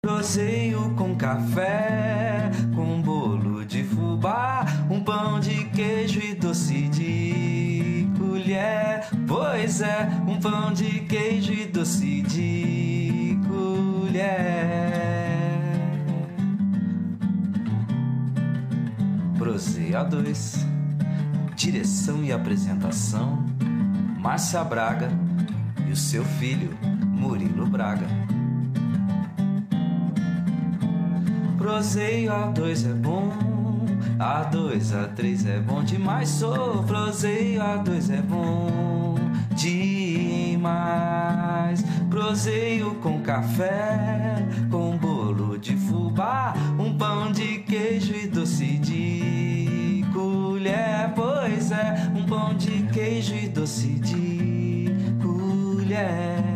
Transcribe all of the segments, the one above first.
Proseio com café, com bolo de fubá, um pão de queijo e doce de colher. Pois é, um pão de queijo e doce de colher. A dois, direção e apresentação, Márcia Braga e o seu filho, Murilo Braga. Proseio A2 é bom, A2, A3 é bom demais. Sou proseio A2 é bom demais. Proseio com café, com bolo de fubá, um pão de queijo e doce de colher. Pois é, um pão de queijo e doce de colher.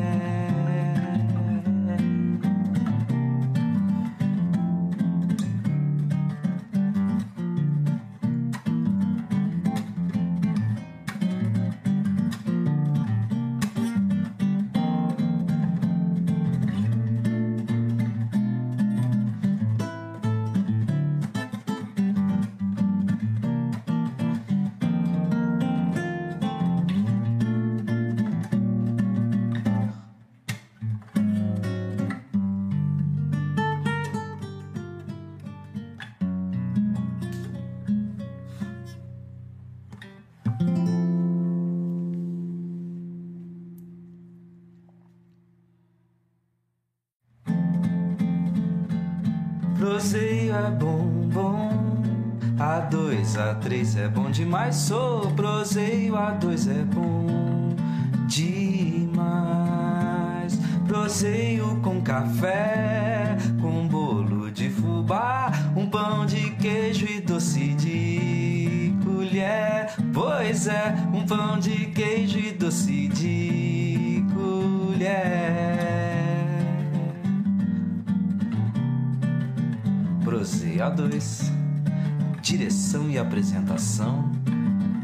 Demais. Sou proseio, A2 é bom demais. Proseio com café, com bolo de fubá, um pão de queijo e doce de colher. Pois é, um pão de queijo e doce de colher. Proseio A2, direção e apresentação,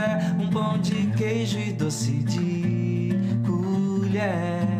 Pois é, um pão de queijo e doce de colher.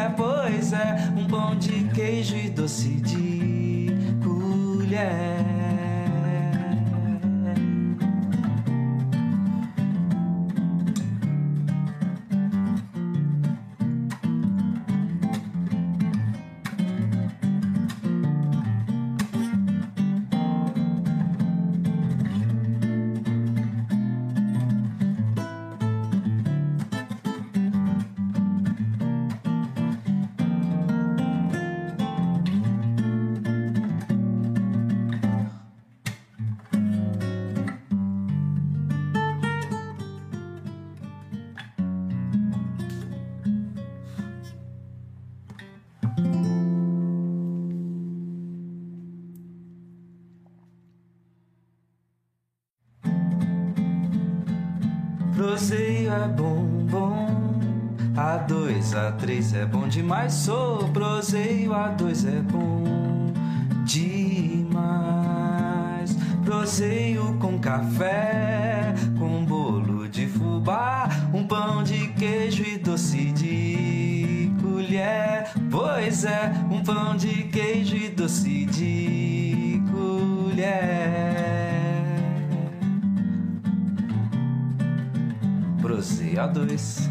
De queijo e doce de colher. Demais. Sou proseio, a dois é bom demais. Proseio com café, com bolo de fubá, um pão de queijo e doce de colher. Pois é, um pão de queijo e doce de colher. Proseio a dois.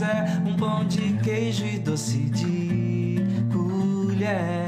É, um pão de queijo e doce de colher.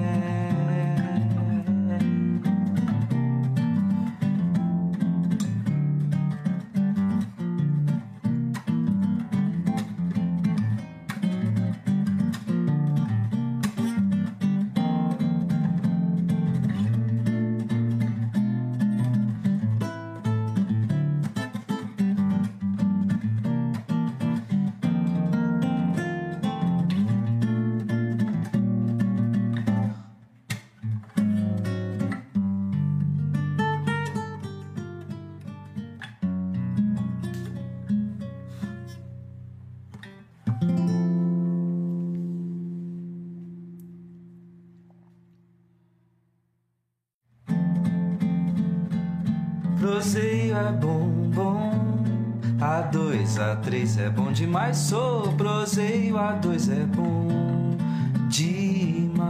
É bom, bom. A2, A3 é bom demais. Sou proseio, A2 é bom demais.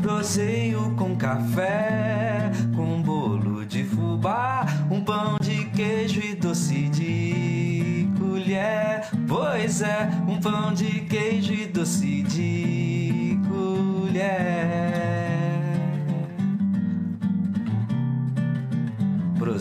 Proseio com café, com bolo de fubá, um pão de queijo e doce de colher. Pois é, um pão de queijo e doce de colher.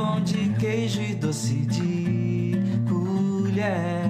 pão de queijo e doce de colher.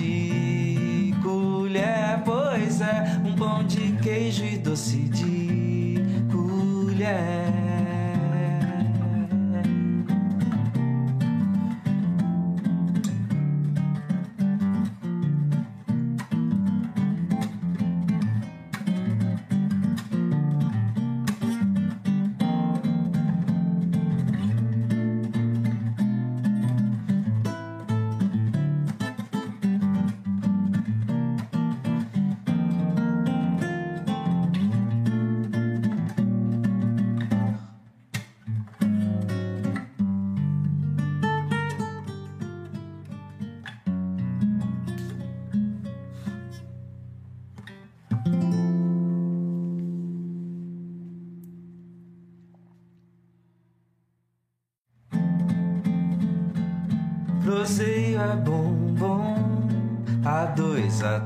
pão de queijo e doce de colher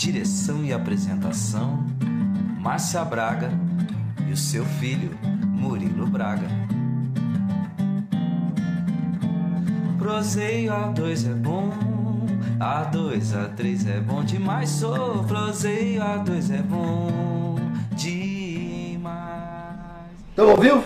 Direção e apresentação Márcia Braga e o seu filho Murilo Braga Proseio A2 é bom A2, A3 é bom demais Sou proseio A2 é bom demais ao vivo?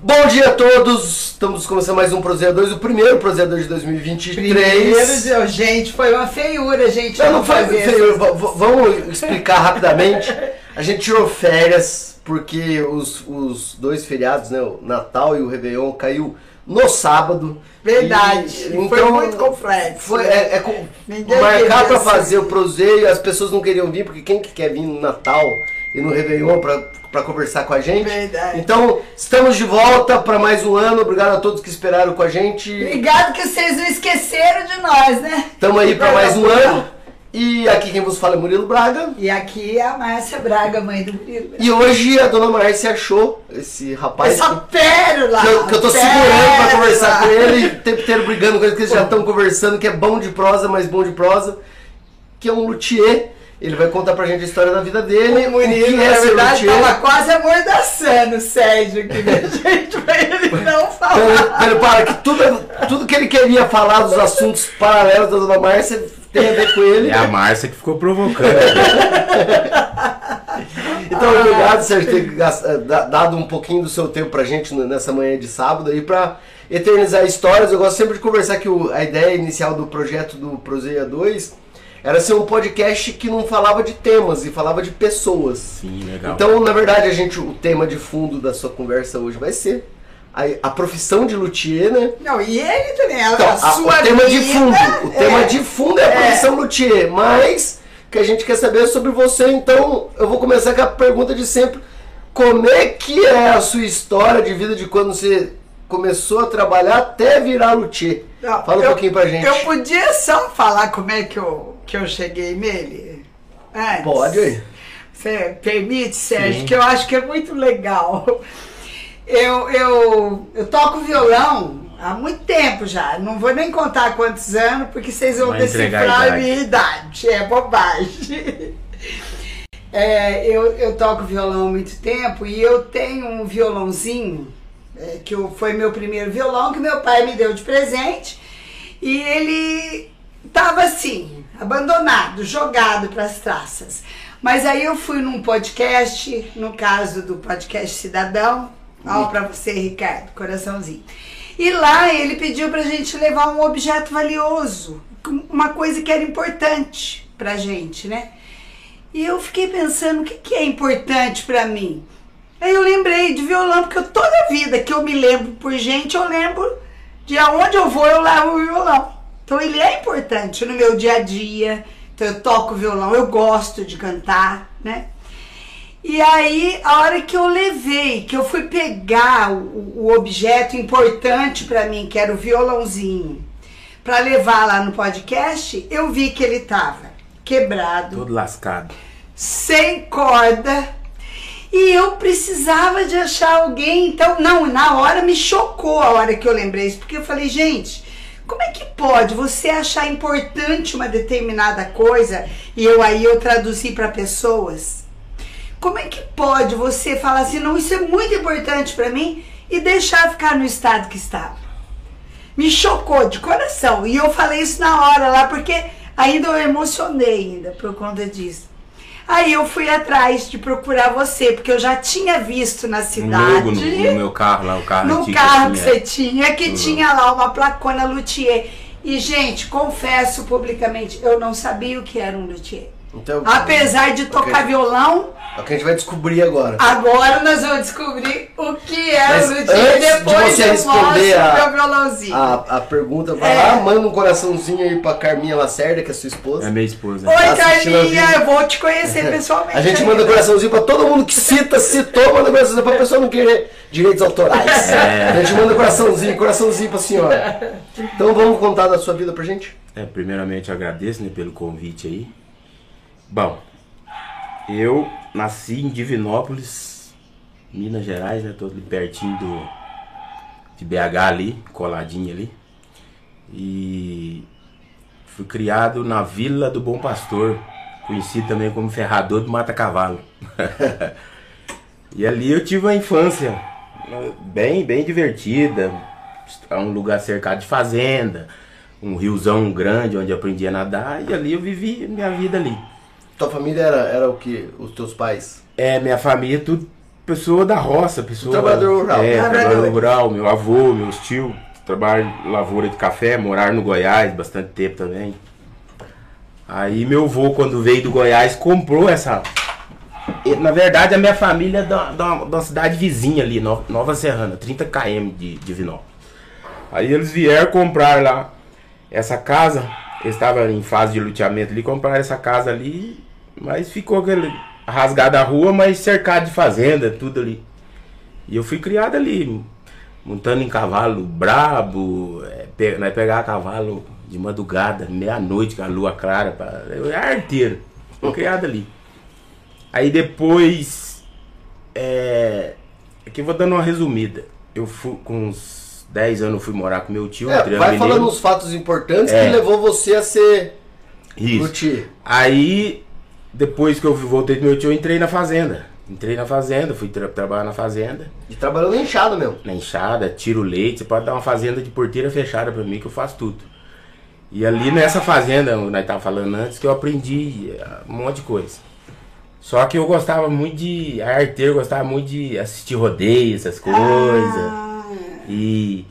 Bom dia a todos! Estamos começando mais um Prozeia 2, o primeiro Prozeia 2 de 2023. Primeiro, gente, foi uma feiura, gente. Não, não foi v- Vamos explicar rapidamente. A gente tirou férias porque os, os dois feriados, né, o Natal e o Réveillon, caiu no sábado. Verdade. E- Foi muito complexo. Foi, né? é, é marcar ser. fazer o Prozeio, as pessoas não queriam vir, porque quem que quer vir no Natal e no Réveillon pra, pra conversar com a gente? Verdade. Então, estamos de volta para mais um ano. Obrigado a todos que esperaram com a gente. Obrigado que vocês não esqueceram de nós, né? Estamos aí para mais um ano. E aqui quem vos fala é Murilo Braga. E aqui é a Márcia Braga, mãe do Murilo. E hoje a dona Márcia achou esse rapaz Essa que, pérola! que eu, que eu tô pérola. segurando pra conversar com ele, o tempo inteiro brigando com ele, que eles já estão conversando, que é bom de prosa, mas bom de prosa, que é um luthier. Ele vai contar pra gente a história da vida dele. O Murilo, que na é verdade, tava quase amordaçando o Sérgio aqui, né, gente? Pra ele não falar. ele- para que tudo, tudo que ele queria falar dos assuntos paralelos da dona Márcia tem a ver com ele. É a Márcia que ficou provocando. Então, obrigado, Sérgio, por ter eh, da- dado um pouquinho do seu tempo pra gente nessa manhã de sábado aí pra eternizar histórias. Eu gosto sempre de conversar que a ideia inicial do projeto do Proseia 2 era ser um podcast que não falava de temas e falava de pessoas. Sim, legal. Então, na verdade, a gente, o tema de fundo da sua conversa hoje vai ser a, a profissão de luthier, né? Não, e ele também, a, Então, a a- sua o tema de vida, fundo, o tema é, de fundo é a profissão luthier, mas que a gente quer saber sobre você, então eu vou começar com a pergunta de sempre. Como é que é a sua história de vida de quando você começou a trabalhar até virar luthier? Não, Fala um eu- pouquinho pra gente. Eu podia só falar como é que eu, que eu cheguei nele? Antes. Pode. Você permite, Sérgio, Sim. que eu acho que é muito legal. Eu, eu, eu toco violão há muito tempo já. Não vou nem contar quantos anos, porque vocês vão Vai a decifrar a idade. minha idade. É bobagem. É, eu, eu toco violão há muito tempo e eu tenho um violãozinho, é, que eu- foi meu primeiro violão, que meu pai me deu de presente. E ele tava assim, abandonado, jogado para as traças. Mas aí eu fui num podcast, no caso do podcast Cidadão, ó para você, Ricardo, coraçãozinho. E lá ele pediu pra gente levar um objeto valioso, uma coisa que era importante pra gente, né? E eu fiquei pensando, o que, que é importante pra mim? Aí eu lembrei de violão, porque eu, toda vida que eu me lembro por gente, eu lembro de aonde eu vou, eu levo o violão. Então ele é importante no meu dia a dia. Então eu toco violão, eu gosto de cantar, né? E aí, a hora que eu levei, que eu fui pegar o, o objeto importante pra mim, que era o violãozinho, pra levar lá no podcast, eu vi que ele tava quebrado, Todo lascado. sem corda. E eu precisava de achar alguém. Então, não, na hora me chocou a hora que eu lembrei isso. Porque eu falei, gente, como é que pode você achar importante uma determinada coisa e eu aí eu traduzi para pessoas? Como é que pode você falar assim, não, isso é muito importante para mim e deixar ficar no estado que estava? Me chocou de coração. E eu falei isso na hora lá, porque ainda eu emocionei ainda por conta disso. Aí eu fui atrás de procurar você, porque eu já tinha visto na cidade. logo no, no meu carro lá, o carro no antigo carro que você tinha, que Uhum. tinha lá uma placona luthier. E, gente, confesso publicamente, eu não sabia o que era um luthier. Então, Apesar de tocar Ok. violão, é o que a gente vai descobrir agora. agora nós vamos descobrir o que é Mas o luthier. antes de Depois você eu responder a- meu violãozinho. A, a pergunta, vai É. lá, manda um coraçãozinho aí pra Carminha Lacerda, que é sua esposa. É minha esposa. Oi, tá Carminha, eu vou te conhecer pessoalmente. A gente ainda. manda coraçãozinho pra todo mundo que cita, citou, manda coraçãozinho pra pessoa não querer direitos autorais. É. A gente manda coraçãozinho, coraçãozinho pra senhora. Então vamos contar da sua vida pra gente? É, primeiramente eu agradeço né, pelo convite aí. Bom, eu nasci em Divinópolis, Minas Gerais, né? Tô ali pertinho do, de BH ali, coladinho ali. E fui criado na Vila do Bom Pastor, conhecido também como Ferrador do Mata Cavalo. e ali eu tive uma infância né, bem, bem divertida. É um lugar cercado de fazenda, um riozão grande onde eu aprendi a nadar e ali eu vivi minha vida ali. Tua família era, era o que? Os teus pais? É, minha família, tudo pessoa da roça, pessoa. Trabalhador rural. É, Trabalhador. rural, meu avô, meus tios, trabalho lavoura de café, morar no Goiás bastante tempo também. Aí meu avô, quando veio do Goiás, comprou essa. Na verdade, a minha família é da, da, da uma cidade vizinha ali, No- Nova Serrana, 30 km de, de Vinópolis. Aí eles vieram comprar lá essa casa. Eles estavam em fase de luteamento ali, compraram essa casa ali, mas ficou aquele rasgada a rua, mas cercado de fazenda, tudo ali. E eu fui criado ali, montando em cavalo brabo, é, pe nós pegar cavalo de madrugada, meia-noite, com a lua clara. Pra, eu era arteiro, fui criado ali. Aí depois, é, aqui eu vou dando uma resumida. Eu fui com uns 10 anos, eu fui morar com meu tio, É, vai Mineiro. falando os fatos importantes É. que levou você a ser Isso. Aí, depois que eu voltei do meu tio, eu entrei na fazenda. Entrei na fazenda, fui tra- trabalhar na fazenda. E trabalhando em enxada mesmo. Na enxada, tiro leite. Você pode dar uma fazenda de porteira fechada pra mim que eu faço tudo. E ali nessa fazenda, nós tava falando antes, que eu aprendi eh, um monte de coisa. Só que eu gostava muito de. A arteiro gostava muito de assistir rodeio, essas coisas. Ah, E,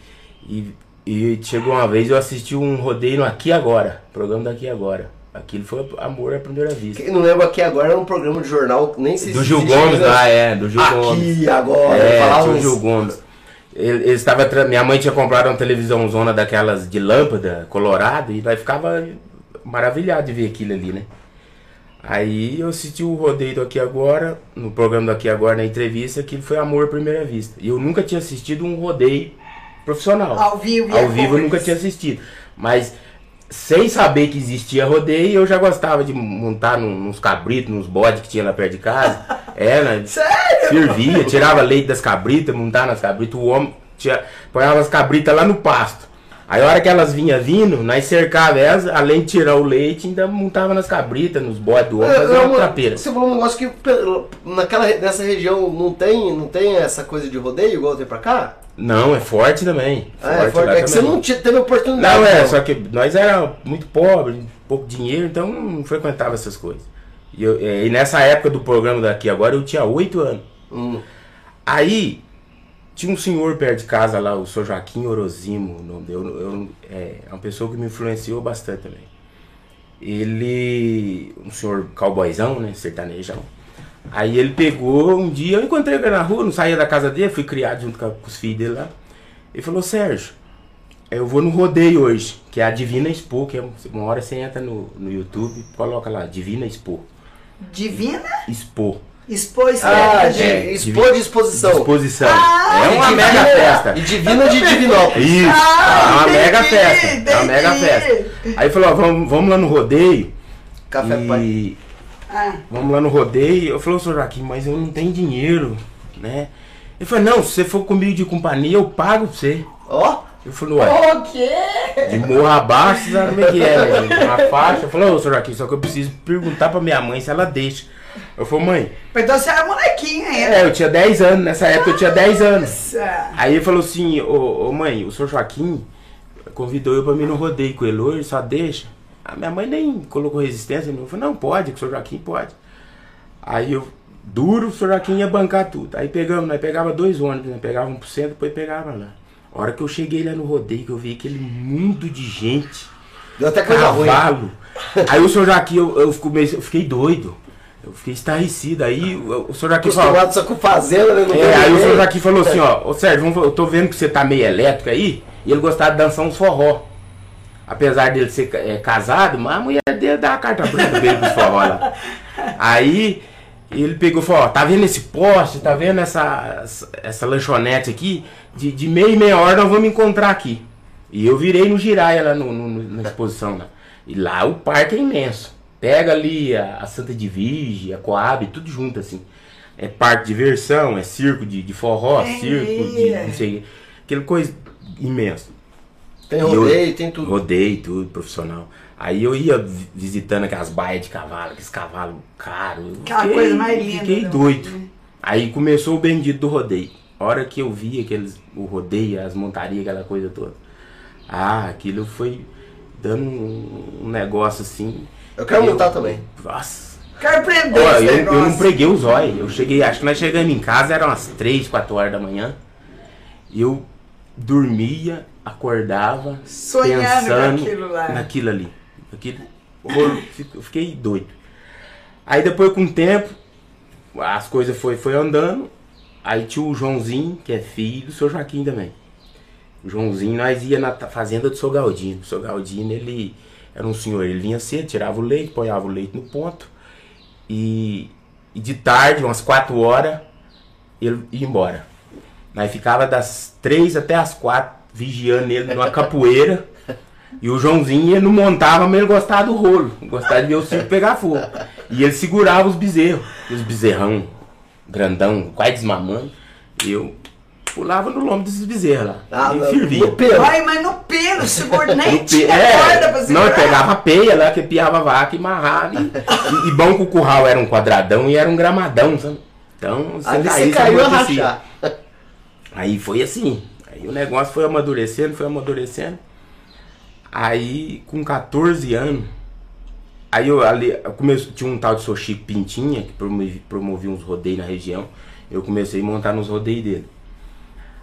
E, e chegou uma vez eu assisti um rodeio Aqui Agora, programa daqui Agora. Aquilo foi amor à primeira vista. Quem não lembra aqui agora era um programa de jornal, nem sei Do se Gil Gomes ainda. lá, é, do Gil Gomes. Aqui agora, É, tinha o Gil Gomes. Ele, ele estava minha mãe tinha comprado uma televisão zona daquelas de lâmpada, colorado, e nós ficava maravilhado de ver aquilo ali, né? Aí eu assisti o rodeio do Aqui Agora, no programa do Aqui Agora, na entrevista, aquilo foi amor à primeira vista. E eu nunca tinha assistido um rodeio profissional. Ao vivo Ao vivo eu nunca tinha assistido. Mas sem saber que existia rodeio, eu já gostava de montar num- nos cabritos, nos bodes que tinha lá perto de casa. É, né? Sério? Fervia, tirava leite das cabritas, montava nas cabritas. O homem tinha, ponhava as cabritas lá no pasto. Aí a hora que elas vinham vindo, nós cercava elas, além de tirar o leite, ainda montava nas cabritas, nos bodes do homem, É, fazia uma trapeira. Você falou um negócio que naquela, nessa região não tem, não tem essa coisa de rodeio igual tem pra cá? Não, é forte também. Ah, é, forte. é que você também. não tinha, teve oportunidade. Não, é, então. só que nós era muito pobre, pouco dinheiro, então não frequentava essas coisas. E, eu- é, e nessa época do programa daqui agora eu tinha oito anos. Hum. Aí tinha um senhor perto de casa lá, o Sr. Joaquim Orozimo, nome dele. Eu, eu- é, é uma pessoa que me influenciou bastante também. Ele. Um senhor cowboyzão, né? Sertanejão. Aí ele pegou um dia, eu encontrei ele na rua, não saía da casa dele, fui criado junto com, com os filhos dele lá. Ele falou, Sérgio, eu vou no rodeio hoje, que é a Divina Expo, que é uma hora você entra no, no YouTube, coloca lá, Divina Expo. Divina? Expo. Expôs Ah, é, de, É, expor de exposição. Exposição. Ah, é uma Divina- mega festa. E divina de Divinópolis. Isso, Ah, é uma entendi, mega festa. É uma mega entendi. festa. Aí falou, ó, vamos, vamos lá no rodeio. Café pai. e Ah, vamos lá no rodeio. Eu falei, ô senhor Joaquim, mas eu não tenho dinheiro, né? Ele falou, não, se você for comigo de companhia, eu pago pra você. Ó, Eu falei, ué, o quê? de morro abaixo, sabe como é que é? Uma faixa. Eu falei, ô senhor Joaquim, só que eu preciso perguntar pra minha mãe se ela deixa. Eu falei, mãe, Então você era molequinho ainda. é, eu tinha 10 anos, nessa época eu tinha 10 anos. Nossa. Aí ele falou assim, ô, ô, mãe, o senhor Joaquim convidou eu pra mim no rodeio com ele hoje, só deixa. A minha mãe nem colocou resistência. Eu falei, não, pode, que o senhor Joaquim pode. Aí eu, duro, o senhor Joaquim ia bancar tudo. Aí pegamos, nós pegava dois ônibus, né? Pegava um por cento, depois pegava lá. A hora que eu cheguei lá no rodeio, que eu vi aquele mundo de gente, deu até coisa ruim. cavalo. Aí o senhor Joaquim, eu, eu, fiquei, eu fiquei doido. Eu fiquei estarrecido. Aí o, senhor Joaquim falou. Só com fazenda, né? É, aí o senhor Joaquim falou assim, ó, ô Sérgio, eu tô vendo que você tá meio elétrico aí, e ele gostava de dançar uns forró. Apesar dele ser é, casado, mas a mulher dele dá a carta branca dele pros forró lá. Aí ele pegou e falou, ó, tá vendo esse poste, tá vendo essa, essa, lanchonete aqui? De, de meia e meia hora nós vamos encontrar aqui. E eu virei no Giraia lá no- no- na exposição lá. E lá o parque é imenso. Pega ali a, a Santa de Virgem, a Coab, tudo junto assim. É parque de diversão, é circo de, de forró, Entendi. circo de não sei. Aquela coisa imensa. Tem eu- rodeio, tem tudo. Rodeio, tudo, profissional. Aí eu ia vi- visitando aquelas baias de cavalo, aqueles cavalos caros. Aquela fiquei- coisa mais linda Fiquei do doido. mundo, né? Aí começou o bendito do rodeio. A hora que eu vi aqueles, o rodeio, as montarias, aquela coisa toda. Ah, aquilo foi dando um negócio assim. Eu quero montar também. Nossa. Quero aprender Ó, esse eu, eu não preguei os olhos. Eu cheguei, acho que nós chegamos em casa, eram umas 3, 4 horas da manhã. Eu dormia, acordava, Sonhando pensando com aquilo lá. naquilo ali. Aquilo, horror, fico- eu fiquei doido. Aí depois com o tempo, as coisas foi, foi andando. Aí tinha o Joãozinho, que é filho do seu Joaquim também. O Joãozinho, nós ia na fazenda do seu Galdino. O seu Galdino, ele era um senhor, ele vinha cedo, tirava o leite, ponhava o leite no ponto. E, e de tarde, umas 4 horas, ele ia embora. Nós ficava das 3 até as 4 vigiando ele numa capoeira. E o Joãozinho ele não montava, mas ele gostava do rolo. Gostava de ver o circo pegar fogo. E ele segurava os bezerros. Os bezerrão, grandão, quase desmamando. E eu pulava no lombo desses bezerros lá. Ah, e no- fervia. no pelo. Ai, mas no pelo, segura, nem tinha é, corda pra não, segurar. pegava a peia lá, que piava a vaca e amarrava. E, e, e bom que o curral era um quadradão e era um gramadão, sabe? Então, você Ali você caía, caiu a rachar. Aí foi assim. Aí o negócio foi amadurecendo, foi amadurecendo. Aí, com 14 anos, aí eu ali, eu comecei, tinha um tal de Sochico Pintinha, que promovia, promovia uns rodeios na região. Eu comecei a montar nos rodeios dele.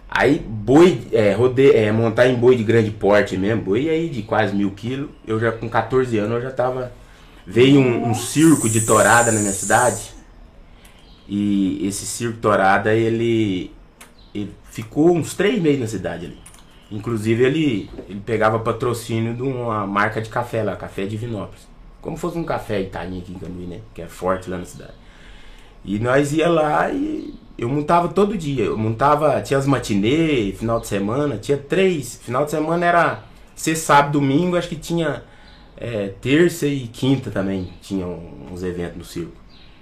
Aí boi, é, rode, é, montar em boi de grande porte mesmo, boi aí de quase mil quilos, eu já com 14 anos eu já tava. Veio um, um circo de torada na minha cidade. E esse circo torada, ele, ele ficou uns três meses na cidade ali. Inclusive ele, ele pegava patrocínio de uma marca de café lá, Café de Vinópolis. Como fosse um café Itaim aqui em Cambuí, né? Que é forte lá na cidade. E nós ia lá e eu montava todo dia. Eu montava, tinha as matinê, final de semana, tinha três. Final de semana era ser sábado, domingo, acho que tinha é, terça e quinta também. Tinha uns eventos no circo.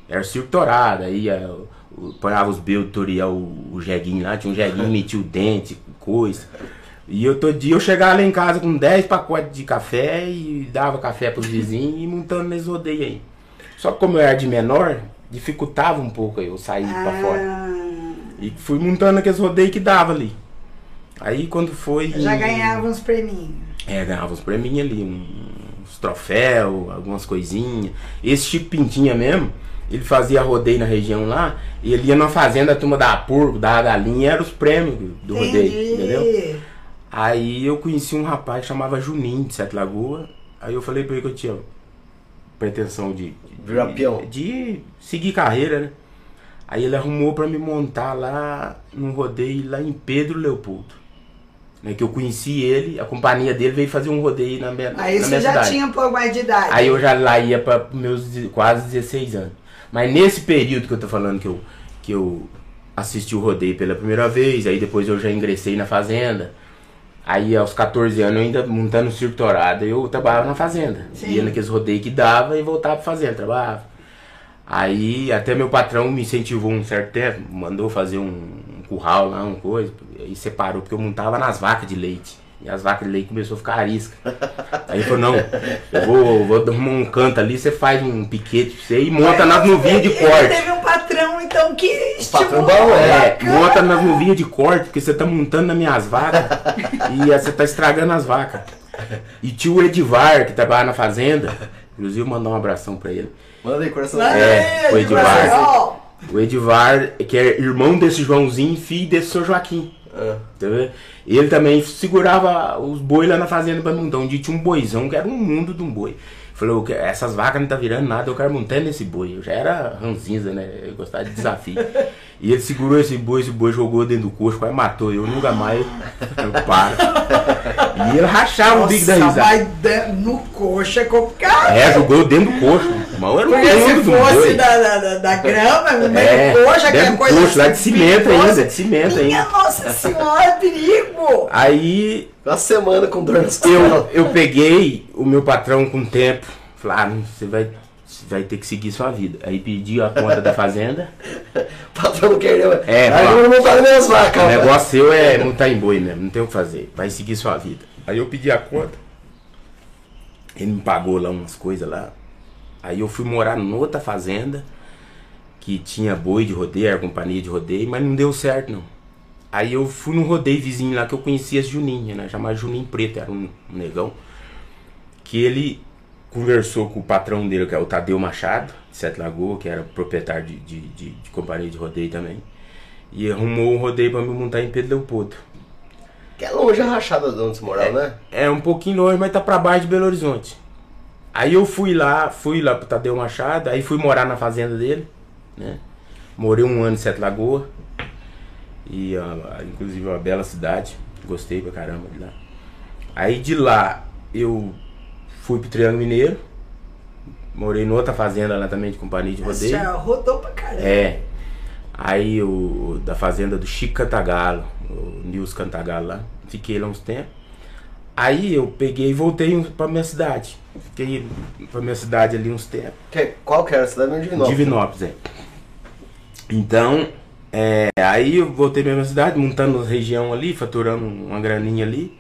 Era o circo torado, aí ia, ponhava os tutorial o, o jeguinho lá, tinha um jeguinho, metia o dente, coisa. E eu todo dia eu chegava lá em casa com 10 pacotes de café e dava café pros vizinhos e montando nesse rodeio aí. Só que como eu era de menor, dificultava um pouco eu sair ah. pra fora. E fui montando aqueles rodeios que dava ali. Aí quando foi. Já ganhava uns preminhos. É, ganhava uns preminhos ali, uns troféus, algumas coisinhas. Esse Chico Pintinha mesmo, ele fazia rodeio na região lá, e ele ia na fazenda, a turma da porco, da galinha, eram os prêmios do Entendi. rodeio, entendeu? Aí eu conheci um rapaz que chamava Juninho, de Sete Lagoas. Aí eu falei pra ele que eu tinha pretensão de. Virar peão. De seguir carreira, né? Aí ele arrumou para me montar lá num rodeio lá em Pedro Leopoldo. Né, que eu conheci ele, a companhia dele veio fazer um rodeio na minha, Aí na minha já cidade. tinha um pouco mais de idade. Aí eu já lá ia para meus quase 16 anos. Mas nesse período que eu tô falando que eu, que eu assisti o rodeio pela primeira vez, aí depois eu já ingressei na fazenda. Aí aos 14 anos eu ainda montando circo torado, eu trabalhava na fazenda. Sim. Ia naqueles rodeios que dava e voltava pra fazenda, trabalhava. Aí até meu patrão me incentivou um certo tempo, mandou fazer um, um curral lá, uma coisa, e separou, porque eu montava nas vacas de leite. E as vacas de leite começou a ficar arisca. Aí ele falou, não, eu vou, vou arrumar um canto ali, você faz um piquete pra você e monta nas nuvinhas de corte. teve um patrão, então, que estimulou. Patrão é, monta nas nuvinhas de corte, porque você tá montando nas minhas vacas e você tá estragando as vacas. E tinha o Edivar, que trabalha na fazenda, inclusive mandar um abração pra ele. Manda aí, coração. É, o Edivar. O Edivar, que é irmão desse Joãozinho, filho desse seu Joaquim. Ah. Tá Ele também segurava os bois lá na fazenda pra montar. Um dia tinha um boizão que era um mundo de um boi. Falou, essas vacas não tá virando nada, eu quero montar nesse boi. Eu já era ranzinza, né? Eu gostava de desafio. e ele segurou esse boi, esse boi jogou dentro do coxo, quase matou. Eu nunca mais eu paro. E ele rachava o bico da risada. Mas no coxo é complicado. É, jogou dentro do coxo. Mal era um Porque se fosse da, da, da, grama, no meio é, do coxo, aquela coisa. Coxo, lá de cimento ainda, de cimento Minha ainda. nossa senhora, perigo! Aí uma semana com dor nas eu, eu peguei o meu patrão com o tempo. Falei, ah, você vai, você vai ter que seguir sua vida. Aí pedi a conta da fazenda. o patrão não queria. É, aí eu não minhas vacas. O negócio seu é montar em boi mesmo, não tem o que fazer. Vai seguir sua vida. Aí eu pedi a conta. Ele me pagou lá umas coisas lá. Aí eu fui morar noutra fazenda que tinha boi de rodeio, era companhia de rodeio, mas não deu certo não. Aí eu fui num rodeio vizinho lá que eu conhecia esse Juninho, né? Chamado Juninho Preto, era um, um negão. Que ele conversou com o patrão dele, que é o Tadeu Machado, de Sete Lagoas, que era proprietário de, de, de, de companhia de rodeio também. E arrumou um rodeio pra me montar em Pedro Leopoldo. Que é longe a rachada de onde você morava, é, né? É um pouquinho longe, mas tá pra baixo de Belo Horizonte. Aí eu fui lá, fui lá pro Tadeu Machado, aí fui morar na fazenda dele, né? Morei um ano em Sete Lagoas. E uh, inclusive é uma bela cidade. Gostei pra caramba de lá. Aí de lá eu fui pro Triângulo Mineiro. Morei em outra fazenda lá também de companhia de rodeio. Já rodou pra caramba. É. Aí o da fazenda do Chico Cantagalo, o Nils Cantagalo lá. Fiquei lá uns tempos. Aí eu peguei e voltei pra minha cidade. Fiquei pra minha cidade ali uns tempos. Que, qual que era a cidade? Divinópolis. Divinópolis, é. Então, é, aí eu voltei pra minha cidade, montando região ali, faturando uma graninha ali.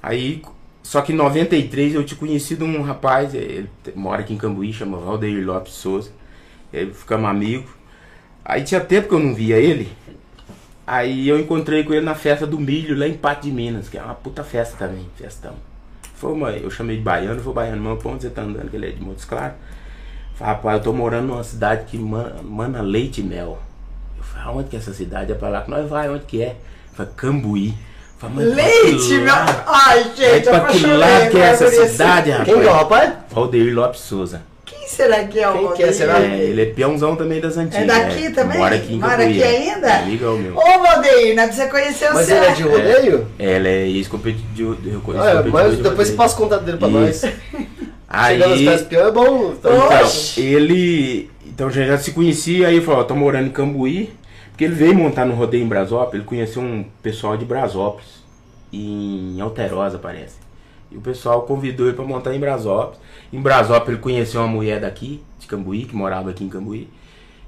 Aí, só que em 93 eu tinha conhecido um rapaz, ele mora aqui em Cambuí, chama Valdeir Lopes Souza. Ele ficamos amigos. Aí tinha tempo que eu não via ele. Aí eu encontrei com ele na festa do milho lá em Pato de Minas, que é uma puta festa também, festão. Foi uma, eu chamei de baiano, foi baiano, meu ponto você tá andando, que ele é de Montes Claros. Falei, rapaz, eu tô morando numa cidade que mana, mana leite e mel. Eu falei, aonde que é essa cidade? É pra lá que nós vai, onde que é? Falei, Cambuí. Falei, mas Leite, pra meu. Ai, gente, eu pra que lado que é agora essa cidade, rapaz? Quem que é o rapaz? Valdeir Lopes Souza. Quem será que é o Quem que é, será? É, ele é peãozão também das antigas. É daqui né? também? Mora aqui em Mora aqui é. ainda? É legal meu. Ô, Valdeir, não precisa conhecer o Mas ele é de rodeio? Ela é ex-competidor. de- Ah, é, mas de depois você rodeio. passa o contato dele pra Isso. nós. Aí, Chegando nas peças peão é bom. tá? então, Oxe. ele. Então já, já se conhecia, aí falou, ó, tô morando em Cambuí. Porque ele veio montar no rodeio em Brasópolis, ele conheceu um pessoal de Brasópolis, em Alterosa, parece. E o pessoal convidou ele pra montar em Brasópolis. Em Brasópolis ele conheceu uma mulher daqui, de Cambuí, que morava aqui em Cambuí.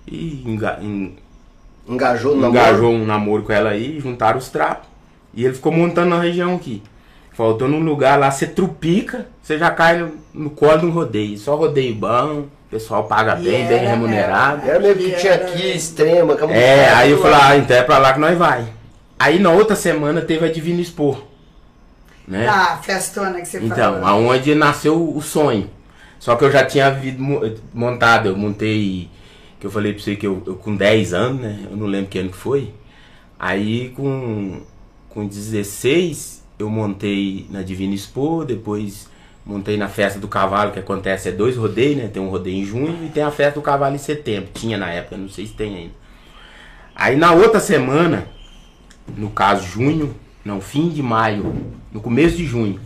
E enga- en- Engajou engajou namoro. um namoro com ela aí, juntaram os trapos. E ele ficou montando na região aqui. Faltou num lugar lá, você trupica, você já cai no, no colo de um rodeio. Só rodeio bom, o pessoal paga bem, bem era remunerado. Era mesmo que tinha aqui, extrema, É, aí eu falei, ah, então é pra lá que nós vai. Aí na outra semana teve a Divina Expor. Né? Tá, a festona que você Então, falou. aonde nasceu o sonho. Só que eu já tinha montado, eu montei, que eu falei pra você que eu, eu com 10 anos, né? Eu não lembro que ano que foi. Aí com, com 16 eu montei na Divina Expo, depois montei na festa do cavalo, que acontece, é dois rodeios, né? Tem um rodeio em junho e tem a festa do cavalo em setembro. Tinha na época, não sei se tem ainda. Aí na outra semana, no caso junho, não, fim de maio, no começo de junho.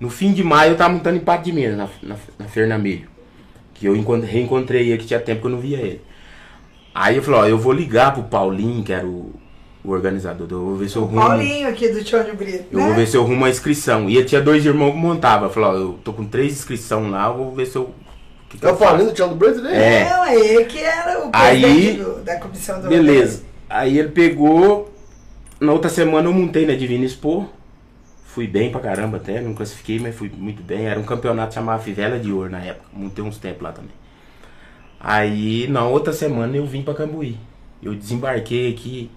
No fim de maio eu tava montando em Pato de Minas, na, na, na Fernamilho. Que eu encont- reencontrei ele, que tinha tempo que eu não via ele. Aí eu falei, ó, eu vou ligar pro Paulinho, que era o, o organizador, eu vou ver se eu arrumo. Paulinho aqui do Tchone Brito, Eu né? vou ver se eu arrumo uma inscrição. E ele tinha dois irmãos que montavam. Eu falei, ó, eu tô com três inscrições lá, eu vou ver se eu. que que É o. Paulinho do Tião do Brito dele? É. Não, é ele que era o Aí- do- da comissão do Beleza. Aí ele pegou. Na outra semana eu montei na Divina Expo. Fui bem pra caramba até, não classifiquei, mas fui muito bem. Era um campeonato chamado Fivela de Ouro na época. Montei uns tempos lá também. Aí na outra semana eu vim pra Cambuí. Eu desembarquei aqui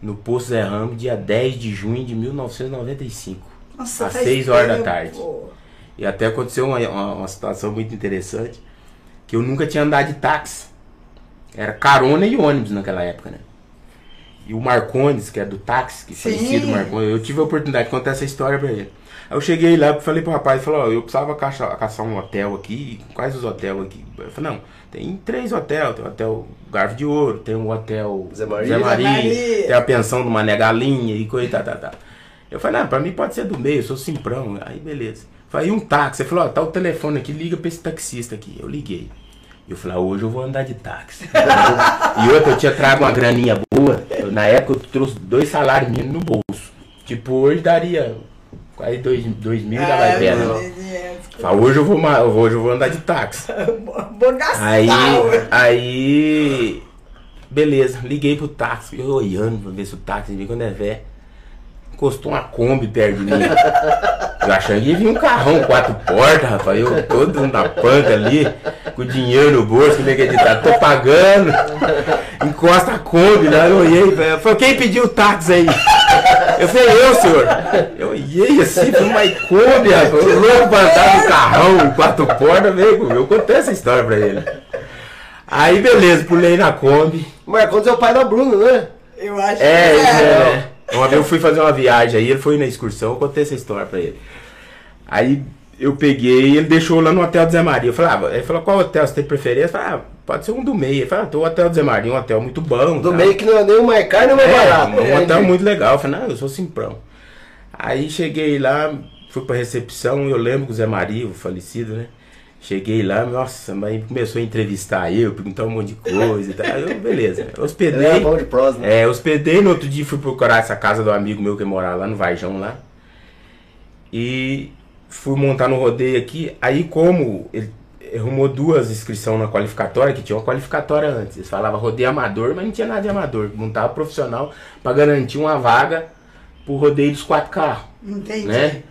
no Poço Zé Ramos dia 10 de junho de 1995. Nossa, às faz 6 horas da tarde. E até aconteceu uma, uma, uma situação muito interessante, que eu nunca tinha andado de táxi. Era carona e ônibus naquela época, né? E o Marcondes, que é do táxi, que Sim. falecido Marcondes, eu tive a oportunidade de contar essa história pra ele. Aí eu cheguei lá e falei pro rapaz, falou, ó, eu precisava caçar, caçar um hotel aqui, quais os hotéis aqui? Eu falei, não, tem três hotéis, tem o hotel Garfo de Ouro, tem o hotel Zé Maria. Zé Maria. tem a pensão do Mané Galinha e coisa, tá, tá, tá. Eu falei, não, pra mim pode ser do meio, eu sou simprão. Aí beleza. Falei, e um táxi? Ele falou, ó, tá o telefone aqui, liga pra esse taxista aqui. Eu liguei. E eu falei, ah, hoje eu vou andar de táxi. e outra, eu tinha trago uma graninha boa. Eu, na época eu trouxe dois salários mínimos no bolso. Tipo, hoje daria quase dois, dois mil e Ah, né? Deus. Falei, hoje eu vou, hoje eu vou andar de táxi. Vou gastar. Aí, aí, beleza, liguei pro táxi, eu olhando pra ver se o táxi quando é velho. Encostou uma Kombi perto de mim. Eu achando que ia vir um carrão, quatro portas, rapaz. Eu todo na panca ali, com dinheiro no bolso, como é que é de tá? Tô pagando. Encosta a Kombi, né? Eu olhei, falei, quem pediu o táxi aí? Eu falei, eu, senhor. Eu olhei assim, foi uma Kombi, rapaz. Eu louco pra andar no carrão, quatro portas, veio comigo. Eu contei essa história pra ele. Aí, beleza, pulei na Kombi. O é o pai da Bruna, né? Eu acho É, que é. Uma vez eu fui fazer uma viagem aí, ele foi na excursão, eu contei essa história pra ele. Aí eu peguei e ele deixou lá no hotel do Zé Maria. Eu falei, ah, ele falou, qual hotel você tem preferência? Eu falei, ah, pode ser um do meio. Ele falou, ah, tô no hotel do Zé Maria, um hotel muito bom. Do tal. meio que não é nem o mais caro nem o mais É, barato. um É, hotel muito legal. Eu falei, não, eu sou simprão. Aí cheguei lá, fui pra recepção, eu lembro que o Zé Maria, o falecido, né? Cheguei lá, nossa, mas começou a entrevistar eu, perguntar um monte de coisa e tal. Eu, beleza, Ele hospedei. bom de prosa, né? É, hospedei, no outro dia fui procurar essa casa do amigo meu que morava lá no Varjão lá. E fui montar no rodeio aqui. Aí como ele arrumou duas inscrições na qualificatória, que tinha uma qualificatória antes. Eles falavam rodeio amador, mas não tinha nada de amador. Montava profissional pra garantir uma vaga pro rodeio dos quatro carros, Entendi. né?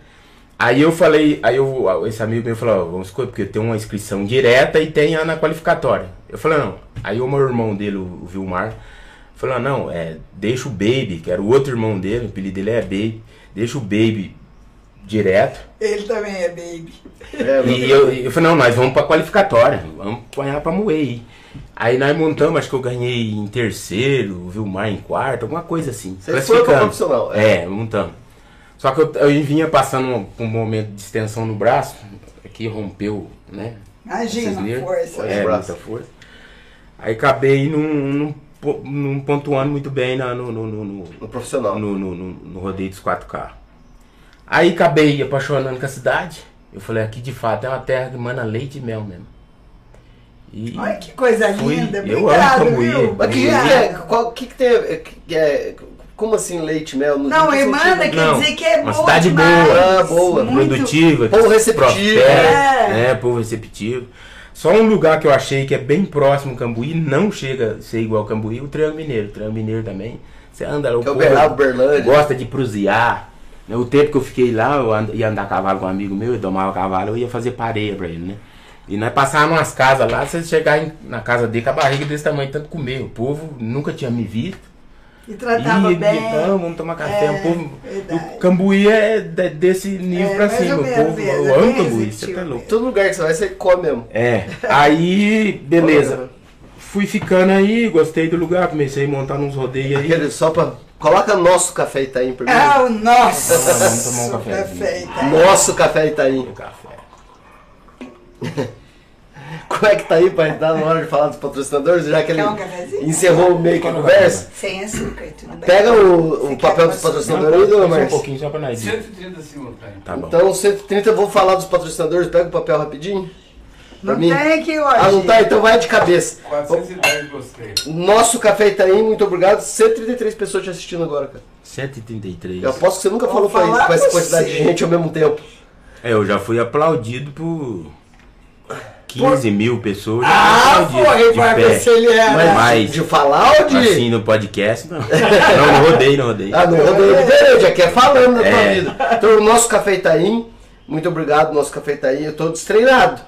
Aí eu falei, aí eu, esse amigo meu falou, ó, vamos escolher, porque tem uma inscrição direta e tem a na qualificatória. Eu falei, não. Aí o meu irmão dele, o Vilmar, falou, não, é, deixa o Baby, que era o outro irmão dele, o apelido dele é Baby, deixa o Baby direto. Ele também é baby. É, E eu, eu falei, não, nós vamos pra qualificatória, vamos apanhar pra moer aí. Aí nós montamos, acho que eu ganhei em terceiro, o Vilmar em quarto, alguma coisa assim. Você foi pra profissional, É, montamos. Só que eu, eu vinha passando um, um momento de extensão no braço, aqui rompeu, né? Imagina Vocês força. É, muita força. Aí acabei num, num, po- num pontuando muito bem na- no, no, no, no, No profissional. no, no, no- no rodeio dos quatro carros. Aí acabei apaixonando com a cidade. Eu falei, aqui de fato é uma terra que manda leite e mel mesmo. E Olha que coisa Fui- linda. eu amo Obrigado, Cambuí. viu? Mas que que é? Qual, que que tem. é, que é- como assim leite, mel? Não, que Emanda sentido? quer Não, dizer que é uma boa cidade demais. boa. Ah, boa. Muito. produtiva, Povo receptivo. prospera, É. é, povo receptivo. Só um lugar que eu achei que é bem próximo ao Cambuí, não chega a ser igual ao Cambuí, o Triângulo Mineiro. O Triângulo Mineiro também. Você anda lá, o Que é o povo gosta de prusear. Né, O tempo que eu fiquei lá, eu ia andar a cavalo com um amigo meu, eu domava cavalo, eu ia fazer pareia pra ele, né? E nós passávamos umas casas lá, você chegar na casa dele com a barriga desse tamanho, tanto comer. O povo nunca tinha me visto. E tratava e, bem. Então, vamos tomar café. É, o povo. verdade. O Cambuí é de- desse nível É, pra cima. O povo. mesmo, Eu é amo Cambuí, você tá louco. Todo lugar que você vai, você come mesmo. É. Aí, beleza. Fui ficando aí, gostei do lugar, comecei a montar uns rodeios aí. Aquele só pra. Coloca nosso café Itaim primeiro. Ah, o nosso. Ah, vamos tomar um cafezinho. Perfeito. Nosso café Itaim. O café. Como é que tá aí pra entrar na hora de falar dos patrocinadores, já que ele um cafezinho? encerrou meio que a conversa? Sem açúcar, tudo bem. Pega o, o papel dos patrocinadores aí, dona Só um pouquinho só pra nós ir. 130 simultâneo. Tá bom. Então, 130 eu vou falar dos patrocinadores, pega o papel rapidinho. Pra Não mim. tem aqui hoje. Ah, não tá? Então vai de cabeça. 410 gostei. Nosso Café Itaim, muito obrigado. 133 pessoas te assistindo agora, cara. 133. Eu aposto que você nunca Vou falou pra, falar com essa quantidade de gente ao mesmo tempo. É, eu já fui aplaudido por 15 mil pessoas. Ah, foi, de vai pé. ver se ele é. Mas, Mas- de falar ou de. Assim no podcast, não. Não, não rodei, não rodei. Ah, não, rodeio diferente, já quer falando da tua É. vida. Então, o nosso Café Itaim, muito obrigado, nosso Café Itaim, eu tô destreinado.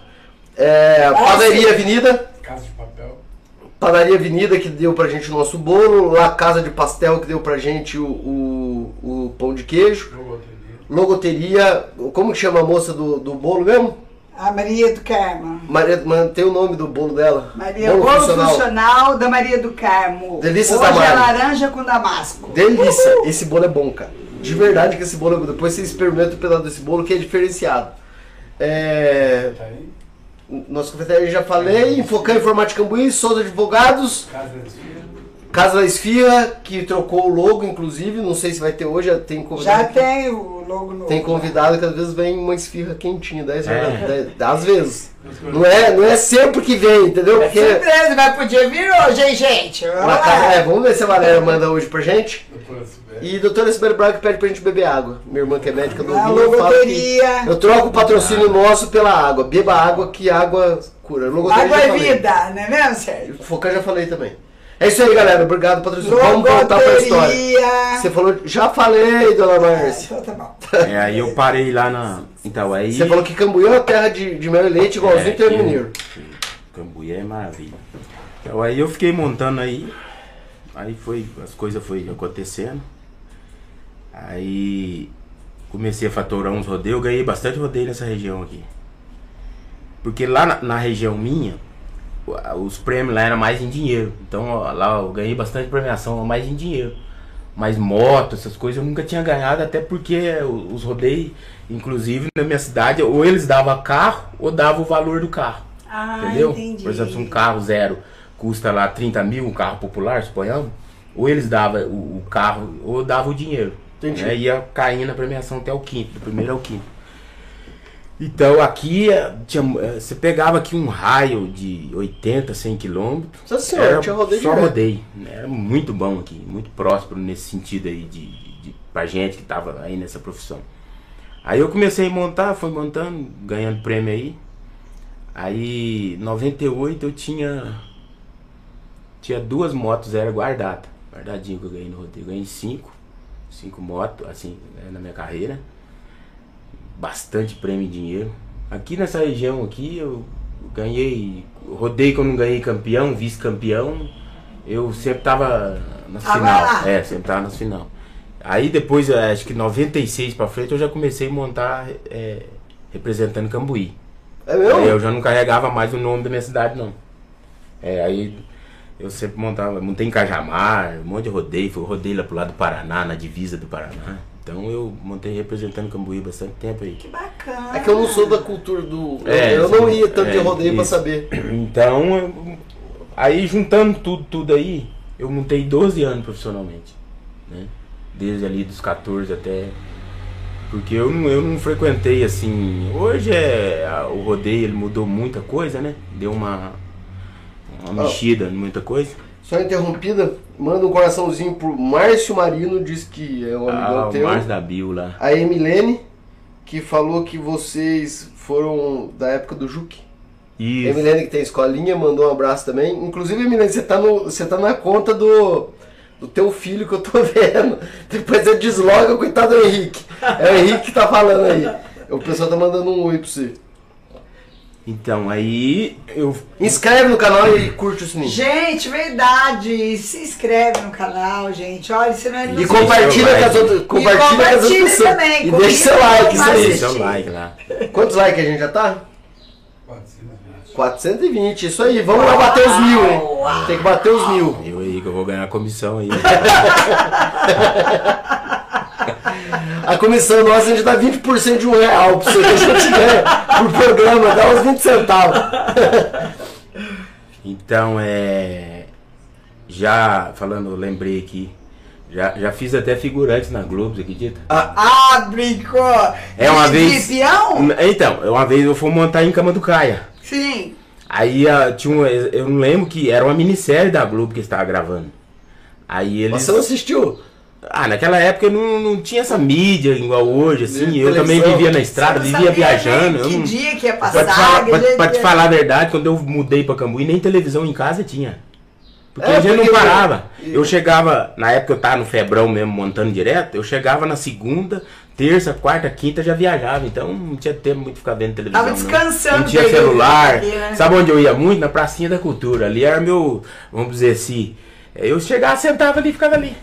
É, Padaria Avenida, Casa de papel. Padaria Avenida que deu pra gente o nosso bolo, La Casa de Pastel que deu pra gente o, o, o pão de queijo, Logoteria. Logoteria, como que chama a moça do, do bolo mesmo? A Maria do Carmo. Maria, man- tem o nome do bolo dela. Maria, bolo funcional. da Maria do Carmo. Delícias Hoje da Mari. é laranja com damasco. Delícia, esse bolo é bom, cara. De verdade que esse bolo é bom. Depois você experimenta o pedaço desse bolo que é diferenciado. É, Tá aí. nosso cafeteria já falei, Infocan Informática Cambuí, Souza Advogados, Casa Filhas. Casa da Esfirra, que trocou o logo, inclusive, não sei se vai ter hoje, já tem convidado. Já tem o logo novo. Tem convidado que às vezes vem uma esfirra quentinha, 10 É. às vezes. Não é, não é sempre que vem, entendeu? É Porque surpresa, mas podia vir hoje, hein, gente? Vamos casa, é, vamos ver se a Valéria manda hoje pra gente. E doutora Sibeli Braga pede pra gente beber água. Minha irmã que é médica do Rio, eu falo eu troco o patrocínio nosso pela água. Beba água, que água cura. Logoteria Água é vida, não é mesmo, Sérgio? Focar já falei também. É isso aí, galera. Obrigado, patrocínio. Vamos voltar pra história. Você falou, já falei, dona Márcia. Então tá bom. É, aí eu parei lá na. Então, aí. Você falou que Cambuí é uma terra de, de mel e leite igualzinho É, Termo que- Mineiro. Cambuí é maravilha. Então aí eu fiquei montando aí. Aí foi. As coisas foi acontecendo. Aí comecei a faturar uns rodeios, eu ganhei bastante rodeio nessa região aqui. Porque lá na, na região minha, os prêmios lá eram mais em dinheiro. Então ó, lá eu ganhei bastante premiação mais em dinheiro. Mas moto, essas coisas eu nunca tinha ganhado, até porque os rodeios, inclusive na minha cidade, ou eles davam carro ou davam o valor do carro. Ah, Entendeu? entendi. Por exemplo, se um carro zero custa lá 30 mil, um carro popular, suponhamos, ou eles davam o, o carro ou davam o dinheiro. Entendi. Né? Ia caindo a premiação até o quinto, do primeiro ao quinto. Então aqui eh, tinha, eh, você pegava aqui um raio de 80, 100 quilômetros. Nossa senhora, era tinha rodeio Só direto. rodeio. né? Era muito bom aqui, muito próspero nesse sentido aí de, de, pra gente que tava aí nessa profissão. Aí eu comecei a montar, fui montando, ganhando prêmio aí. Aí, em 98 eu tinha. Tinha duas motos zero guardadas. Guardadinho que eu ganhei no rodeio. Eu ganhei cinco. Cinco motos, assim, né, na minha carreira. Bastante prêmio em dinheiro. Aqui nessa região aqui eu ganhei. Eu não ganhei campeão, vice-campeão. Eu sempre tava na final. É, sempre tava na final. Aí depois, eh, acho que 96 pra frente, eu já comecei a montar eh, representando Cambuí. É mesmo? Aí eu já não carregava mais o nome da minha cidade, não. É, aí eu sempre montava, montei em Cajamar, um monte de rodeio, fui rodeio lá pro lado do Paraná, na divisa do Paraná. Então eu montei representando Cambuí bastante tempo aí. Que bacana. É que eu não sou da cultura do. É, eu não sim, ia tanto de é, rodeio pra isso. saber. Então, eu- aí juntando tudo, tudo aí, eu montei 12 anos profissionalmente. Né? Desde ali dos 14 até. Porque eu não, eu não frequentei assim. Hoje é. a- O rodeio ele mudou muita coisa, né? Deu uma. Uma Oh. mexida em muita coisa. Só interrompida, manda um coraçãozinho pro Márcio Marino, diz que é um amigão Ah, o teu. Márcio da lá. A Emilene, que falou que vocês foram da época do Juque. Isso. Emilene que tem escolinha, mandou um abraço também. Inclusive, Emilene, você tá, no, você tá na conta do, do teu filho que eu tô vendo. Depois você desloga, coitado do Henrique. É o Henrique que tá falando aí. O pessoal tá mandando um oi pra você. Então, aí eu. Inscreve no canal e curte o sininho. Gente, verdade. Se inscreve no canal, gente. Olha, você não é E compartilha seu com as outras, compartilha com as outras compartilha pessoas. também, e deixa seu like, isso aí. Deixa o like lá. Quantos likes a gente já tá? 420. 420, isso aí. Vamos lá bater os mil, hein? Tem que bater os mil. Eu aí que eu vou ganhar a comissão aí. A comissão nossa, a gente dá 20% de um real pra você que a gente ganha por programa, dá uns 20 centavos. Então, é. Já falando, lembrei aqui. Já, já fiz até figurantes na Globo, você acredita? Ah, brincou. É uma vez. peão? Então, uma vez eu fui montar em Cama do Caia. Sim. Aí ah, tinha um, eu não lembro que era uma minissérie da Globo que estava gravando. Aí eles. Você não assistiu? Ah, naquela época eu não, não tinha essa mídia igual hoje, assim. Eu também vivia na estrada, não vivia sabia viajando. eu Que não- dia que ia Pra te, passar. falar, que pra- pra te falar a verdade, quando eu mudei pra Cambuí, nem televisão em casa tinha. Porque É, a gente porque- não parava. Eu chegava, na época eu tava no Febrão mesmo, montando direto, eu chegava na segunda, terça, quarta, quinta, já viajava. Então não tinha tempo muito de ficar vendo televisão. Tava não. descansando Não tinha daí, celular. aqui, né? Sabe onde eu ia muito? Na Pracinha da Cultura. Ali era meu, vamos dizer assim, eu chegava, sentava ali e ficava ali.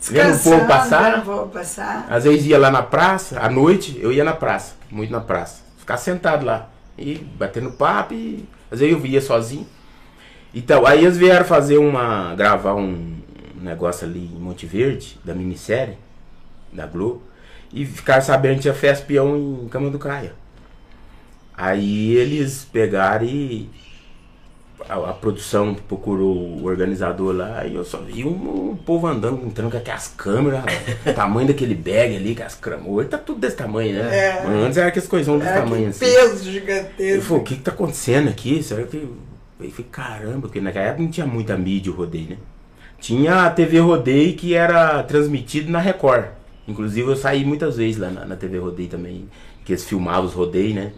Vendo o povo passar. passar. Às vezes ia lá na praça, à noite eu ia na praça, muito na praça. Ficar sentado lá e batendo papo e às vezes eu via sozinho. Então, aí eles vieram fazer uma. gravar um negócio ali em Monte Verde, da minissérie, da Globo, e ficaram sabendo que tinha festa peão em Cama do Caia. Aí eles pegaram e a, a produção procurou o organizador lá e eu só vi um, um povo andando, entrando com aquelas câmeras, o tamanho daquele bag ali, com as câmeras. Hoje tá tudo desse tamanho, né? É. Mas Antes era aqueles coisão desse Era tamanho assim. peso Eu gigantesco. falei, o que que tá acontecendo aqui? Será que. Eu falei, caramba, porque naquela época não tinha muita mídia o rodeio, né? Tinha a TV Rodeio que era transmitido na Record. Inclusive eu saí muitas vezes lá na, na TV Rodeio também, que eles filmavam os rodeios, né?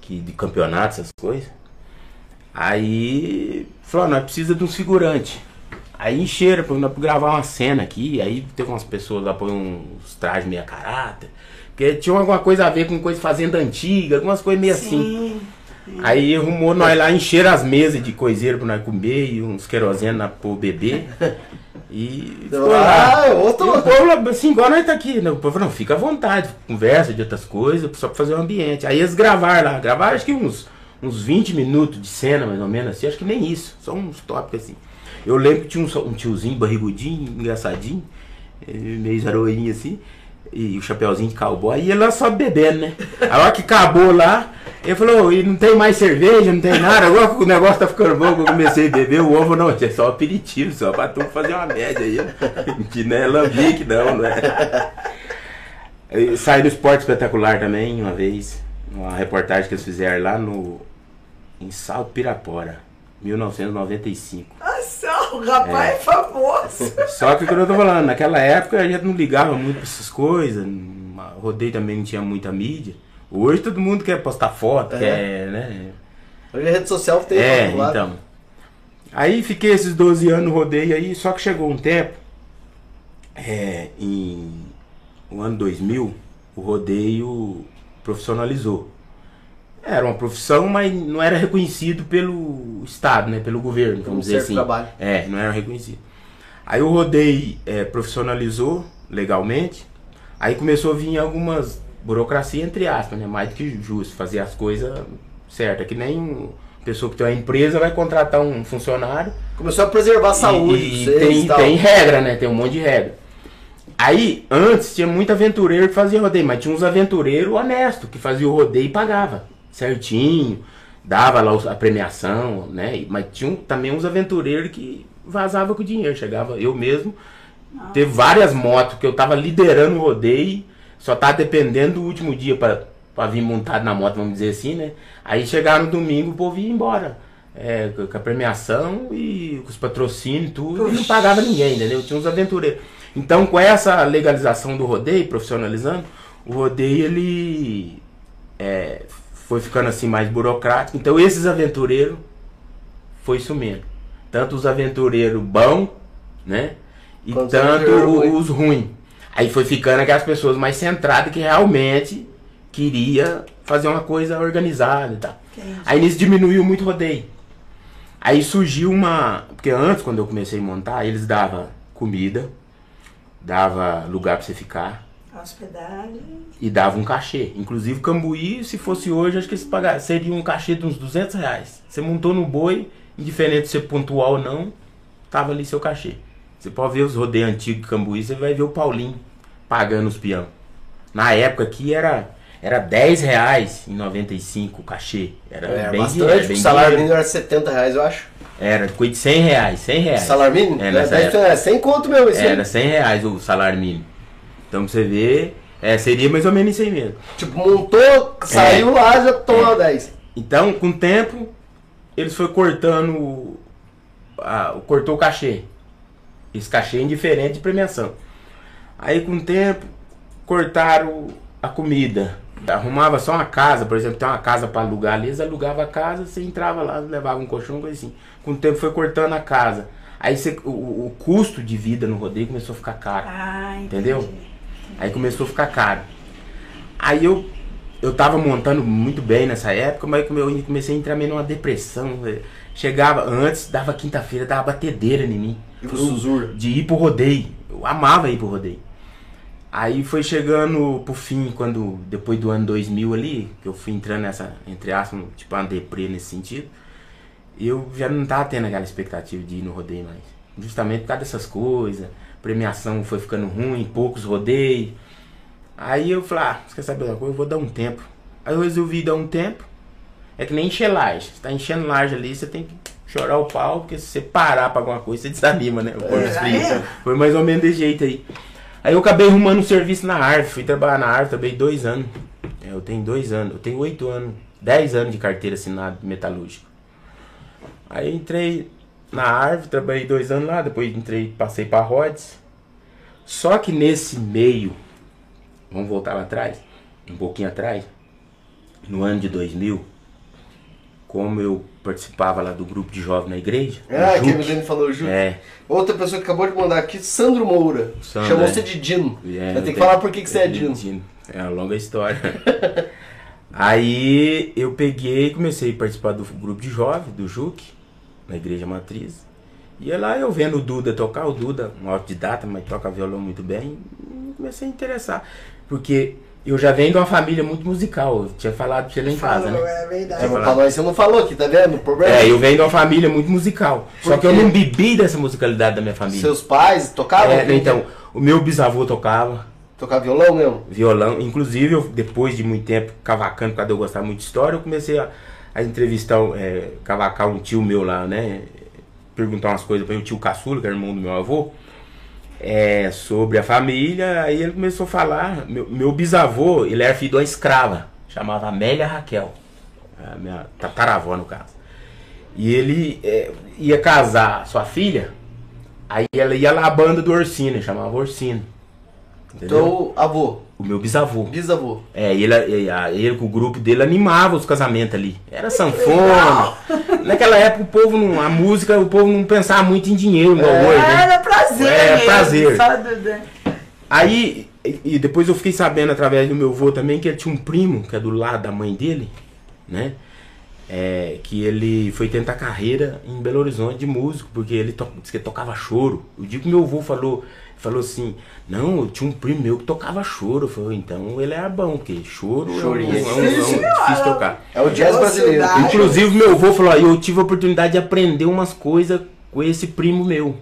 Que, de campeonatos, essas coisas. Aí falou, nós precisamos de uns figurantes. Aí encheram pra nós gravar uma cena aqui, aí teve umas pessoas lá põe uns trajes meio a caráter. Porque tinha alguma coisa a ver com coisa de fazenda antiga, algumas coisas meio assim. Sim. Aí arrumou nós lá, encheram as mesas de coiseiro pra nós comer e uns querosene pro bebê. E ficou lá. Ah, eu vou E o povo assim, igual nós tá aqui, né? O povo não, fica à vontade, conversa de outras coisas, só pra fazer o ambiente. Aí eles gravaram lá, gravaram acho que uns, uns 20 minutos de cena, mais ou menos assim, acho que nem isso, só uns tópicos assim. Eu lembro que tinha um, um tiozinho barrigudinho, engraçadinho, eh, meio zaroinho assim, e o chapeuzinho de cowboy, e ele lá só bebendo, né? A hora que acabou lá, ele falou, e não tem mais cerveja, não tem nada, agora que o negócio tá ficando bom, eu comecei a beber, o ovo não, é só aperitivo, só pra tu fazer uma média aí, que não é lambique não, não é? Saí do Esporte Espetacular também, uma vez, uma reportagem que eles fizeram lá no, em Salto Pirapora, 1995. Nossa, o rapaz é, famoso. Só que o que eu tô falando, naquela época a gente não ligava muito pra essas coisas, rodeio também não tinha muita mídia. Hoje todo mundo quer postar foto, É. quer, né? Hoje a rede social tem É, então. Aí fiquei esses 12 anos no rodeio aí, só que chegou um tempo, é, em o ano 2000, o rodeio profissionalizou. Era uma profissão, mas não era reconhecido pelo Estado, né? Pelo governo, Um vamos dizer certo assim. trabalho. É, não era reconhecido. Aí o rodeio é, profissionalizou legalmente, aí começou a vir algumas burocracia entre aspas, né? Mais do que justo, fazer as coisas certas, que nem um, pessoa que tem uma empresa vai contratar um funcionário. Começou a preservar a saúde e, e tem, tem regra, né? Tem um monte de regra. Aí, antes, tinha muito aventureiro que fazia rodeio, mas tinha uns aventureiros honestos, que fazia o rodeio e pagava certinho, dava lá a premiação, né? Mas tinha um- também uns aventureiros que vazava com o dinheiro. Chegava, eu mesmo, teve várias motos que eu tava liderando o rodeio, só tava dependendo do último dia pra, pra vir montado na moto, vamos dizer assim, né? Aí chegava no domingo, o povo ia embora. É, com a premiação e com os patrocínios tudo, e não pagava ninguém, entendeu? Tinha uns aventureiros. Então, com essa legalização do rodeio, profissionalizando, o rodeio ele é, foi ficando assim mais burocrático. Então, esses aventureiros foi sumindo. Tanto os aventureiros bons, né? E Quanto tanto ruins. os ruins. Aí foi ficando aquelas pessoas mais centradas que realmente queria fazer uma coisa organizada e tal. Aí nisso diminuiu muito o rodeio. Aí surgiu uma. Porque antes, quando eu comecei a montar, eles davam comida, dava lugar pra você ficar Hospedagem. e dava um cachê. Inclusive Cambuí, se fosse hoje, acho que eles pagaram, seria um cachê de uns 200 reais. Você montou no boi, indiferente de ser pontual ou não, tava ali seu cachê. Você pode ver os rodeios antigos de Cambuí, você vai ver o Paulinho pagando os peão. Na época aqui era, era 10 reais em 95 o cachê. Era É, bem bastante, dinheiro, o bem salário dinheiro. mínimo era 70 reais, eu acho. Era coisa de 100 reais, 100 reais. Salário mínimo? É, É, nessa 10, é 100 conto mesmo, esse Era 100 reais o salário mínimo. Então pra você ver, é, seria mais ou menos isso aí mesmo. Tipo, montou, saiu lá, já tomou 10. Então, com o tempo, eles foi cortando. o- a- o- cortou o cachê. Esse cachê é indiferente de premiação. Aí, com o tempo, cortaram a comida. Arrumava só uma casa, por exemplo, tem uma casa para alugar ali, eles alugavam a casa, você entrava lá, levava um colchão, coisa assim. Com o tempo foi cortando a casa. Aí você- o, o- custo de vida no rodeio começou a ficar caro. Ah, entendi. Entendeu? Aí começou a ficar caro. Aí eu eu tava montando muito bem nessa época, mas eu comecei a entrar meio numa depressão. velho. Chegava antes, dava quinta-feira, dava batedeira em mim. De ir pro rodeio. Eu amava ir pro rodeio. Aí foi chegando pro fim, quando depois do ano 2000 ali, que eu fui entrando nessa, entre aspas, tipo uma deprê nesse sentido, eu já não tava tendo aquela expectativa de ir no rodeio mais. Justamente por causa dessas coisas, premiação foi ficando ruim, poucos rodeios. Aí eu falei, ah, você quer saber uma coisa? Eu vou dar um tempo. Aí eu resolvi dar um tempo. É que nem encher laje. Você tá enchendo laje ali, você tem que chorar o pau, porque se você parar pra alguma coisa, você desanima, né? Esfria. Foi mais ou menos desse jeito aí. Aí eu acabei arrumando um serviço na árvore, fui trabalhar na árvore, trabalhei dois anos. É, Eu tenho dois anos, eu tenho oito anos, dez anos de carteira assinada metalúrgico. Aí entrei na árvore, trabalhei dois anos lá, depois entrei, passei pra Rhodes. Só que nesse meio, vamos voltar lá atrás, um pouquinho atrás, no ano de 2000, como eu participava lá do grupo de jovens na igreja, Ah, o que Milene falou, Ju. é, Outra pessoa que acabou de mandar aqui, Sandro Moura. Sandro, Chamou é. você de Dino. É, Vai ter tem- que falar por que, que você é Dino. É uma longa história. Aí eu peguei e comecei a participar do grupo de jovens, do JUC, na igreja matriz. E lá eu vendo o Duda tocar, o Duda, um autodidata, mas toca violão muito bem, comecei a interessar. Porque eu já venho de uma família muito musical, eu tinha falado pra você lá em casa, Falou, né? é É, verdade. mas pra nós você não falou aqui, tá vendo? O problema É, eu venho de uma família muito musical. Por Só que eu não bebi dessa musicalidade da minha família. Seus pais tocavam? É, então, o meu bisavô tocava, Tocar violão mesmo? violão. Inclusive, eu, depois de muito tempo cavacando, porque eu gostava muito de história, eu comecei a, a entrevistar, é, cavacar um tio meu lá, né? Perguntar umas coisas para o tio Caçula, que é irmão do meu avô, é, sobre a família. Aí ele começou a falar. Meu, meu bisavô, ele era filho de uma escrava, chamava Amélia Raquel, a minha tataravó no caso. E ele é, ia casar sua filha, aí ela ia lá à banda do Orsino, chamava Orsino. Entendeu? Então, avô, O meu bisavô. bisavô. É, e ele, e a- ele com o grupo dele animava os casamentos ali. Era sanfona. Naquela época o povo não. A música, o povo não pensava muito em dinheiro igual hoje, né? Era prazer. É, mesmo, prazer. Aí, e, e depois eu fiquei sabendo através do meu avô também que ele tinha um primo, que é do lado da mãe dele, né? é, que ele foi tentar carreira em Belo Horizonte de músico, porque ele to, disse que tocava choro. O dia que meu avô falou, falou assim, não, eu tinha um primo meu que tocava choro. Eu falei, então ele era bom, porque choro é um, Chorinho. é um- é um- é um- difícil tocar. É o jazz brasileiro. Inclusive, meu avô falou, eu tive a oportunidade de aprender umas coisas com esse primo meu.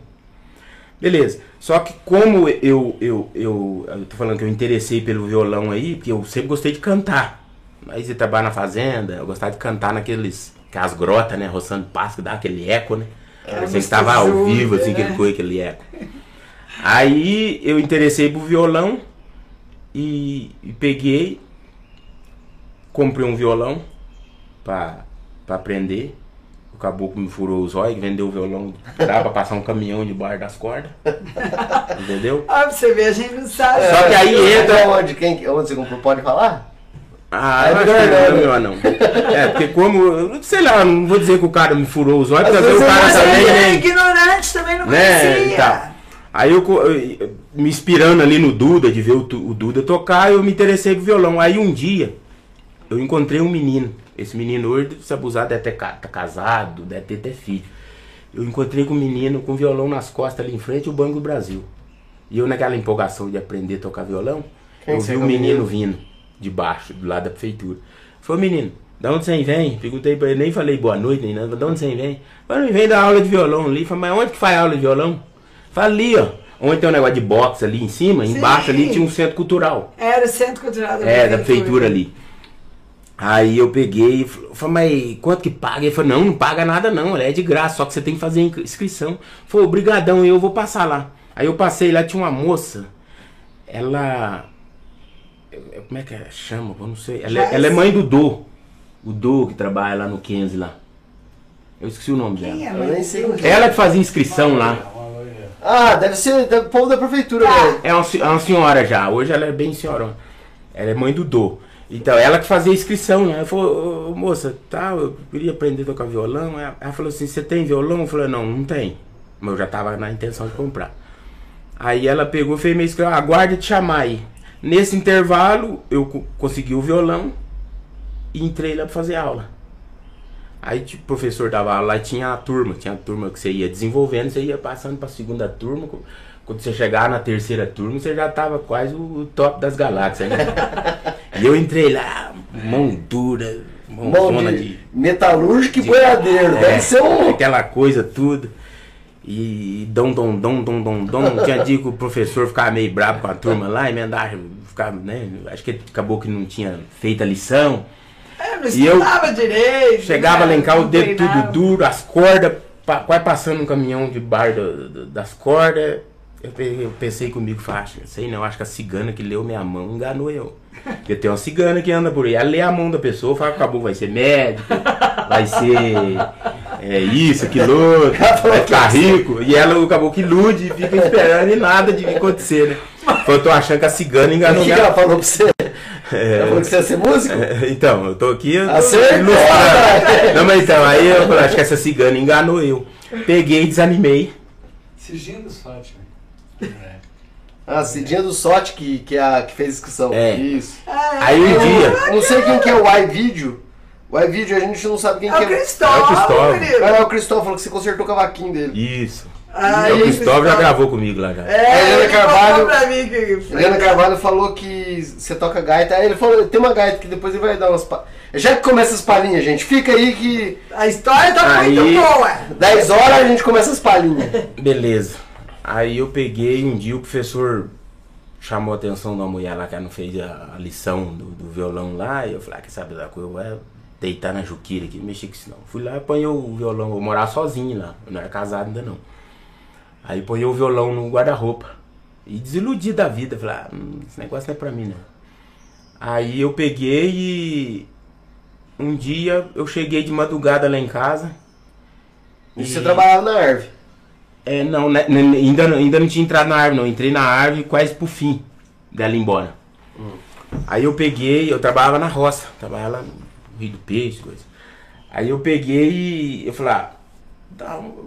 Beleza. Só que como eu, eu, eu, eu tô falando que eu interessei pelo violão aí, porque eu sempre gostei de cantar. Mas você trabalha na fazenda, eu gostava de cantar naqueles, aquelas grotas, né? Roçando pasto, que dá aquele eco, né? Você estava ao vivo, assim, junta, aquele né? coisa, aquele eco. Aí eu interessei pro violão e, e peguei, comprei um violão pra, pra aprender. O caboclo me furou os olhos, vendeu o violão, dá pra passar um caminhão debaixo das cordas. Entendeu? Ó, pra você ver, a gente não sabe. Só que aí entra- Então, Onde, quem, onde você comprou? Pode falar? Ah, É eu acho melhor que não, não, é né? melhor não. É, porque como, sei lá, não vou dizer que o cara me furou os olhos, porque o cara também ele é ignorante, também não né? conhecia. tal. Aí eu, eu- me inspirando ali no Duda, de ver o, o Duda tocar, eu me interessei pro violão. Aí um dia, eu encontrei um menino. Esse menino hoje, se abusar, deve ter tá casado, deve ter até filho. Eu encontrei com um menino com violão nas costas ali em frente ao Banco do Brasil. E eu naquela empolgação de aprender a tocar violão, Quem eu vi o o menino menino? vindo de baixo, do lado da prefeitura. Falei, menino, da onde você vem? Perguntei pra ele, nem falei boa noite, nem nada, da onde você vem? Falei, vem dar aula de violão ali. Falei, mas onde que faz aula de violão? Falei, ali, ó. Onde tem um negócio de boxe ali em cima, Sim. embaixo ali tinha um centro cultural. Era o Centro Cultural da É, da prefeitura ali. Aí eu peguei e fal- falei, mas quanto que paga? Ele falou, não, não paga nada não, é de graça, só que você tem que fazer inscri- inscrição. Falei, obrigadão, eu vou passar lá. Aí eu passei lá, tinha uma moça, ela... eu- Como é que ela chama? Eu não sei. Ela, é- ela é mãe do Dô. O Dô que trabalha lá no Kenzie lá. Eu esqueci o nome Quem é, dela. Eu nem sei o que é. Ela que fazia inscrição lá. Ah, deve ser do povo da prefeitura, Tá. velho. É uma, é uma senhora já, hoje ela é bem senhora. Ela é mãe do Dô. Então, ela que fazia a inscrição, né? Ela falou, "Ô, moça, tá, eu queria aprender a tocar violão. Ela falou assim, você tem violão? Eu falei, não, não tem. Mas eu já tava na intenção de comprar. Aí ela pegou e fez meio escrito, aguarde te chamar aí. Nesse intervalo, eu co- consegui o violão e entrei lá pra fazer aula. Aí tipo, o professor dava aula lá e tinha a turma, tinha a turma que você ia desenvolvendo, você ia passando pra segunda turma. Quando você chegar na terceira turma, você já tava quase o top das galáxias, né? e eu entrei lá, mão dura, Mão de de. metalúrgico e de- boiadeiro. é, Deve ser um. Aquela coisa tudo. E dom, dom, dom, dom, dom, dom. Tinha dia que o professor ficava meio bravo com a turma lá, emendava, ficava, né? Acho que acabou que não tinha feito a lição. É, não E eu direito. Chegava né? em casa, o Não dedo treinava. tudo duro, as cordas, quase passando um caminhão de bar do- do- das cordas. Eu, eu pensei comigo, falei, "Acho- sei não, acho que a cigana que leu minha mão enganou eu. Porque tem uma cigana que anda por aí, ela lê a mão da pessoa, fala, acabou, vai ser médico, vai ser é, isso, aquilo vai ficar rico. E ela acabou que ilude e fica esperando e nada de acontecer, né? Eu tô achando que a cigana O enganou que que ela falou pra você? É. Ela falou que você ia ser músico? é, Então, eu tô aqui. eu Acertou. Não, mas então, aí eu falei, acho que essa cigana enganou eu. Peguei e desanimei. Sigilo do Fátima. É. Ah, Cidinha do Sote que, que, é a, que fez a inscrição. É. Isso. Aí um dia. Não sei quem que é o iVideo. O iVideo a gente não sabe quem É o que é. Cristóvão, É o Cristóvão. é o Cristóvão falou que você consertou o cavaquinho dele. Isso. Aí, É o Cristóvão já gravou comigo lá já. É, A Helena ele Carvalho- falou pra mim que... Helena Carvalho falou que você toca gaita. Aí ele falou, tem uma gaita que depois ele vai dar umas pa... Já que começa as palhinhas, gente, fica aí que A história tá Aí- muito boa. 10 horas a gente começa as palhinhas. Beleza. Aí eu peguei um dia o professor chamou a atenção de uma mulher lá que ela não fez a, a lição do, do violão lá. E eu falei, ah, quer saber da coisa? Eu vou deitar na juquira aqui, mexer com isso não. Fui lá e apanhei o violão. Eu morava sozinho lá. Eu não era casado ainda não. Aí ponhei o violão no guarda-roupa. E desiludi da vida. Falei, ah, hum, esse negócio não é pra mim não. Aí eu peguei e. Um dia eu cheguei de madrugada lá em casa. E você trabalhava na Arve. É, não, né, né, ainda, não- ainda não tinha entrado na árvore, não. Entrei na árvore quase pro fim dela ir embora. Aí eu peguei, eu trabalhava na roça, trabalhava lá no Rio do Peixe, coisa. Aí eu peguei e eu falei, ah,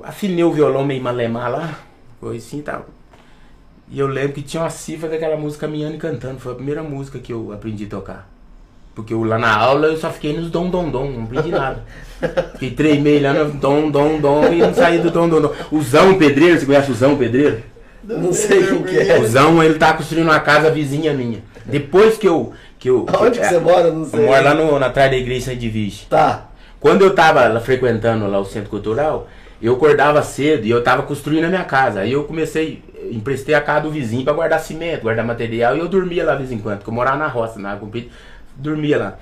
afinei o violão meio malemar lá, coisa assim e tal. E eu lembro que tinha uma cifra daquela música caminhando e cantando. Foi a primeira música que eu aprendi a tocar. Porque eu, lá na aula eu só fiquei nos dom dom dom, não aprendi nada. Fiquei meses lá no dom dom dom e não saí do dom dom dom. O Zão Pedreiro, você conhece o Zão Pedreiro? Não sei quem que é. O Zão, ele tá construindo uma casa vizinha minha. Depois que eu. Que eu Onde que é, você mora? Não sei. Eu moro lá no, na trás da igreja Santa Divige. Tá. Quando eu tava frequentando lá o centro cultural, eu acordava cedo e eu tava construindo a minha casa. Aí eu comecei, emprestei a casa do vizinho pra guardar cimento, guardar material, e eu dormia lá de vez em quando, porque eu morava na roça, na Cumpita, dormia lá.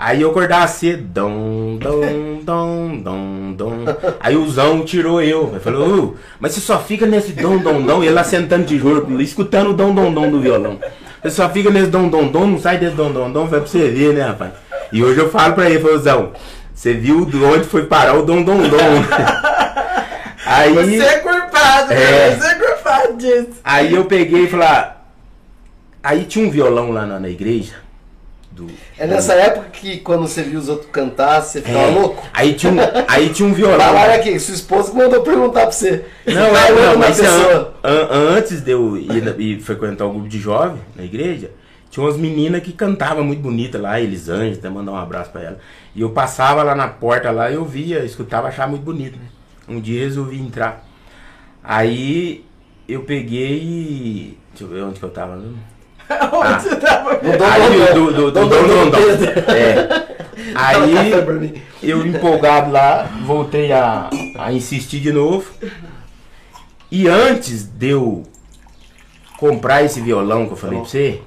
Aí eu acordava cedo, dom, dom, dom, dom, dom. Aí o Zão tirou eu. Ele falou, "Ô, mas você só fica nesse dom, dom, dom. E ele lá sentando tijolo, escutando o dom, dom, dom do violão. Você só fica nesse dom, dom, dom, não sai desse dom, dom, dom, vai pra você ver, né, rapaz? E hoje eu falo pra ele, falou, Zão, você viu de onde foi parar o dom, dom, dom. Aí... Você é culpado, É. Você é culpado disso. Aí eu peguei e falei, ah, aí tinha um violão lá na, na igreja. Do, É nessa época que quando você viu os outros cantar, você ficava É, louco? Aí tinha um, aí tinha um violão. Falaram aqui, sua esposa mandou perguntar pra você. Não, é, não, mas an- an- antes de eu ir, ir frequentar o grupo de jovem na igreja, tinha umas meninas que cantavam muito bonita lá, Elisângela, até mandar um abraço pra ela. E eu passava lá na porta lá, eu via, escutava, achava muito bonito? Um dia eu resolvi entrar. Aí eu peguei e. Deixa eu ver onde que eu tava. né? Onde você tava? Aí, do, do, do, Dom Dom Dom Dom Dom. Pedro. É. Aí eu empolgado lá, voltei a, a insistir de novo. E antes de eu comprar esse violão que eu falei pra você,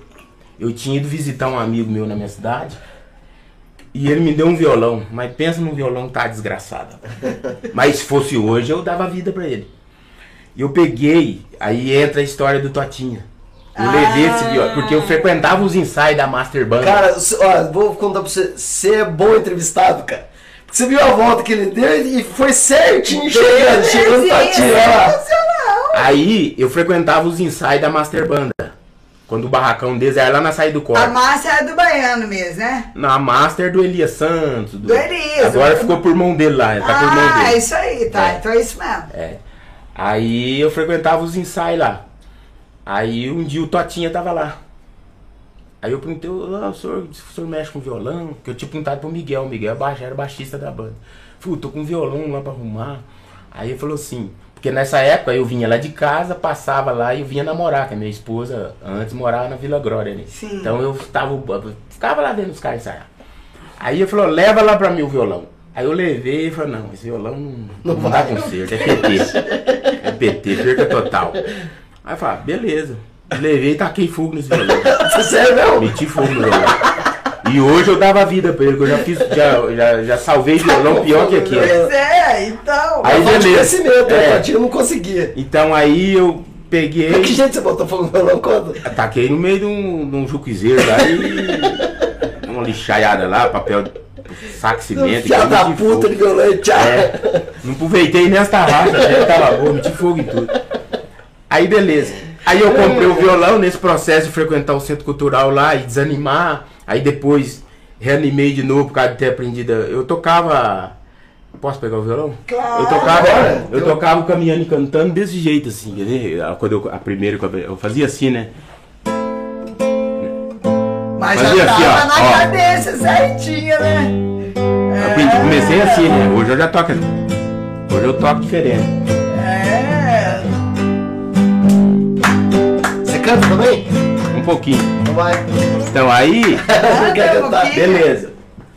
eu tinha ido visitar um amigo meu na minha cidade. E ele me deu um violão, mas pensa num violão que tá desgraçado. Mas se fosse hoje, eu dava vida pra ele. E eu peguei, aí entra a história do Totinha. Eu levei esse violão, porque eu frequentava os ensaios da Master Band. Cara, ó, vou contar pra você. Você é bom entrevistado, cara. Porque você viu a volta que ele deu e foi certinho chegando, chegando lá. Sensacional. Aí eu frequentava os ensaios da Master Banda. Quando o barracão deles era lá na saída do A corte. Márcia é do baiano mesmo, né? Na Master do Elias Santos. Do Elias. Agora ficou por mão dele lá, tá por mão ah, dele. isso aí, tá. É. Então é isso mesmo. É. Aí eu frequentava os ensaios lá. Aí um dia o Totinha tava lá. Aí eu perguntei, ah, o, senhor, o senhor mexe com violão? Que eu tinha perguntado pro Miguel, o Miguel é era baixista da banda. Falei, tô com um violão lá pra arrumar. Aí ele falou assim, porque nessa época eu vinha lá de casa, passava lá e eu vinha namorar, que a minha esposa antes morava na Vila Glória, né? Sim. Então eu tava, ficava lá vendo os caras ensaiar. Aí ele falou, leva lá pra mim o violão. Aí eu levei e falei, não, esse violão não, não, dá conserto, é PT. É PT, perca total. Aí eu falei, ah, beleza. Levei e taquei fogo nesse violão. Sério? Meti fogo no violão. E hoje eu dava vida pra ele, que eu já fiz, já, já, já salvei violão pior que aquele. Pois é, então. Aí, Falta de beleza. conhecimento, É. Patinho não conseguia. Então aí eu peguei, Que jeito você botou fogo no violão? Conta. ataquei no meio de um, de um juquizeiro lá e uma lixaiada lá, papel, saco cimento. Filha da puta de violão, tchau. É, não aproveitei nesta raça, já tava bom, meti fogo em tudo. Aí beleza. Aí eu comprei o violão nesse processo de frequentar o centro cultural lá e desanimar. Aí depois reanimei de novo por causa de ter aprendido. Eu tocava. Posso pegar o violão? Claro. Eu tocava, eu tocava caminhando e cantando desse jeito assim? Quando eu, a primeira eu- fazia assim, né? Mas Fazia já assim, tava ó, na ó. cabeça certinha, né? Eu aprendi- comecei assim, né? Hoje eu já toco. Hoje eu toco diferente. É. Você canta também? Um pouquinho. Então vai. Então aí, Ele quer um cantar. pouquinho. beleza.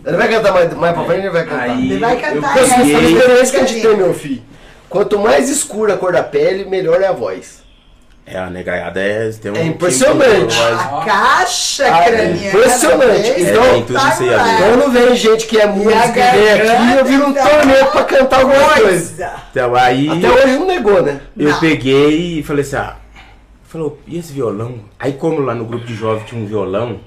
Ele vai cantar mais, mais pra frente, ele vai cantar. Aí Ele vai cantar, eu né? Essa é experiência que a gente tem, meu filho. Quanto mais escura a cor da pele, melhor é a voz. É, a negaiada é. Tem um É impressionante. A caixa Ah, é craniana. impressionante. Então- tá É, lá. Quando vem gente que é música e vem aqui, eu viro um torneio pra cantar alguma coisa. Coisa. Então aí Até hoje não negou, né? eu Não. peguei e falei assim, ah, falou, e esse violão? Aí como lá no grupo de jovens tinha um violão,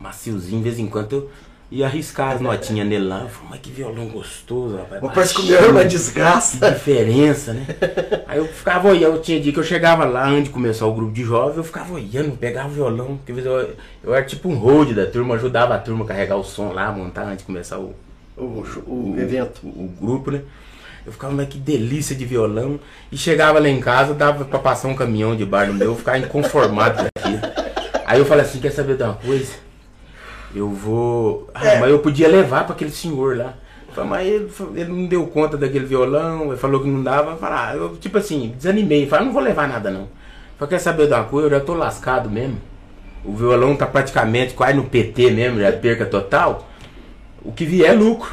maciozinho, de vez em quando eu ia arriscar as notinhas nele lá. Eu falei, mas que violão gostoso, rapaz. Mas parece que o meu é uma Que desgraça. diferença, né? Aí eu ficava olhando, tinha dia que eu chegava lá antes de começar o grupo de jovens, eu ficava olhando, pegava o violão, porque às vezes eu, eu era tipo um hold da turma, ajudava a turma a carregar o som lá, montar antes de começar o, O, o evento. o, o grupo, né? Eu ficava, mas que delícia de violão. E chegava lá em casa, dava pra passar um caminhão de bar no meu, eu ficava inconformado com aquilo. Aí eu falei assim, quer saber de uma coisa? eu vou. Ah, É. mas eu podia levar pra aquele senhor lá. Falei, mas ele, ele não deu conta daquele violão, ele falou que não dava. Falei, ah, eu, tipo assim, desanimei. Falei, não vou levar nada não. Falei, quer saber de uma coisa? Eu já tô lascado mesmo. O violão tá praticamente quase no PT mesmo, já perca total. O que vier é lucro.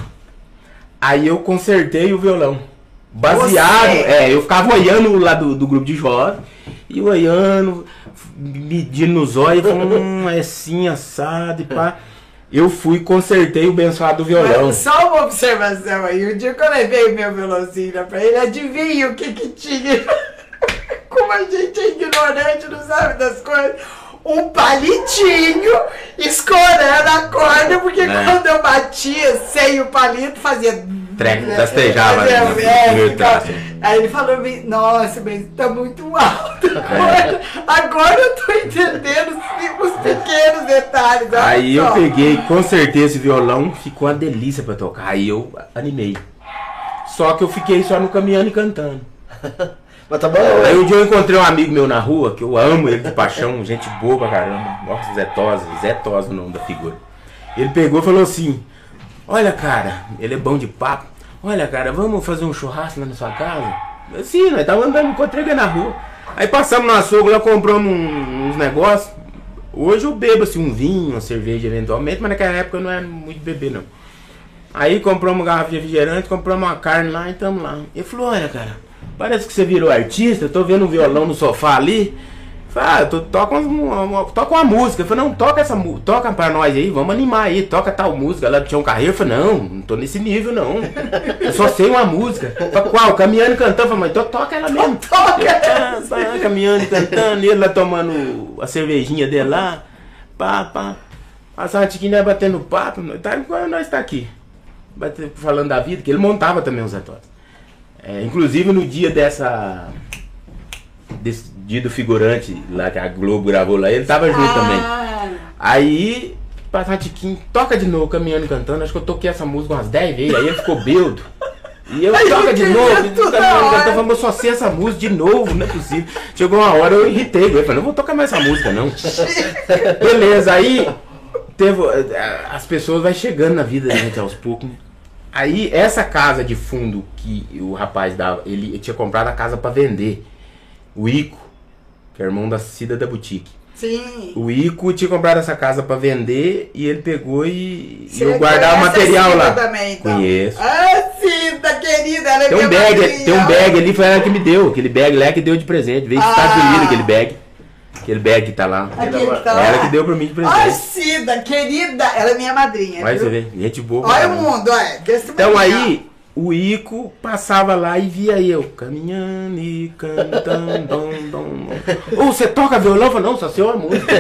Aí eu consertei o violão. Baseado, Você? é, eu ficava olhando lá do, do grupo de jovens e olhando, medindo nos olhos, falando, hum, é assim, assado e pá. Eu fui consertei o abençoado do violão. Mas Só uma observação aí. O dia que eu levei meu violãozinho pra ele, adivinha o que que tinha? Como a gente é ignorante, não sabe das coisas. Um palitinho escorando a corda, porque É. quando eu batia sem o palito, fazia. Treco, né, no primeiro ficava- traço. Aí ele falou nossa, mas tá muito alto a É. Agora eu tô entendendo os, os pequenos detalhes. Aí eu só. peguei, consertei esse violão, ficou uma delícia pra tocar. Aí eu animei. Só que eu fiquei só no caminhando e cantando. Mas tá bom. Aí um dia eu encontrei um amigo meu na rua, que eu amo ele de paixão, gente boa pra caramba. Nossa, Zé Tosa, Zé Tosa o nome da figura. Ele pegou e falou assim: Olha, cara, ele é bom de papo. Olha, cara, vamos fazer um churrasco lá na sua casa? Sim, nós tava andando, encontrei ele na rua. Aí passamos no açougue lá, compramos um- uns negócios. Hoje eu bebo assim, um vinho, uma cerveja eventualmente, mas naquela época eu não era muito beber não. Aí compramos uma garrafa de refrigerante, compramos uma carne lá e tamo lá. Ele falou, olha cara, parece que você virou artista, eu tô vendo um violão no sofá ali. Falei, ah, tô, toca, uma, uma- toca uma música. Eu falei, não, toca essa toca pra nós aí, vamos animar aí, toca tal música. Ela tinha um carreiro, eu falei, não, não tô nesse nível não. Eu só sei uma música. Falei, qual? Caminhando e cantando. Eu falei, mas então toca ela mesmo. Toca pá, pá, caminhando e cantando, ele lá tomando a cervejinha dele lá. Pá, pá. Uma tiquinha batendo papo. Tá, igual nós tá aqui. Falando da vida, que ele montava também os atores. É, inclusive no dia dessa. Desse dia do figurante lá que a Globo gravou lá, ele tava junto também. Ah, Aí, passava tiquinho, toca de novo, caminhando e cantando. Acho que eu toquei essa música umas 10 vezes. Aí ele ficou beldo. E eu Aí toca de novo, e hora. cantando. Eu só sei essa música de novo, não é possível. Chegou uma hora eu irritei. Eu falei, não vou tocar mais essa música, não. Beleza, aí teve, eh, as pessoas vai chegando na vida da gente aos poucos. né? Aí essa casa de fundo que o rapaz dava, ele tinha comprado a casa pra vender. O Ico, que é irmão da Cida da Boutique. sim. O Ico tinha comprado essa casa pra vender e ele pegou e, e eu guardava o material lá. Também, então. Conheço. Ah, Cida, querida, ela é Tem um bag, madrinha. tem um bag ali, foi ela que me deu. Aquele bag lá que deu de presente. Veio dos Ah. Estados Unidos aquele bag. Aquele bag que tá lá. Aquele que tá lá. Ela que deu pra mim de Ai, presente. Cida, querida, ela é minha madrinha. Vai viu? você ver, gente boa. Olha o mundo, olha. desse Então aí, o Ico passava lá e via eu caminhando e cantando. dom, dom, dom. Ô, você toca violão? Eu falei, não, só sei uma música.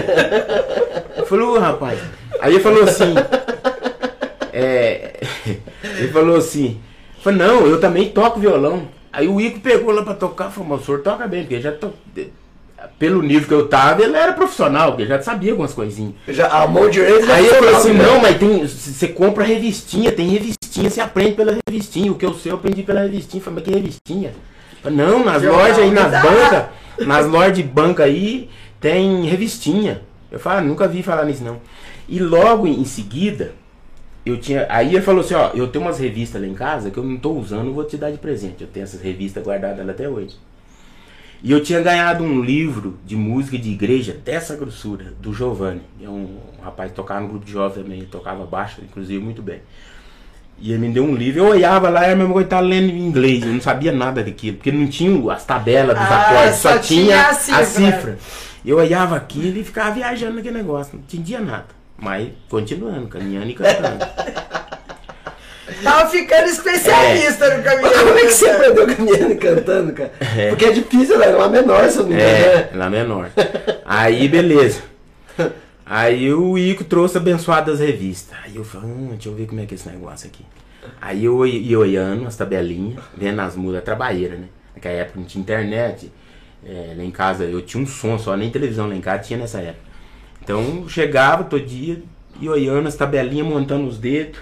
Eu falei, ô rapaz. Aí ele falou assim. É, ele falou assim. Eu falei, não, eu também toco violão. Aí o Ico pegou lá pra tocar, falou, mas o senhor toca bem, porque já to... Pelo nível que eu tava, ele era profissional, porque ele já sabia algumas coisinhas. Já, a mão direita Aí eu falei assim, né? não, mas tem. Você compra revistinha, tem revistinha, você aprende pela revistinha. O que eu sei, eu aprendi pela revistinha. Eu Falei, mas que revistinha? Eu falei, não, nas Jornal lojas aí, nas bancas, nas lojas de banca aí, tem revistinha. Eu falei, ah, nunca vi falar nisso não. E logo em seguida, eu tinha. Aí ele falou assim, ó, eu tenho umas revistas lá em casa que eu não tô usando, vou te dar de presente. Eu tenho essas revistas guardadas lá até hoje. E eu tinha ganhado um livro de música de igreja dessa grossura, do Giovanni. É um, um rapaz que tocava no grupo de jovens também, tocava baixo, inclusive, muito bem. E ele me deu um livro, eu olhava lá, era a mesma coisa que tava lendo em inglês, eu não sabia nada daquilo, porque não tinha as tabelas dos Ah, acordes, só, só tinha, tinha a cifra. Eu olhava aquilo e ficava viajando naquele negócio, não entendia nada. Mas continuando, caminhando e cantando. Tava ficando especialista no caminho. Mas como é que você aprendeu caminhando e cantando, cara? Porque é difícil, né? Lá menor, se eu não me engano. É, né? lá menor. Aí, beleza. Aí o Ico trouxe abençoadas revistas. Aí eu falei, hum, deixa eu ver como é que é esse negócio aqui. Aí eu ia olhando as tabelinhas, vendo as mudas trabalheiras, né? Naquela época não tinha internet. É, lá em casa eu tinha um som só, nem televisão lá em casa tinha nessa época. Então eu chegava todo dia, ia olhando as tabelinhas, montando os dedos.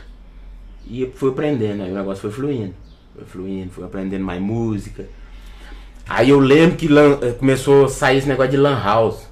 E fui aprendendo, aí o negócio foi fluindo. Foi fluindo, fui aprendendo mais música. Aí eu lembro que lan- eh, começou a sair esse negócio de lan house.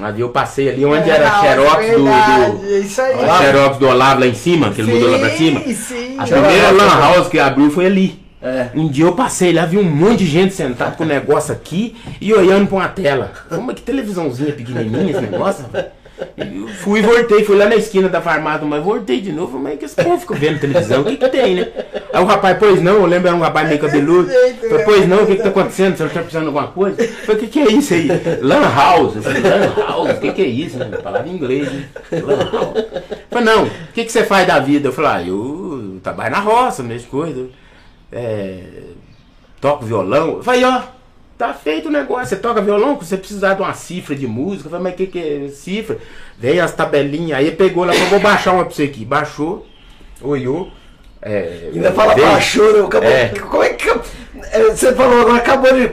Ali eu passei ali onde É, era não, Xerox do, verdade, do, Isso aí. a Xerox do Olavo lá em cima, que ele mudou lá pra cima. Sim. A primeira lan house que abriu foi ali. É. Um dia eu passei lá, vi um monte de gente sentado com o negócio aqui e olhando pra uma tela. Falei, Mas que televisãozinha pequenininha esse negócio, eu fui e voltei, fui lá na esquina da farmácia, mas voltei de novo, mas que esse povo fica vendo televisão, o que que tem, né? Aí o rapaz, pois não, eu lembro, era um rapaz meio cabeludo. Falei, pois não, o que que tá acontecendo? Você tá precisando de alguma coisa? Eu falei, o que que é isso aí? Lan house. Eu falei, lan house, o que que é isso? Né? Palavra em inglês, né? Lan house. Eu falei, não, o que que você faz da vida? Eu falei, ah, eu trabalho na roça, mesmo coisa. É, toco violão. Eu falei, ó, tá feito o negócio. Você toca violão, você precisar de uma cifra de música. Eu falei, mas o que, que é cifra? Veio as tabelinhas, aí pegou lá, falou, vou baixar uma pra você aqui. Baixou, olhou. É, Ainda fala veio. baixou, né? Acabou, É. Como é que. é, Você falou agora, acabou de.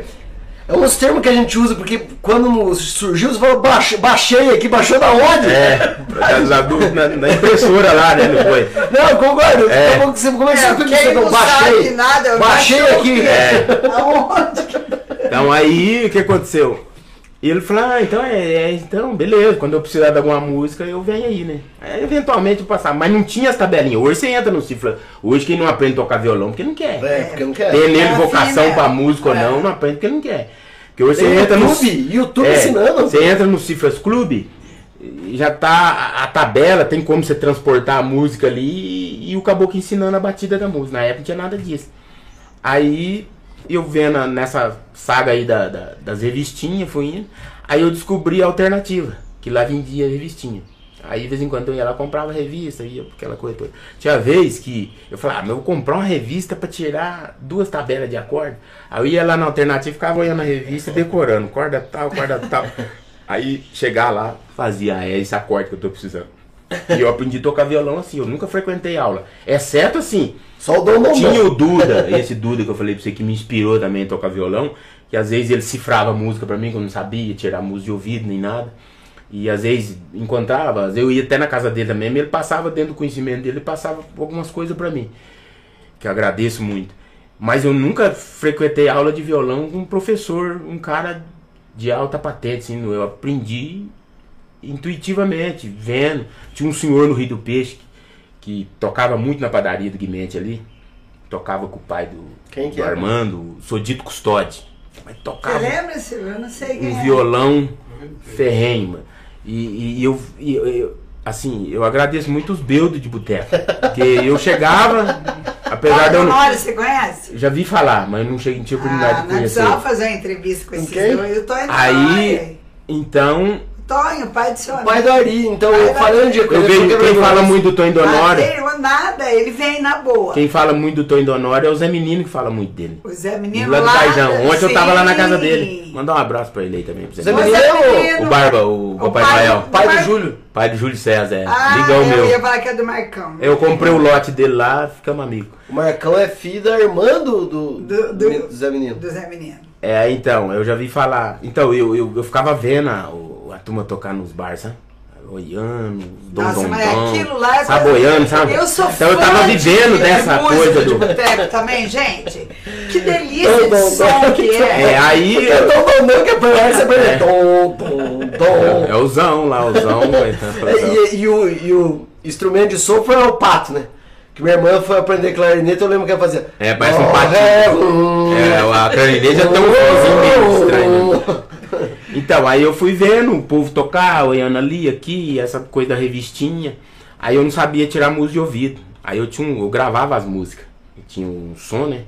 É uns termos que a gente usa, porque quando surgiu, você falou, "Baixe- baixei aqui, baixou da onde? É, na, na impressora lá, né? Não foi? Não, eu concordo. É. Tá você- Como é que É, você quem você não baixei? sabe nada, eu baixei baixou aqui. É. Aonde? Então aí o que aconteceu? E ele falou, ah, então é, é, então, beleza, quando eu precisar de alguma música, eu venho aí, né? Aí, eventualmente eu passava, mas não tinha as tabelinhas. Hoje você entra no cifra. Hoje quem não aprende a tocar violão, porque não quer. É, porque não quer. Ter nele É assim vocação mesmo. pra música ou É. não, não aprende porque não quer. Porque hoje Tem você entra no. YouTube, YouTube É, ensinando. Você entra no Cifras Clube, já tá a, a tabela, tem como você transportar a música ali e, e o caboclo ensinando a batida da música. Na época não tinha nada disso. Aí eu vendo nessa saga aí da, da- das revistinhas, fui indo, aí eu descobri a alternativa, que lá vendia revistinha. Aí de vez em quando eu ia lá comprava revista, ia pra aquela coisa toda. Tinha vez que eu falava, ah, mas eu vou comprar uma revista pra tirar duas tabelas de acorde. Aí eu ia lá na alternativa, ficava olhando a revista e decorando, corda tal, corda tal. Aí chegar lá, fazia, ah, é esse acorde que eu tô precisando. E eu aprendi a tocar violão assim, eu nunca frequentei aula. Exceto assim, Só o Dom tinha o Duda, esse Duda que eu falei pra você que me inspirou também a tocar violão, que às vezes ele cifrava música pra mim, que eu não sabia tirar música de ouvido nem nada. E às vezes encontrava, às vezes eu ia até na casa dele também, ele passava dentro do conhecimento dele, ele passava algumas coisas pra mim, que eu agradeço muito. Mas eu nunca frequentei aula de violão com um professor, um cara de alta patente, assim, eu aprendi intuitivamente, vendo. Tinha um senhor no Rio do Peixe que, que tocava muito na padaria do Guimente ali. Tocava com o pai do, Quem que do? Armando, sou dito Custódio. Mas Você tocava lembra, Silvio? Eu não sei quem um é. violão ferrenho, mano. E, e eu, e eu- eu- assim, eu agradeço muito os beudos de boteco. Porque eu chegava, apesar de eu não, você conhece? já vi falar, mas não cheguei, não tinha oportunidade Ah, de conhecer. precisamos fazer uma entrevista com esses quem? dois. O Tonho Aí, então, Tonho, pai do seu O pai do Ari, então, Pai do falando de eu coisa vejo, que quem fala muito do Tonho Donório, Não nada, ele vem na boa. quem fala muito do Tonho Donório é o Zé Menino que fala muito dele. O Zé Menino Lá do Paizão. Ontem eu tava lá na casa dele. Mandar um abraço pra ele aí também. Zé O. Menino é o- Menino. O Barba, o Papai pai- Noel. Pai do Mar- Júlio. Pai do Júlio César, é. Ah, Ligão eu meu. ia falar que é do Marcão. Eu comprei o lote dele lá, ficamos amigos. O Marcão é filho da irmã do, do, Do- do, do- Zé Menino. Do Zé Menino. É, então, eu já vi falar. Então, eu, eu, eu ficava vendo a, o- a turma tocar nos bars, sabe? Oiano, Dom Nossa, Dom mas Dom. aquilo lá é Saboiano, sabe? Eu sou Então eu tava vivendo de dessa música coisa de do. boteco também, gente. Que delícia Dom, de som que É, é. aí. É Dom Dom Dom que é você É. aprende. Dom, Dom, Dom. É o Zão lá, o Zão. É, E, e o, e o instrumento de som foi o pato, né? Que minha irmã foi aprender clarinete, eu lembro que ela fazia. É, parece um patinho. É, a clarinete já tem um meio estranho. Então, aí eu fui vendo o povo tocar, olhando ali, aqui, essa coisa da revistinha. Aí eu não sabia tirar música de ouvido. Aí eu tinha um, eu gravava as músicas. Eu tinha um som, né?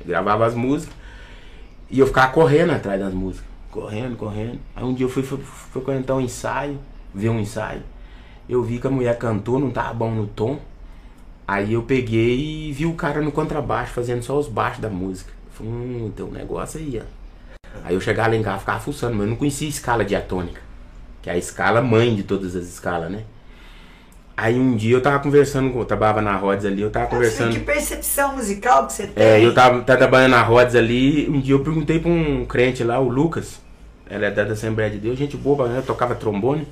Eu gravava as músicas. E eu ficava correndo atrás das músicas. Correndo, correndo. Aí um dia eu fui fui- um ensaio, ver um ensaio. Eu vi que a mulher cantou, não tava bom no tom. Aí eu peguei e vi o cara no contrabaixo fazendo só os baixos da música. Falei, hum, tem um negócio aí, ó. Aí eu chegava lá em casa, ficava fuçando, mas eu não conhecia a escala diatônica. Que é a escala mãe de todas as escalas, né? Aí um dia eu tava conversando, com, eu trabalhava na Rhodes ali, eu tava Assim, conversando. que percepção musical que você tem. É, eu tava, tava trabalhando na Rhodes ali, um dia eu perguntei pra um crente lá, o Lucas, ela é da Assembleia de Deus, gente boa, né? tocava trombone.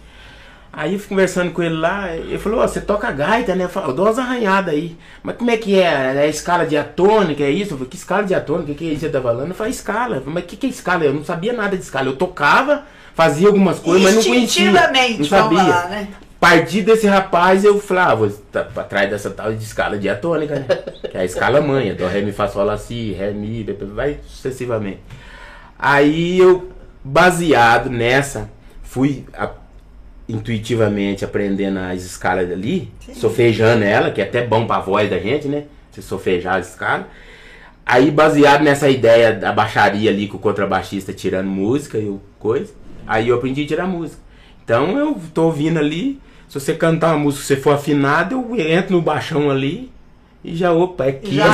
Aí eu fui conversando com ele lá, ele falou, você toca gaita, né? Eu, falei, eu dou umas arranhadas aí. Mas como é que é? É a escala diatônica, é isso? Eu falei, que escala diatônica? O que, é isso que você tá falando? Eu falei, escala. Eu falei, mas o que, que é escala? Eu não sabia nada de escala. Eu tocava, fazia algumas coisas, mas não conhecia. Não sabia. lá, né? partir desse rapaz, eu falei, ah, tá, pra trás dessa tal de escala diatônica, né? Que é a escala manha, do ré, mi, fá, sol, lá, si, ré, mi, vai sucessivamente. Aí eu, baseado nessa, fui a- intuitivamente aprendendo as escalas ali, sofejando ela, que é até bom pra voz da gente, né? Você sofejar as escalas. Aí, baseado nessa ideia da baixaria ali com o contrabaixista tirando música e o coisa, aí eu aprendi a tirar música. Então eu tô ouvindo ali, se você cantar uma música, se você for afinado, eu entro no baixão ali e já, opa, é aqui, Já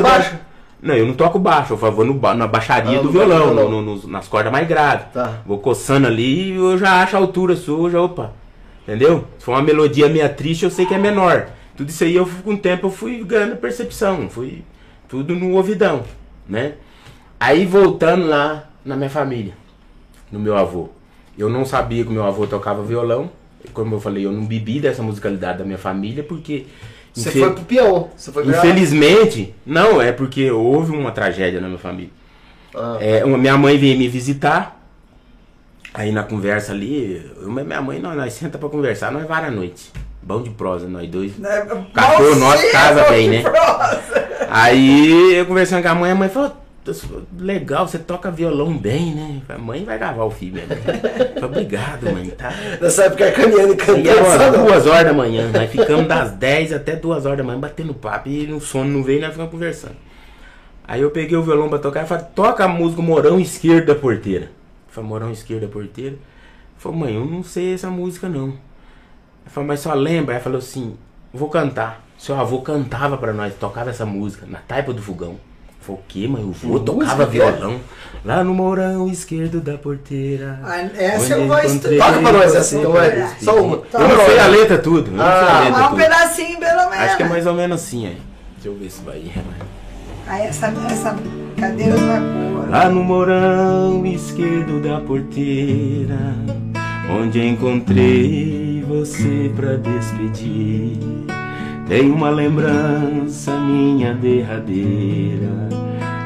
baixo? Não, eu não toco baixo, eu vou no na baixaria Ah, do violão, violão. no- no- nas cordas mais graves. Tá. Vou coçando ali e eu já acho a altura sua, já, opa. Entendeu? Se for uma melodia meio triste, eu sei que é menor. Tudo isso aí, eu, com o tempo, eu fui ganhando percepção. Fui tudo no ouvidão, né? Aí, voltando lá na minha família, no meu avô. Eu não sabia que o meu avô tocava violão. Como eu falei, eu não bebi dessa musicalidade da minha família, porque... Você foi pro peão. Você foi Infelizmente, não, é porque houve uma tragédia na minha família. Ah. É, uma- minha mãe veio me visitar. Aí na conversa ali, eu, minha mãe, nós, nós senta pra conversar, nós vara a noite. Bom de prosa, nós dois. Cachorro Você nosso casa é bem, né? prosa. Aí eu conversando com a mãe, a mãe falou, legal, você toca violão bem, né? A mãe vai gravar o filho mesmo. Eu falei, Obrigado, mãe, tá? Nessa época Arcaniano e E cantando. não. duas horas da manhã, nós ficamos das 10 até duas horas da manhã batendo papo e o sono não veio e nós ficamos conversando. Aí eu peguei o violão pra tocar e falei, toca a música Morão Esquerdo da Porteira. Falei, Morão Esquerdo da Porteira. Falei, mãe, eu não sei essa música não. Eu falei, mas só lembra? Aí falou assim, vou cantar. Seu avô cantava pra nós, tocava essa música na taipa do fogão. Falei, o quê, mãe? O vô tocava é? violão lá no Morão Esquerdo da Porteira. Ah, essa eu vou estudar. Toca pra nós essa, então, é. Só uma. Eu não sei a letra tudo. Eu não sei a Ah. letra um tudo. pedacinho, pelo menos. Acho que é mais ou menos assim aí. Deixa eu ver se vai. Ah, essa, essa cadeira não é boa. Lá no morão esquerdo da porteira, onde encontrei você pra despedir. Tem uma lembrança minha derradeira,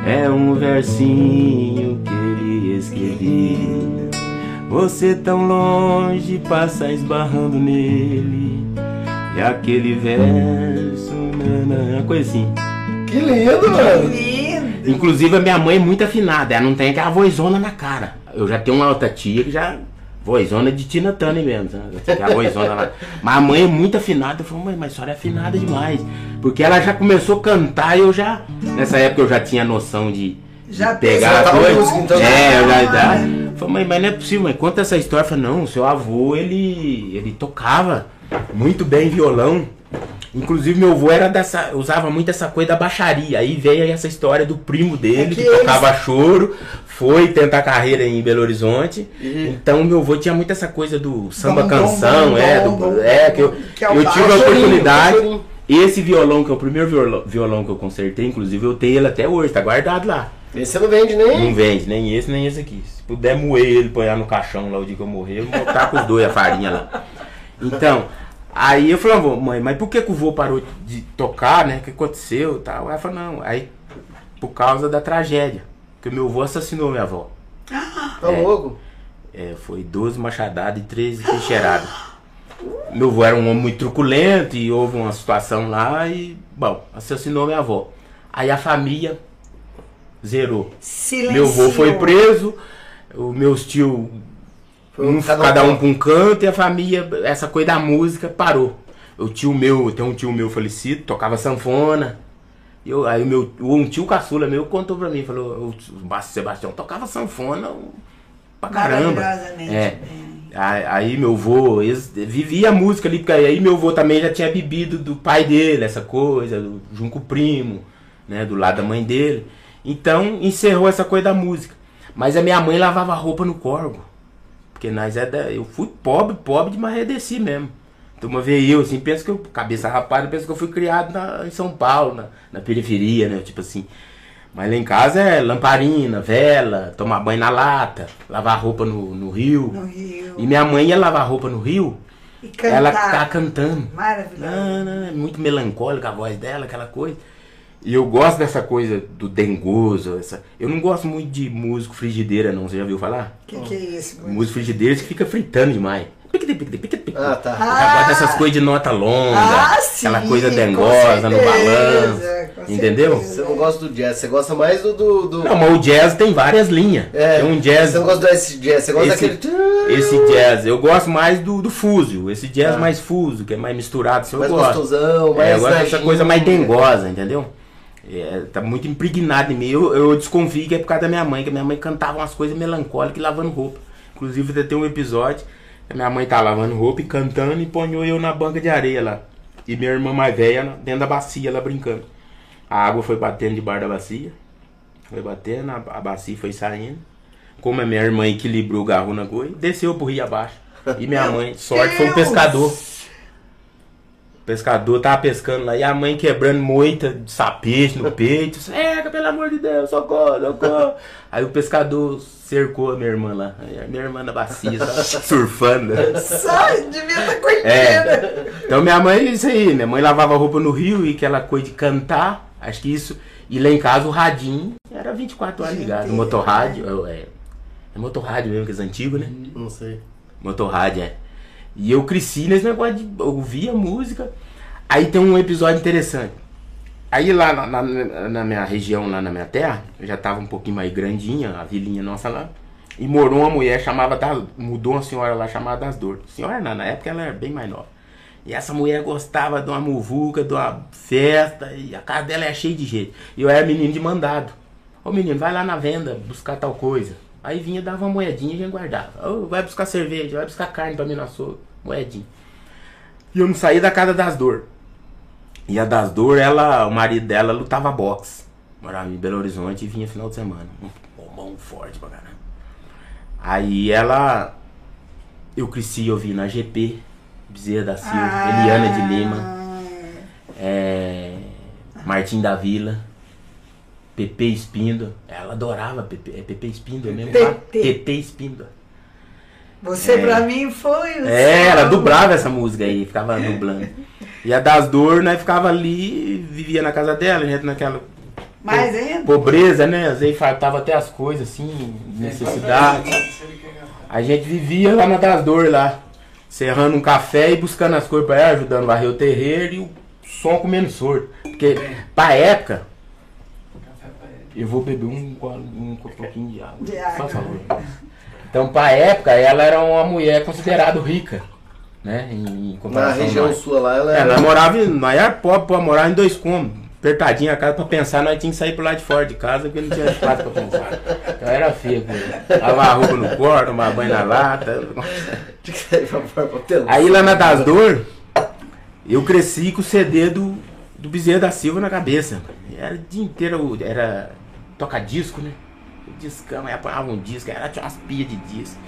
é um versinho que ele escrevi. Você tão longe passa esbarrando nele, e aquele verso, nanã, coisa assim. Que lindo, mano. Lindo. Inclusive a minha mãe é muito afinada, ela não tem aquela vozona na cara. Eu já tenho uma outra tia que já. Vozona de Tina Turner mesmo, sabe? Aquela vozona lá. Mas a mãe é muito afinada. Eu falo, mãe, mas a senhora é afinada demais. Porque ela já começou a cantar e eu já. Nessa época eu já tinha noção de, Já pegar a coisa. música, então. É, eu já. Já né? falei, mãe, mas não é possível, mãe. Conta essa história. Eu falei, não, seu avô, ele. ele tocava muito bem violão. Inclusive meu avô era dessa, usava muito essa coisa da baixaria. Aí veio essa história do primo dele É que, que eles- tocava choro, foi tentar carreira em Belo Horizonte. Então meu avô tinha muito essa coisa do samba Dom, canção, dom, é, do, dom, é que eu, que é eu tive a oportunidade. chorinho. Esse violão que é o primeiro violão, violão que eu consertei, inclusive eu tenho ele até hoje, tá guardado lá. Esse você não vende nem. Não vende, nem esse, nem esse aqui. Se puder moer ele, pôr no caixão lá o dia que eu morrer, eu vou botar com os dois a farinha lá. Então, aí eu falei, "Vô, mãe, mas por que, que o vô parou de tocar, né? O que aconteceu e tal? Ela falou, não, aí por causa da tragédia. Que o meu avô assassinou minha avó. Tá louco. É, foi 12 machadadas e 13 peixeiradas. Meu avô era um homem muito truculento e houve uma situação lá e, bom, assassinou minha avó. Aí a família zerou. Silenciou. Meu avô foi preso, os meus tios, Foi um, cada cada, um um com um canto, e a família, essa coisa da música parou. O tio meu, tem um tio meu falecido, tocava sanfona. E Eu, aí o meu, um tio caçula meu contou pra mim, falou, o Sebastião tocava sanfona pra caramba. É. bem. Aí, aí meu avô eles, vivia a música ali, porque aí meu avô também já tinha bebido do pai dele, essa coisa, do, junto com o primo, né, do lado da mãe dele. Então encerrou essa coisa da música. Mas a minha mãe lavava roupa no corgo. Porque nós é da, eu fui pobre, pobre de marredeci mesmo. Então uma vez eu, assim, penso que eu, cabeça rapada, penso que eu fui criado na, em São Paulo, na, na periferia, né, tipo assim. Mas lá em casa é lamparina, vela, tomar banho na lata, lavar roupa no, no rio. No Rio. E minha mãe ia lavar roupa no rio, E cantar. ela tá cantando. Maravilhoso. Não, não, é muito melancólica a voz dela, aquela coisa. E eu gosto dessa coisa do dengoso. Essa... Eu não gosto muito de músico frigideira, não. Você já viu falar? O que, que é isso? Músico frigideira que fica fritando demais. Ah, tá. Eu gosto dessas coisas de nota longa, Ah, sim, aquela coisa dengosa no balanço. Entendeu? Você não gosta do jazz, você gosta mais do. do, do- Não, mas o jazz tem várias linhas. É, tem um jazz. Você não gosta desse jazz, você gosta esse, daquele. esse jazz, eu gosto mais do, do fuso. Esse jazz Ah. mais fuso, que é mais misturado, assim, eu mais gosto. gostosão, mais. É, eu gosto dessa coisa mais dengosa, entendeu? É, tá muito impregnado em mim. Eu, eu desconfio que é por causa da minha mãe, que a minha mãe cantava umas coisas melancólicas lavando roupa. Inclusive até tem um episódio que a minha mãe tá lavando roupa e cantando e ponhou eu na banca de areia lá. E minha irmã mais velha dentro da bacia lá brincando. A água foi batendo debaixo da bacia. Foi batendo, a, bacia foi saindo. Como a minha irmã equilibrou o garro na coisa, desceu pro rio abaixo. E minha mãe, sorte, foi um pescador. O pescador tava pescando lá e a mãe quebrando moita de sapete no peito. Seca, pelo amor de Deus, socorro, socorro. Aí o pescador cercou a minha irmã lá. Aí a minha irmã na bacia, surfando. Sai, devia estar curtindo. É. Então minha mãe, isso aí, minha mãe lavava roupa no rio e aquela coisa de cantar, acho que isso. E lá em casa o radinho era 24 horas ligado. Motorrádio, é, é motorrádio mesmo, que é antigo, né? Não sei. Motorrádio, é. E eu cresci nesse negócio de ouvir a música. Aí tem um episódio interessante. Aí lá na, na- na minha região, lá na minha terra, eu já tava um pouquinho mais grandinha, a vilinha nossa lá. E morou uma mulher chamava das, mudou uma senhora lá chamada das Dores. Senhora não, na época ela era bem mais nova. E essa mulher gostava de uma muvuca, de uma festa, e a casa dela é cheia de gente. E eu era menino de mandado. Ô menino, vai lá na venda buscar tal coisa. Aí vinha, dava uma moedinha e a gente guardava. Ô, vai buscar cerveja, vai buscar carne pra mim no açougue. Moedinha. E eu não saía da casa das dor. E a das dor, ela, o marido dela lutava boxe. Morava em Belo Horizonte e vinha final de semana. Um bombom forte pra caramba. Aí ela. Eu cresci ouvindo a GP, Bezerra da Silva, Ah. Eliana de Lima, é, Martim da Vila, Pepe Espíndola. Ela adorava Pepe, é Pepe Espíndola mesmo? Pepe. Pepe Espíndola. Você É. pra mim foi o É, ela dublava essa música aí, ficava dublando. E a das dor, nós ficava ali, vivia na casa dela, a gente naquela Mais ainda? pobreza, né? Às vezes faltava até as coisas assim, necessidade. A gente vivia lá na das dor lá, serrando um café e buscando as coisas pra ela, ajudando a varrer o terreiro e o som comendo sordo. Porque pra época, eu vou beber um, um, pouquinho de água. De água. Por favor. Então, pra época, ela era uma mulher considerada rica, né? Em, em Na região sua lá, ela É, era. nós morava, em- nós era pobre, pô, morava em dois cômodos. Apertadinha a casa pra pensar, nós tínhamos que sair pro lado de fora de casa porque não tinha espaço pra pensar. Então era feio, pô. Lavar a roupa no quarto, tomar banho na lata. Aí lá na Das Dor, eu cresci com o CD do, do Bezerra da Silva na cabeça. Era o dia inteiro, era toca-disco, né? Discão, aí apanhava um disco, era tinha umas pias de disco.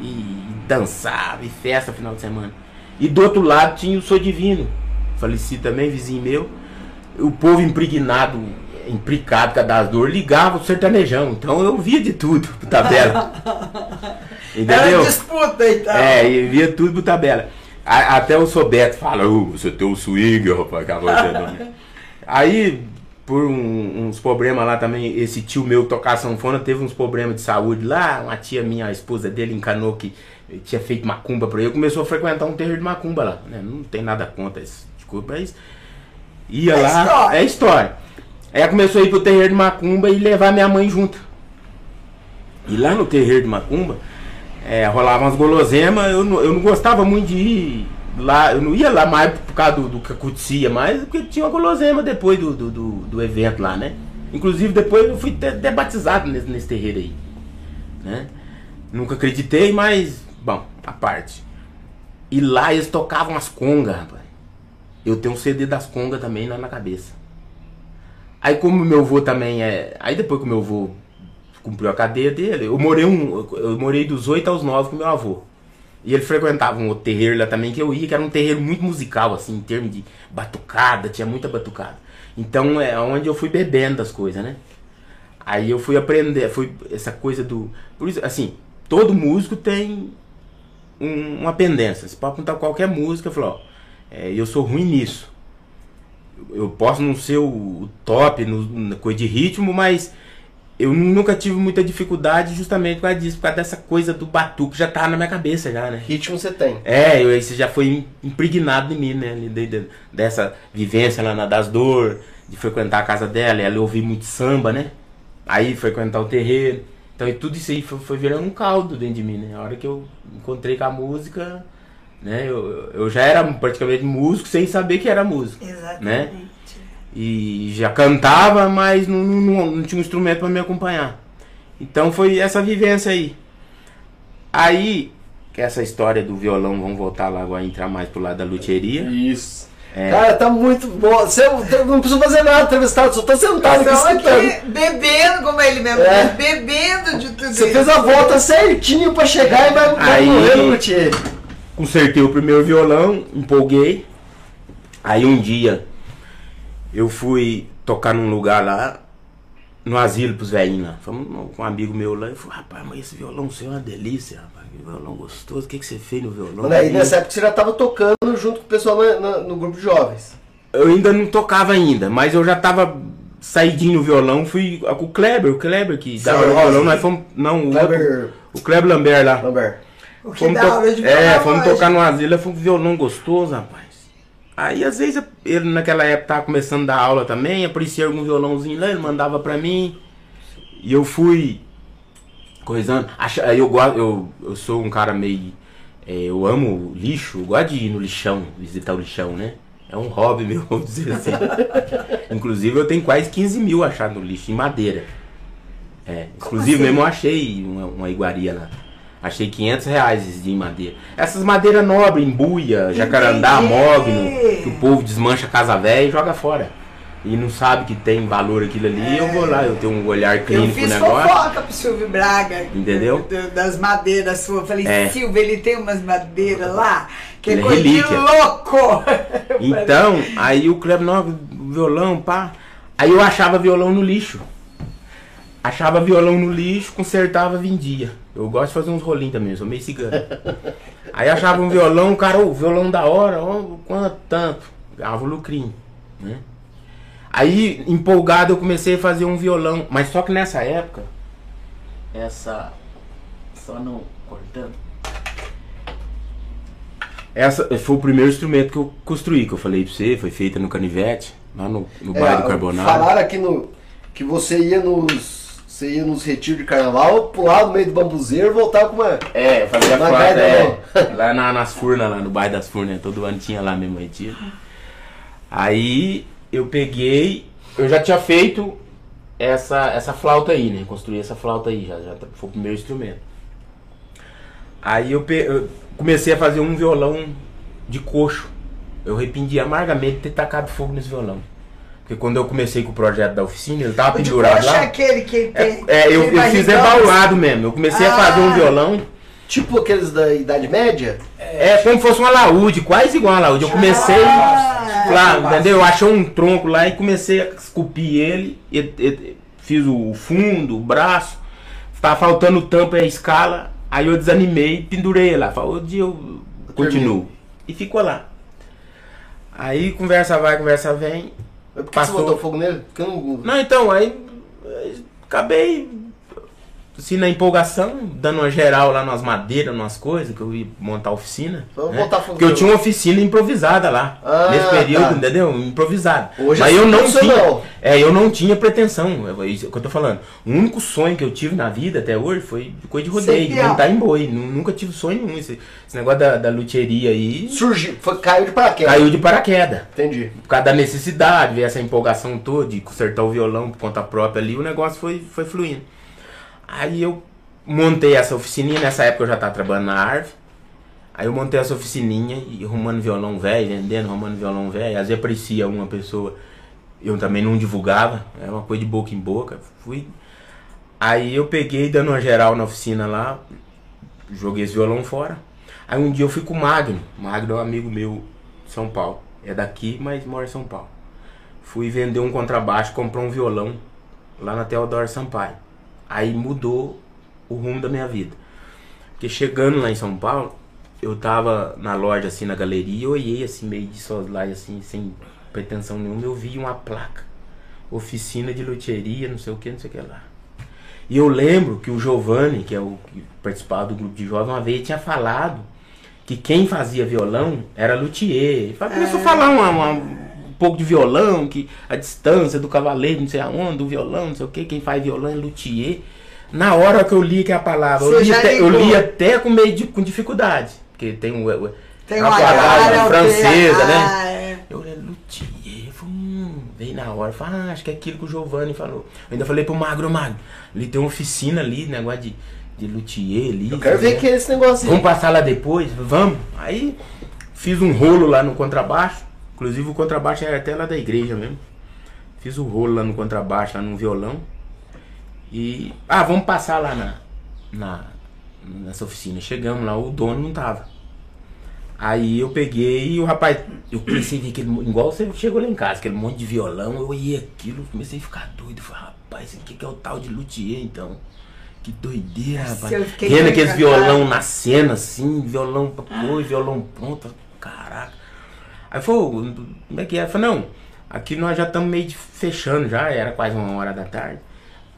E, e dançava, e festa final de semana. E do outro lado tinha o Sou Divino, falecido também, vizinho meu. O povo impregnado, implicado com a Das Dor, ligava o sertanejão. Então eu via de tudo pro tabela. Entendeu? Era disputa então. É, e via tudo por tabela. A- até o Sobeto fala, "Ô, você tem o swing, rapaz, que a voz é doida." Aí, por um- uns problemas lá também, esse tio meu tocar sanfona teve uns problemas de saúde lá, uma tia minha, a esposa dele, encanou que tinha feito macumba pra ele, começou a frequentar um terreiro de macumba lá, né? Não tem nada contra esse desculpa, mas ia É lá, história. é história. Aí começou a ir pro terreiro de macumba e levar minha mãe junto. E lá no terreiro de Macumba, é, rolava umas guloseimas, eu não, eu não gostava muito de ir lá, eu não ia lá mais por causa do, do que acontecia, mas porque tinha uma guloseima depois do, do, do, do evento lá, né? Inclusive depois eu fui até, batizado nesse, nesse terreiro aí. Né? Nunca acreditei, mas, bom, a parte. E lá eles tocavam as congas, rapaz. Eu tenho um CD das congas também lá na cabeça. Aí como meu avô também é. Aí depois que meu avô cumpriu a cadeia dele, eu morei um. Eu morei dos 8 aos 9 com meu avô. E ele frequentava um outro terreiro lá também que eu ia, que era um terreiro muito musical, assim, em termos de batucada, tinha muita batucada. Então é onde eu fui bebendo das coisas, né? Aí eu fui aprender, fui essa coisa do. Por isso, assim, todo músico tem um- uma pendência. Você pode contar qualquer música e falar, ó, é, eu sou ruim nisso. eu posso não ser o, o top no, na coisa de ritmo, mas eu nunca tive muita dificuldade justamente por causa disso, por causa dessa coisa do batuque já tá na minha cabeça já, né? Ritmo você tem. É, eu, isso já foi impregnado em mim, né? de- de- dessa vivência lá na Das Dor, de frequentar a casa dela, e ela ouvir muito samba, né? Aí frequentar o terreiro. Então e tudo isso aí foi, foi virando um caldo dentro de mim, né? A hora que eu encontrei com a música, né? Eu, eu já era praticamente músico sem saber que era músico. Exatamente. E já cantava, mas não, não, não tinha um instrumento para me acompanhar. Então foi essa vivência aí. Aí, que essa história do violão, vamos voltar lá agora, entrar mais pro lado da luthieria. Isso. É. Cara, tá muito bom. Você não precisa fazer nada entrevistado, só tá sentado aqui aqui bebendo, como ele mesmo É. diz, bebendo de tudo Você isso. fez a volta certinho pra chegar e vai, vai Aí- morrer no. Consertei o primeiro violão, empolguei. Aí um dia eu fui tocar num lugar lá, no asilo pros velhinhos lá. Fomos com um amigo meu lá e falou, rapaz, mas esse violão seu é uma delícia, rapaz. Que violão gostoso. O que, que você fez no violão? Mano, aí nessa época você já tava tocando junto com o pessoal na- na- no grupo de jovens. Eu ainda não tocava ainda, mas eu já tava saidinho no violão, fui com o Kleber, o Kleber que dava no violão, nós fomos. Não, o, Kleber outro- o Kleber Lambert lá. Lambert. O que Fomos dá to- É, fomos hoje. tocar no asilo, foi um violão gostoso, rapaz. Aí às vezes ele naquela época tava começando a dar aula também, aparecia algum violãozinho lá, ele mandava pra mim. E eu fui coisando. Eu eu, eu sou um cara meio. é, eu amo lixo, eu gosto de ir no lixão, visitar o lixão, né? É um hobby meu, vamos dizer assim. Inclusive eu tenho quase 15 mil achados no lixo, em madeira. É, inclusive assim? mesmo eu achei uma, uma iguaria lá. Achei 500 reais de madeira. Essas madeiras nobres, embuia, jacarandá, mogno, que o povo desmancha a casa velha e joga fora. E não sabe que tem valor aquilo ali, eu vou lá, eu tenho um olhar Eu clínico no fiz negócio. fofoca pro Silvio Braga. Entendeu? Das madeiras suas. Falei, É. Silvio, ele tem umas madeiras lá, que é Ele é coisa de relíquia. louco. Eu falei, Então, aí o Kleber, não, violão, pá. Aí eu achava violão no lixo. Achava violão no lixo, consertava, vendia. Eu gosto de fazer uns rolinhos também, eu sou meio cigano. Aí achava um violão, cara, o violão da hora, ó, quanto tanto? Ganhava o lucrinho, né? Aí, empolgado, eu comecei a fazer um violão. Mas só que nessa época, essa. Só não cortando. Essa foi o primeiro instrumento que eu construí, que eu falei pra você, foi feita no Canivete, lá no, no É, bairro do Carbonado. Falaram aqui no, que você ia nos. Você ia nos retiros de carnaval, pulava no meio do bambuzeiro e voltava com uma. É, eu fazia Uma gaita, é, lá na- nas furnas, lá no bairro das furnas, todo ano tinha lá mesmo retiro. Aí eu peguei, eu já tinha feito essa, essa flauta aí, né? Construí essa flauta aí, já, já tá- foi o primeiro instrumento. Aí eu, pe- eu comecei a fazer um violão de coxo. Eu arrependi amargamente de ter tacado fogo nesse violão. Porque quando eu comecei com o projeto da oficina, ele tava O de pendurado coxa é lá. aquele que tem. É, eu, eu fiz ebaulado mesmo. Eu comecei a fazer um Ah. violão. Tipo aqueles da Idade Média? É como se fosse uma laúde, quase igual a laúde. Eu comecei Ah. lá, entendeu? Eu achei um tronco lá e comecei a esculpir ele. E, e- fiz o fundo, o braço. Tava faltando o tampo e a escala. Aí eu desanimei e pendurei lá. Falei, o dia eu continuo. E ficou lá. Aí conversa vai, conversa vem. Por que Passou. você botou fogo nele? Porque eu não. Não, então, aí acabei assim na empolgação, dando uma geral lá nas madeiras, nas coisas, que eu ia montar a oficina. Vamos né? fogo Porque eu tinha uma oficina improvisada lá. Ah, nesse período, tá. entendeu? Improvisada. Hoje Mas é eu não tinha. É, eu não tinha pretensão. É isso que eu tô falando. O único sonho que eu tive na vida até hoje foi de coisa de rodeio, de Ser montar em boi. Nu- Nunca tive sonho nenhum. Esse, esse negócio da, da luthieria aí Surgiu, foi, caiu de paraquedas. caiu de paraquedas Entendi. por causa da necessidade, ver essa empolgação toda de consertar o violão por conta própria ali, o negócio foi, foi fluindo. Aí eu montei essa oficininha, nessa época eu já estava trabalhando na Arve. Aí eu montei essa oficininha e arrumando violão velho, vendendo, arrumando violão velho. Às vezes aparecia uma pessoa, eu também não divulgava, era uma coisa de boca em boca. Fui. Aí eu peguei, dando uma geral na oficina lá, joguei esse violão fora. Aí um dia eu fui com o Magno. O Magno é um amigo meu de São Paulo. É daqui, mas mora em São Paulo. Fui vender um contrabaixo, comprou um violão lá na Teodoro Sampaio. Aí mudou o rumo da minha vida. Porque chegando lá em São Paulo, eu tava na loja assim na galeria, eu olhei assim meio de soslaio assim, sem pretensão nenhuma, eu vi uma placa. Oficina de luthieria, não sei o que, não sei o que lá. E eu lembro que o Giovanni, que é o que participava do grupo de jovens, uma vez tinha falado que quem fazia violão era luthier. Começou a falar uma- uma- um pouco de violão, que a distância do cavaleiro, não sei aonde, do violão, não sei o que, quem faz violão é luthier. Na hora que eu li que é a palavra, eu li, até, eu li até com meio de, com dificuldade. Porque tem um, o- Tem uma uma palavra francesa, né? Ah, é. Eu olhei, luthier, hum, veio na hora, falei, ah, acho que é aquilo que o Giovanni falou. Eu ainda falei pro Magro, Magro, ali tem uma oficina ali, negócio de, de luthier ali. Eu quero ver que é esse negócio aí. Vamos passar lá depois? Vamos. Aí fiz um rolo lá no contrabaixo. Inclusive o contrabaixo era até lá da igreja mesmo. Fiz o rolo lá no contrabaixo, lá no violão. E. Ah, vamos passar lá na, na, nessa oficina. Chegamos lá, o dono não tava. Aí eu peguei e o rapaz, eu comecei a ver aquele. Igual você chegou lá em casa, aquele monte de violão, eu olhei aquilo, comecei a ficar doido. Falei, rapaz, isso aqui que é o tal de luthier, então. Que doideira, rapaz. Vendo aqueles violão na cena, assim, violão pra pôr, violão pronto. Caraca. Aí falou, como é que é? Eu falei, não, aqui nós já estamos meio de fechando já, era quase uma hora da tarde.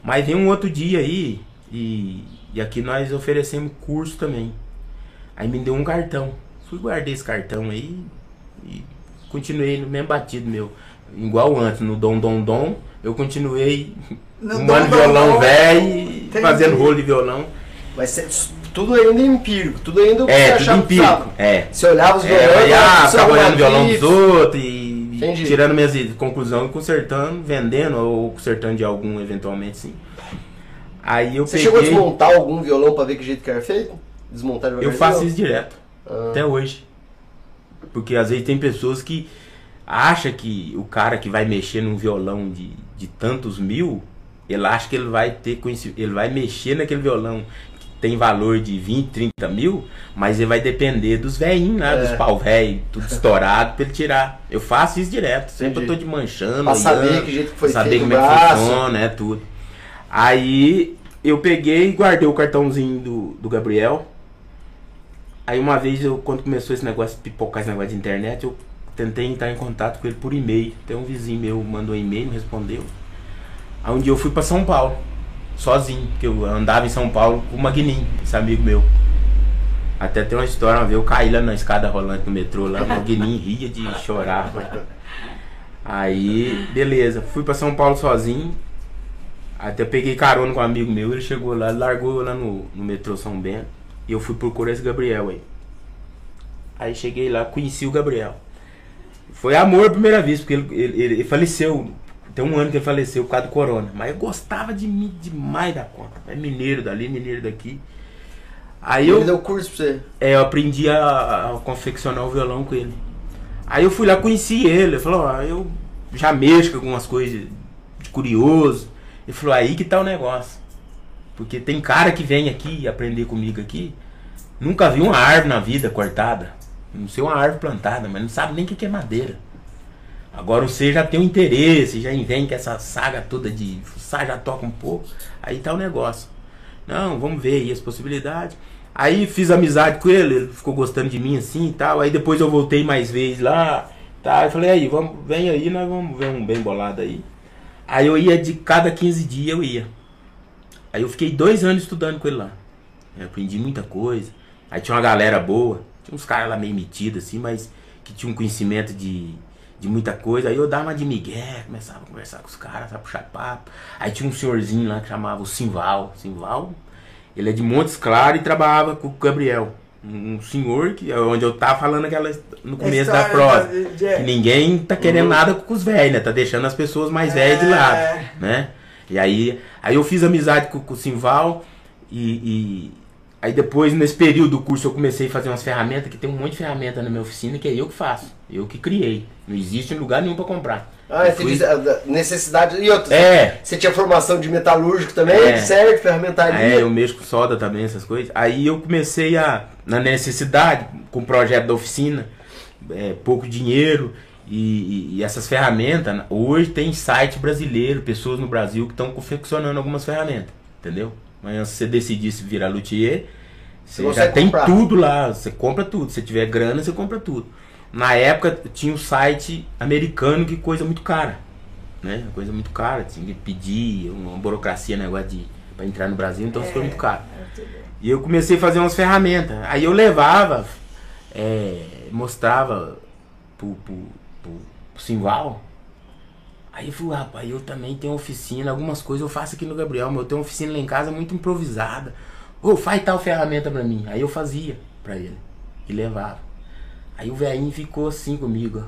Mas vem um outro dia aí e, e aqui nós oferecemos curso também. Aí me deu um cartão. Fui guardei esse cartão aí e continuei no mesmo batido meu. Igual antes, no Dom Dom Dom, eu continuei No Dom ano de Dom violão velho e fazendo rolo de violão. Vai ser tudo ainda empírico, tudo ainda É, tudo empírico. É. Você olhava os É, violões, ah, ficava olhando o violão dos outros e Entendi. tirando minhas conclusões e consertando, vendendo ou consertando de algum eventualmente sim. Aí eu Você peguei. chegou a desmontar algum violão pra ver que jeito que era feito? Desmontar Eu faço isso direto. Ah. Até hoje. Porque às vezes tem pessoas que acham que o cara que vai mexer num violão de, de tantos mil, ele acha que ele vai ter ele vai mexer naquele violão tem valor de 20, 30 mil, mas ele vai depender dos velhinhos lá, É. dos pau velho, tudo estourado pra ele tirar. Eu faço isso direto, sempre Entendi. eu tô de manchando, Pra saber olhando, que jeito que foi pra saber como é que funciona, é tudo. Aí eu peguei e guardei o cartãozinho do, do Gabriel. Aí uma vez eu, quando começou esse negócio de pipocar esse negócio de internet, eu tentei entrar em contato com ele por e-mail. Tem um vizinho meu mandou um e-mail, me respondeu. Aí um dia eu fui pra São Paulo, sozinho, porque eu andava em São Paulo com o Magninho, esse amigo meu. Até tem uma história, uma vez eu caí lá na escada rolante no metrô, lá o Magninho ria de chorar. Aí, beleza, fui pra São Paulo sozinho. Até peguei carona com um amigo meu, ele chegou lá, largou lá no, no metrô São Bento. E eu fui procurar esse Gabriel aí. Aí cheguei lá, conheci o Gabriel. Foi amor à primeira vista, porque ele, ele, ele faleceu. Tem um ano que ele faleceu por causa do corona. Mas eu gostava de mim demais da conta. É mineiro dali, mineiro daqui. Aí Ele eu, deu curso pra você. é, eu aprendi a, a confeccionar o violão com ele. Aí eu fui lá, conheci ele. Ele falou, ó, eu já mexo com algumas coisas de curioso. Ele falou, aí que tá o negócio. Porque tem cara que vem aqui aprender comigo aqui, nunca viu uma árvore na vida cortada. Não sei uma árvore plantada, mas não sabe nem o que que é madeira. Agora você já tem um interesse, já com essa saga toda de fuçar, já toca um pouco. Aí tá o negócio. Não, vamos ver aí as possibilidades. Aí fiz amizade com ele, ele ficou gostando de mim assim e tal. Aí depois eu voltei mais vezes lá. Tá, eu falei, aí, vamos, vem aí, nós vamos ver um bem bolado aí. Aí eu ia de cada 15 dias eu ia. Aí eu fiquei dois anos estudando com ele lá. Eu aprendi muita coisa. Aí tinha uma galera boa. Tinha uns caras lá meio metidos assim, mas que tinham um conhecimento de, de muita coisa. Aí eu dava uma de migué, começava a conversar com os caras, sabe, puxar papo. Aí tinha um senhorzinho lá que chamava o Simval. Simval, ele é de Montes Claros e trabalhava com o Gabriel. Um senhor que onde eu tava falando aquela no começo da prosa. da- Que ninguém tá querendo nada com os velhos, né? Tá deixando as pessoas mais velhas de lado, É. né? E aí, aí eu fiz amizade com, com o Simval e, e aí depois nesse período do curso eu comecei a fazer umas ferramentas que tem um monte de ferramenta na minha oficina que é eu que faço, eu que criei. Não existe lugar nenhum pra comprar. Ah, Eu entendi. fui- A- da Necessidade. E outra, É. você tinha formação de metalúrgico também, É. certo? Ferramentaria. É, eu mexo com soda também, essas coisas. Aí eu comecei a, na necessidade, com o projeto da oficina, é, pouco dinheiro e, e- essas ferramentas. né? Hoje tem site brasileiro, pessoas no Brasil que estão confeccionando algumas ferramentas, entendeu? Mas se você decidir se virar luthier, você Você já tem comprar. tudo lá, você compra tudo. Se tiver grana, você compra tudo. Na época tinha um site americano que coisa muito cara. Né? Coisa muito cara, tinha que pedir, uma burocracia, negócio de. pra entrar no Brasil, então ficou muito caro. E eu comecei a fazer umas ferramentas. Aí eu levava, é, mostrava pro, pro, pro, pro Simval. Aí eu falei, rapaz, eu também tenho oficina, algumas coisas eu faço aqui no Gabriel, mas eu tenho uma oficina lá em casa muito improvisada. Ô, faz tal ferramenta pra mim. Aí eu fazia pra ele. E levava. Aí o velhinho ficou assim comigo.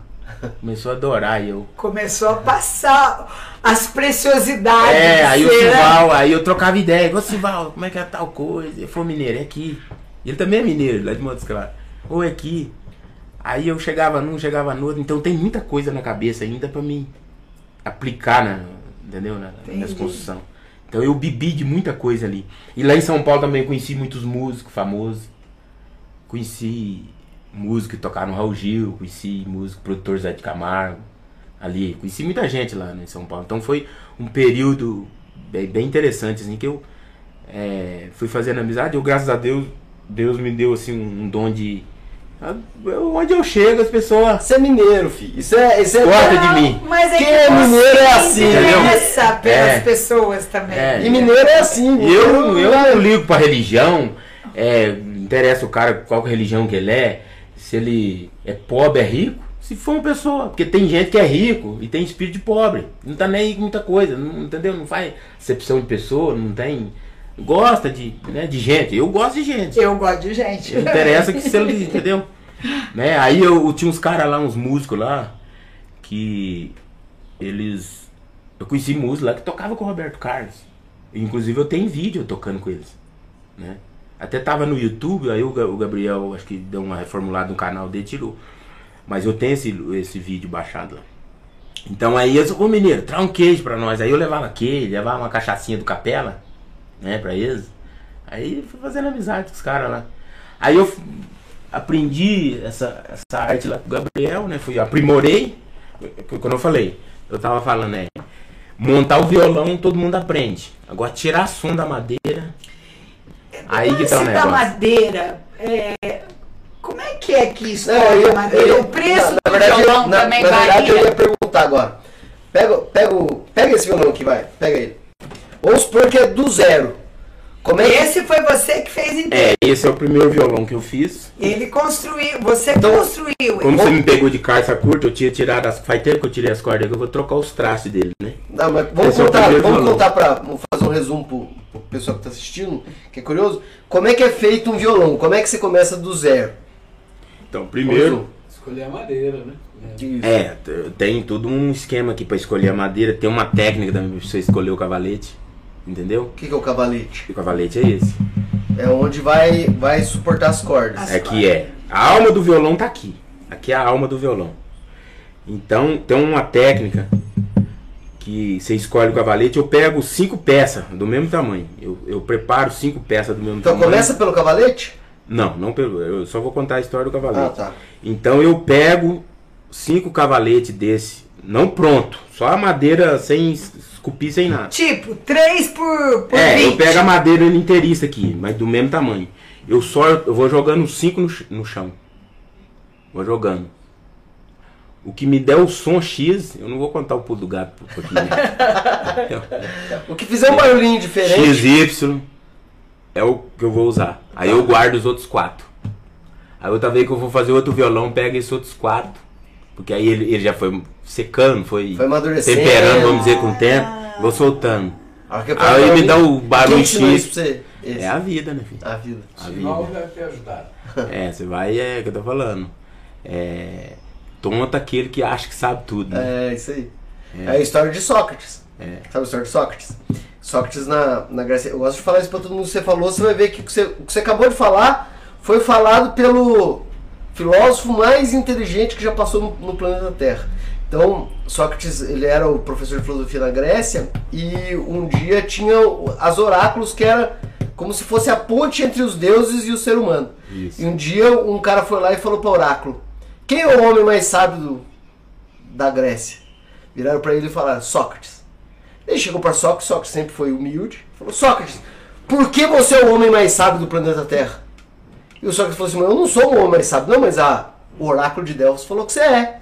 Começou a adorar eu. Começou a passar as preciosidades. É, aí o né? Sival, aí eu trocava ideia. Ô Sival, como é que é tal coisa? Ele falou, mineiro, é aqui. Ele também é mineiro, lá de Montes Claros. Ou é aqui. Aí eu chegava num, chegava no outro. Então tem muita coisa na cabeça ainda pra mim aplicar na, entendeu? Na, nessa construção. Então eu bebi de muita coisa ali. E lá em São Paulo também eu conheci muitos músicos famosos. Conheci músico que tocaram no Raul Gil, conheci músico, produtor Zé de Camargo. Ali, conheci muita gente lá né, em São Paulo. Então foi um período bem, bem interessante, assim, que eu é, fui fazendo amizade. Eu, graças a Deus, Deus me deu assim um, um dom de. ah, eu- Onde eu chego, as pessoas Você é mineiro, filho. Isso é. Isso é Gosta de mim. Mas é Quem que é mineiro é assim, entendeu? interessa pelas É. pessoas também. É. E mineiro é assim. E eu, eu não ligo pra religião, é, interessa o cara qual religião que ele é, se ele é pobre, é rico, se for uma pessoa. Porque tem gente que é rico e tem espírito de pobre. Não tá nem aí com muita coisa, não, entendeu? Não faz acepção de pessoa, não tem. Gosta de, né, de gente. Eu gosto de gente. Eu gosto de gente. Não interessa que se ele, entendeu? Né? Aí eu, eu tinha uns caras lá, uns músicos lá, que eles. Eu conheci músicos lá que tocavam com o Roberto Carlos. Inclusive eu tenho vídeo tocando com eles. Né? Até tava no YouTube, aí o, Ga- o Gabriel acho que deu uma reformulada no canal dele, tirou. Mas eu tenho esse, esse vídeo baixado lá. Então aí eu sou, mineiro, traz um queijo pra nós. Aí eu levava queijo, levava uma cachaçinha do capela, né, pra eles. Aí fui fazendo amizade com os caras lá. Aí eu aprendi essa, essa arte lá com o Gabriel, né? Fui, aprimorei. Quando eu falei, eu tava falando, é. Montar o violão todo mundo aprende. Agora tirar som da madeira. Aí que tá o da negócio. madeira, é, como é que é que isso Não, eu- a madeira? eu- o preço na, na do verdade, violão na, também na verdade, eu varia? ia perguntar agora. Pega, pega, pega esse violão aqui, vai. Pega ele. Vamos supor que é do zero. Como é que. Esse foi você que fez inteiro. É, esse é o primeiro violão que eu fiz. Ele construiu, você Então, construiu. Como você me pegou de calça curta, eu tinha tirado as. Faz tempo que eu tirei as cordas, eu vou trocar os traços dele, né? Não, mas vamos Esse é contar, primeiro vamos violão. contar pra. Vamos fazer um resumo pro, pro pessoal que tá assistindo, que é curioso. Como é que é feito um violão? Como é que você começa do zero? Então, primeiro. Escolher a madeira, né? É, tem todo um esquema aqui pra escolher a madeira, tem uma técnica também pra você escolher o cavalete. Entendeu? O que, que é o cavalete? O cavalete é esse. É onde vai, vai suportar as cordas. As É que é. A alma do violão tá aqui. Aqui é a alma do violão. Então tem uma técnica que você escolhe o cavalete. Eu pego cinco peças do mesmo tamanho. Eu, eu preparo cinco peças do mesmo Então tamanho. começa pelo cavalete? Não, não pelo. Eu só vou contar a história do cavalete. Ah, tá. Então eu pego cinco cavaletes desse, não pronto, só a madeira sem esculpir, sem nada. Tipo, 3 por, por É, 20. eu pego a madeira inteiriça aqui, mas do mesmo tamanho. Eu só eu vou jogando cinco no, no chão. Vou jogando. O que me der o som X, eu não vou contar o pulo do gato. O que fizer um barulhinho diferente. XY é o que eu vou usar. Aí eu guardo os outros quatro. Aí outra vez que eu vou fazer outro violão, pega esses outros quatro. Porque aí ele, ele já foi secando, foi, Foi amadurecendo. temperando, vamos dizer, com o tempo. Vou soltando. A hora que eu Aí me dá o barulho X. isso pra você? Esse. É a vida, né, filho? A vida. A Sinal vida. deve ter ajudado. É, você vai, é o que eu tô falando. É. Tonta aquele que acha que sabe tudo, né? É, isso aí. É, a história de Sócrates. É. Sabe a história de Sócrates? Sócrates na, na Grécia. Eu gosto de falar isso pra todo mundo que você falou. Você vai ver que o que você, o que você acabou de falar foi falado pelo filósofo mais inteligente que já passou no, no planeta Terra. Então, Sócrates, ele era o professor de filosofia na Grécia e um dia tinha as oráculos que era como se fosse a ponte entre os deuses e o ser humano. Isso. E um dia um cara foi lá e falou para o oráculo: Quem é o homem mais sábio do- da Grécia? Viraram para ele e falaram: Sócrates. Ele chegou para Sócrates, Sócrates sempre foi humilde, falou: Sócrates, por que você é o homem mais sábio do planeta Terra? E o Sócrates falou assim: Mas eu não sou o homem mais sábio, não, mas a, o oráculo de Delfos falou que você é.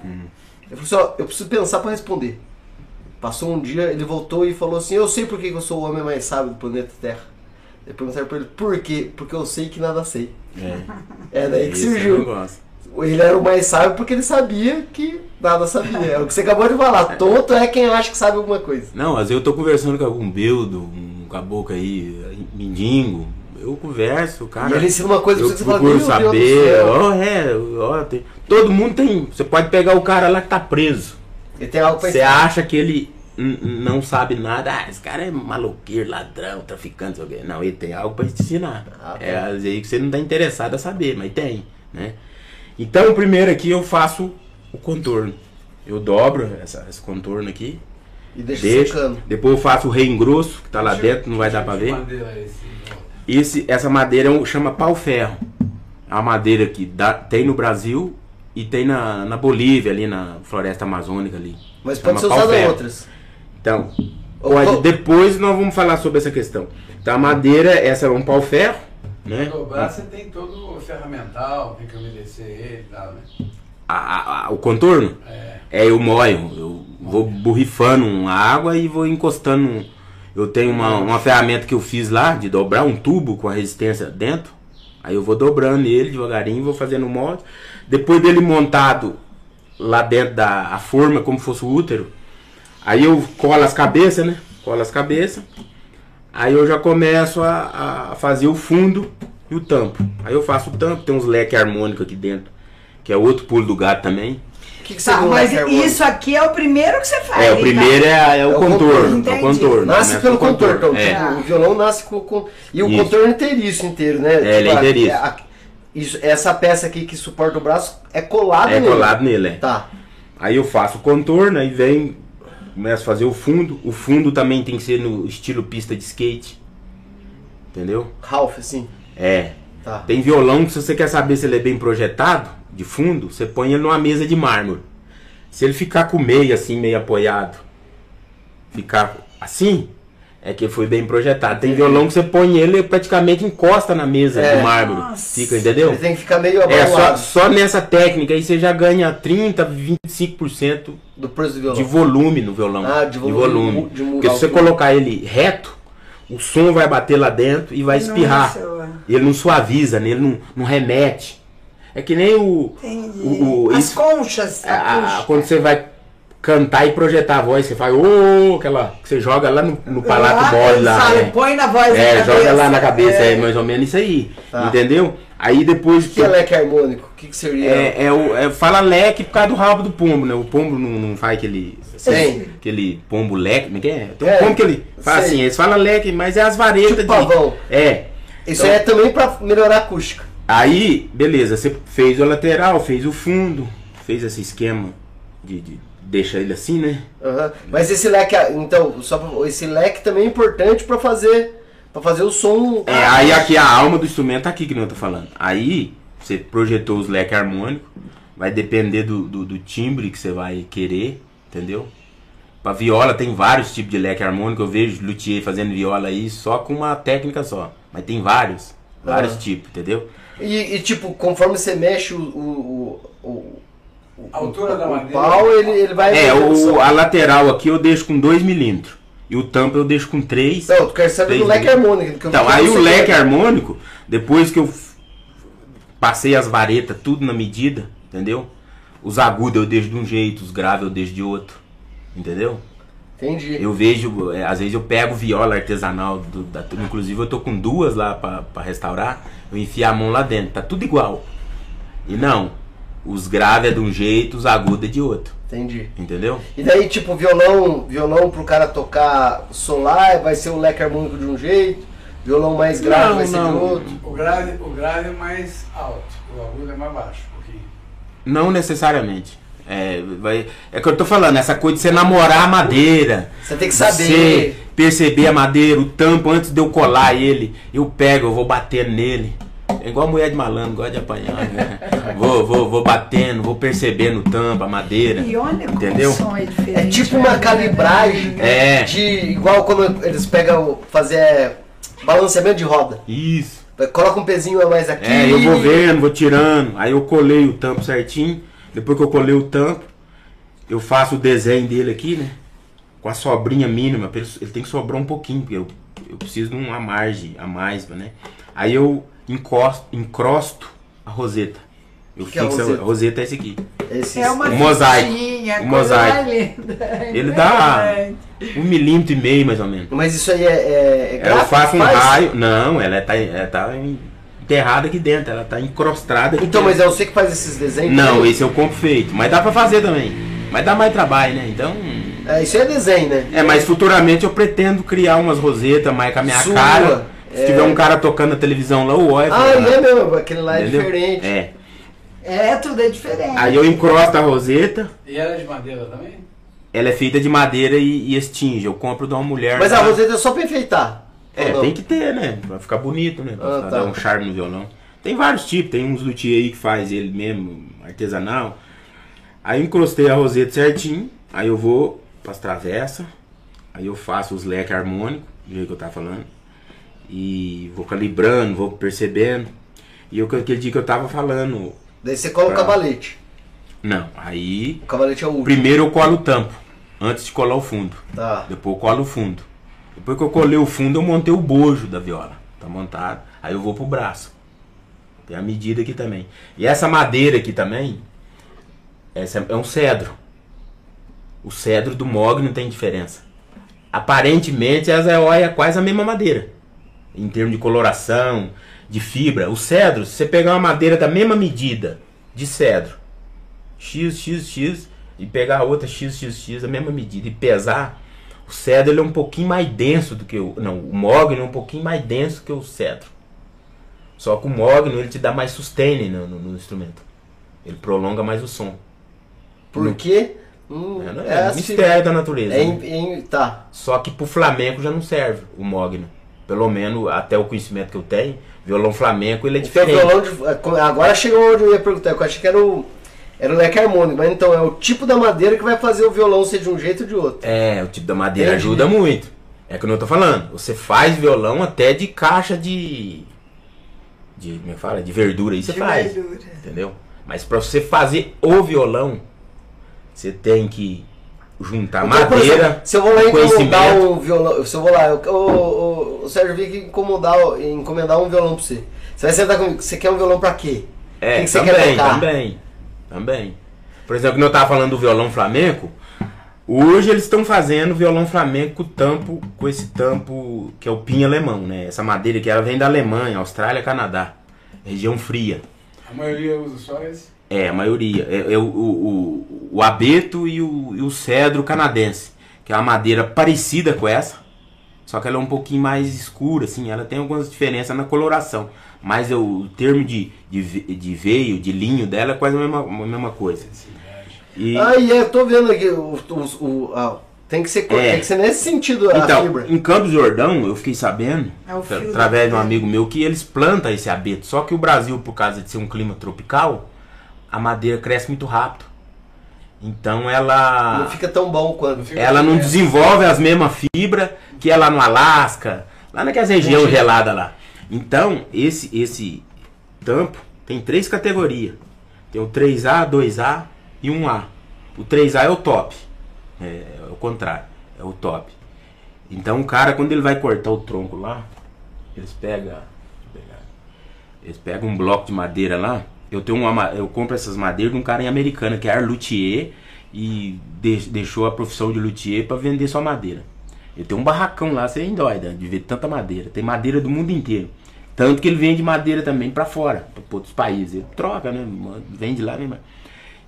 Ele falou assim, ó, eu preciso pensar pra responder. Passou um dia, ele voltou e falou assim, eu sei por que eu sou o homem mais sábio do planeta Terra. Eu perguntaram pra ele, por quê? Porque eu sei que nada sei. É. É daí que Esse é o surgiu. Ele era o mais sábio porque ele sabia que nada sabia. É o que você acabou de falar. Tonto é quem acha que sabe alguma coisa. Não, às vezes eu tô conversando com algum beldo, um caboclo aí, mendigo. Eu converso, cara. E ele ensina uma coisa pra você que você fala, saber. céu. Ó, é, ó, tem- todo mundo tem. Você pode pegar o cara lá que tá preso. Ele tem algo pra Você ensinar. acha que ele não sabe nada? Ah, esse cara é maloqueiro, ladrão, traficante, sei o quê. Não, ele tem algo pra te ensinar. Ah, é às vezes que você não tá interessado a saber, mas tem, né? Então, primeiro aqui eu faço o contorno. Eu dobro essa, esse contorno aqui, E deixa deixo. Depois eu faço o rei engrosso, que tá lá dentro, não vai dar pra ver. Madeira esse. Esse, essa madeira é um- chama pau-ferro. É uma madeira que dá- tem no Brasil e tem na, na Bolívia, ali na floresta amazônica ali. Mas pode ser Chama usado em pau-ferro. outras. Então, pode, ou- depois nós vamos falar sobre essa questão. Então a madeira, essa é um pau-ferro, né? Dobrar você tem todo o ferramental, tem que umedecer ele e tal, né? A- a- a- o contorno É. é eu moio, eu vou borrifando a água e vou encostando. Eu tenho uma, uma ferramenta que eu fiz lá de dobrar um tubo com a resistência dentro. Aí eu vou dobrando ele devagarinho, vou fazendo o molde. Depois dele montado lá dentro da a forma, como fosse o útero, aí eu colo as cabeças, né? Colo as cabeças. Aí eu já começo a, a fazer o fundo e o tampo. Aí eu faço o tampo, tem uns leques harmônicos aqui dentro, que é outro pulo do gato também. Que, que Tá, mas isso aqui é o primeiro que você faz. É, o então. primeiro é, é o É o contorno. contorno, É o contorno. Nasce começa pelo com o contorno. Então, É. tipo, o violão nasce com. com- e o Isso. contorno inteiriço inteiro, né? É, ele é a- inteiriço. a- isso, essa peça aqui que suporta o braço é colada É nele. colado nele, é. Tá. Aí eu faço o contorno, aí vem, começo a fazer o fundo. O fundo também tem que ser no estilo pista de skate. Entendeu? Ralph, assim. É. Tá. Tem violão que se você quer saber se ele é bem projetado, de fundo, você põe ele numa mesa de mármore. Se ele ficar com o meio assim, meio apoiado, ficar assim, é que foi bem projetado. Tem violão que você põe ele e praticamente encosta na mesa É. de mármore. Nossa. Fica, entendeu? Ele tem que ficar meio É, só, abalado só nessa técnica aí você já ganha 30, 25% do preço do violão. de volume no violão. Ah, de volume, de mu- Porque se você colocar ele reto, o som vai bater lá dentro e vai espirrar. Nossa, Ele não suaviza, né? ele não, não remete. É que nem o. entendi. o, o As isso- conchas. a a- quando você vai cantar e projetar a voz, você faz ô, aquela. que você joga lá no, no palato Ah, mole lá. sabe, né? Põe na voz É, na joga cabeça. lá na cabeça, é. É. mais ou menos isso aí. Tá. Entendeu? Aí depois. O que é leque harmônico? O que, que seria? É, é o, é, fala leque por causa do rabo do pombo, né? O pombo não, não faz aquele. Sim. Aquele pombo leque, como é que é? Tem um É, pombo que ele fala assim, eles falam leque, mas é as varetas Tipo de. pavão. É. Isso aí é também pra melhorar a acústica. Aí, beleza, você fez o lateral, fez o fundo, fez esse esquema de, de deixa ele assim, né? Aham. Mas esse leque, então, só pra- esse leque também é importante pra fazer para fazer o som. É, aí aqui a alma do instrumento tá aqui que não eu tô falando. Aí você projetou os leques harmônicos, vai depender do, do, do timbre que você vai querer, entendeu? Pra viola tem vários tipos de leque harmônico, eu vejo luthier fazendo viola aí só com uma técnica só. Mas tem vários, vários Ah. tipos, entendeu? E, e, tipo, conforme você mexe o, o, o, o, A altura da o madeira. pau, ele, ele vai. É, o, a lateral aqui eu deixo com 2 milímetros. E o tampo eu deixo com 3. Não, tu quer saber do Três leque harmônico. Então, aí o leque quer. harmônico, depois que eu passei as varetas, tudo na medida, entendeu? Os agudos eu deixo de um jeito, os graves eu deixo de outro, entendeu? Entendi. Eu vejo, é, às vezes eu pego viola artesanal, do, da, inclusive eu tô com duas lá pra, pra restaurar, eu enfio a mão lá dentro, tá tudo igual. E não, os graves é de um jeito, os agudos é de outro, Entendi. entendeu? E daí, tipo, violão, violão pro cara tocar solar, vai ser o leque harmônico de um jeito, violão mais grave Não, vai ser de outro. O grave, o grave é mais alto, o agudo é mais baixo. Não necessariamente. É, vai, é que eu tô falando, essa coisa de você namorar a madeira. Você tem que Você saber. perceber a madeira, o tampo, antes de eu colar ele, eu pego, eu vou batendo nele. É igual mulher de malandro, gosta de apanhar, né? vou, vou, vou batendo, vou percebendo o tampo, a madeira. E olha como Entendeu? o som é diferente. É tipo uma né? calibragem É. de. igual quando eles pegam fazer balanceamento de roda. Isso. Coloca um pezinho a mais aqui. É, eu vou vendo, vou tirando. Aí eu colei o tampo certinho. Depois que eu colei o tampo, eu faço o desenho dele aqui, né? Com a sobrinha mínima. ele tem que sobrar um pouquinho, porque eu, eu preciso de uma margem a mais, né? Aí eu encosto, encrosto a roseta. Eu Que que é a fixo a roseta? roseta é esse aqui. Esse- É uma O mosaico. O mosaico. mais linda. Ele dá um milímetro e meio, mais ou menos. Mas isso aí é, é, é gráfico? faço um Faz? raio. Não, ela tá, ela tá enterrada aqui dentro, ela tá encrostada aqui Então, dentro. mas é você que faz esses desenhos? Não, esse eu compro feito. Mas dá pra fazer também. Mas dá mais trabalho, né? Então. É, isso aí é desenho, né? É, mas futuramente eu pretendo criar umas rosetas mais com a minha Sua, cara. Se é. tiver um cara tocando na televisão lá, o olha. Ah, é mesmo, aquele lá é Entendeu? diferente. É. É, tudo é diferente. Aí eu encosto a roseta, E ela é de madeira também? ela é feita de madeira e, e estinge. Eu compro de uma mulher. Mas lá. a roseta é só pra enfeitar. É, tem que ter, né? Pra ficar bonito, né? Pra Ah, tá. dar um charme no violão. Tem vários tipos, tem uns luthier aí que faz ele mesmo, artesanal. Aí eu encrostei a roseta certinho, aí eu vou pras travessas, aí eu faço os leques harmônicos, do jeito que eu tava falando. E vou calibrando, vou percebendo. E eu, aquele dia que eu tava falando, Daí você cola o Tá. cavalete. não, aí O cavalete é o último. primeiro eu colo o tampo, antes de colar o fundo. Tá. Depois eu colo o fundo. Depois que eu colei o fundo, eu montei o bojo da viola. Tá montado. Aí eu vou pro braço. Tem a medida aqui também. E essa madeira aqui também, essa é um cedro. O cedro do Mog não tem diferença. Aparentemente, essa é olha, quase a mesma madeira. Em termos de coloração, de fibra. O cedro, se você pegar uma madeira da mesma medida de cedro, X, X, X, e pegar a outra X, X, X, a mesma medida, e pesar, o cedro ele é um pouquinho mais denso do que o. Não, o mogno é um pouquinho mais denso que o cedro. Só que o mogno ele te dá mais sustain no, no- no instrumento. Ele prolonga mais o som. Por quê? Hum, É, não é, é assim. mistério da natureza. É né? em, em- tá. Só que pro flamenco já não serve o mogno. Pelo menos até o conhecimento que eu tenho, violão flamenco ele é Então, diferente. violão de, agora chegou onde eu ia perguntar. Eu achei que era o, era o leque harmônico. Mas então é o tipo da madeira que vai fazer o violão ser de um jeito ou de outro. É, o tipo da madeira Entendi. ajuda muito. É que eu não tô falando. Você faz violão até de caixa de. De. Como é que fala? De verdura aí você De faz. verdura. Entendeu? Mas pra você fazer o violão, você tem que juntar Então, madeira. se eu vou lá conhecimento. um violão, se eu vou lá, eu, o, o, o Sérgio Vick encomendar, encomendar um violão pra você. Você vai sentar comigo, você quer um violão pra quê? O É, que que você também, quer tocar? também. Também. Por exemplo, quando eu tava falando do violão flamenco, hoje eles estão fazendo violão flamenco com tampo, com esse tampo que é o pinho alemão, né? Essa madeira que ela vem da Alemanha, Austrália, Canadá. Região fria. A maioria usa só esse. É, a maioria. É, é o, o, o, o abeto e o, e o cedro canadense. Que é uma madeira parecida com essa. Só que ela é um pouquinho mais escura, assim. Ela tem algumas diferenças na coloração. Mas é o, termo de, de, de veio, de linho dela é quase a mesma, a mesma coisa. E, Ah, e é, eu tô vendo aqui, o, o, o- ah, tem, que ser, É. tem que ser nesse sentido a então, fibra. em Campos do Jordão, eu fiquei sabendo, É através de um amigo meu, que eles plantam esse abeto. Só que o Brasil, por causa de ser um clima tropical, a madeira cresce muito rápido. Então ela. Não fica tão bom quanto. fica- Ela não desenvolve as mesmas fibras que é lá no Alasca, lá naquelas regiões geladas lá. Então, esse esse tampo tem três categorias. Tem o 3A, 2A e 1A. O 3A é o top. É, é o contrário, é o top. Então o cara, quando ele vai cortar o tronco lá, eles pegam. Eles pegam um bloco de madeira lá. Eu tenho uma, ma- eu compro essas madeiras de um cara em Americana, que é Arluthier, e de- deixou a profissão de luthier para vender só madeira. Ele tem um barracão lá, você é doida de ver tanta madeira. Tem madeira do mundo inteiro. Tanto que ele vende madeira também para fora, para outros países. Ele troca, né? Vende lá.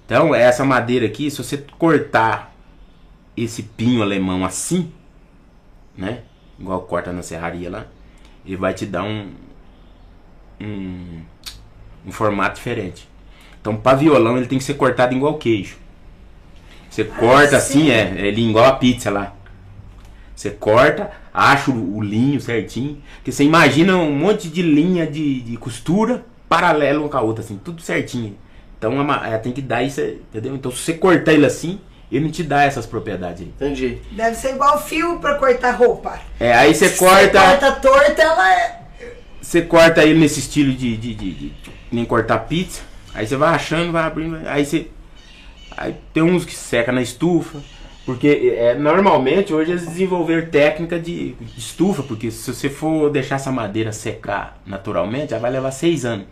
Então, essa madeira aqui, se você cortar esse pinho alemão assim, né? Igual corta na serraria lá, ele vai te dar um, um, um formato diferente. Então, para violão, ele tem que ser cortado igual queijo. Você corta assim, sim. é, ele igual a pizza lá. Você corta, acha o, linho certinho. Porque você imagina um monte de linha de, de costura paralelo uma com a outra, assim, tudo certinho. Então a ma- é, tem que dar isso, entendeu? Então se você cortar ele assim, ele não te dá essas propriedades aí. Entendi. Deve ser igual fio pra cortar roupa. É, aí você Se corta. corta torta, ela é. Você corta ele nesse estilo de, de, de, de- nem cortar pizza. Aí você vai achando, vai abrindo. Aí você. Aí tem uns que seca na estufa. Porque é, normalmente hoje eles desenvolveram técnica de, de estufa, porque se você for deixar essa madeira secar naturalmente, já vai levar seis anos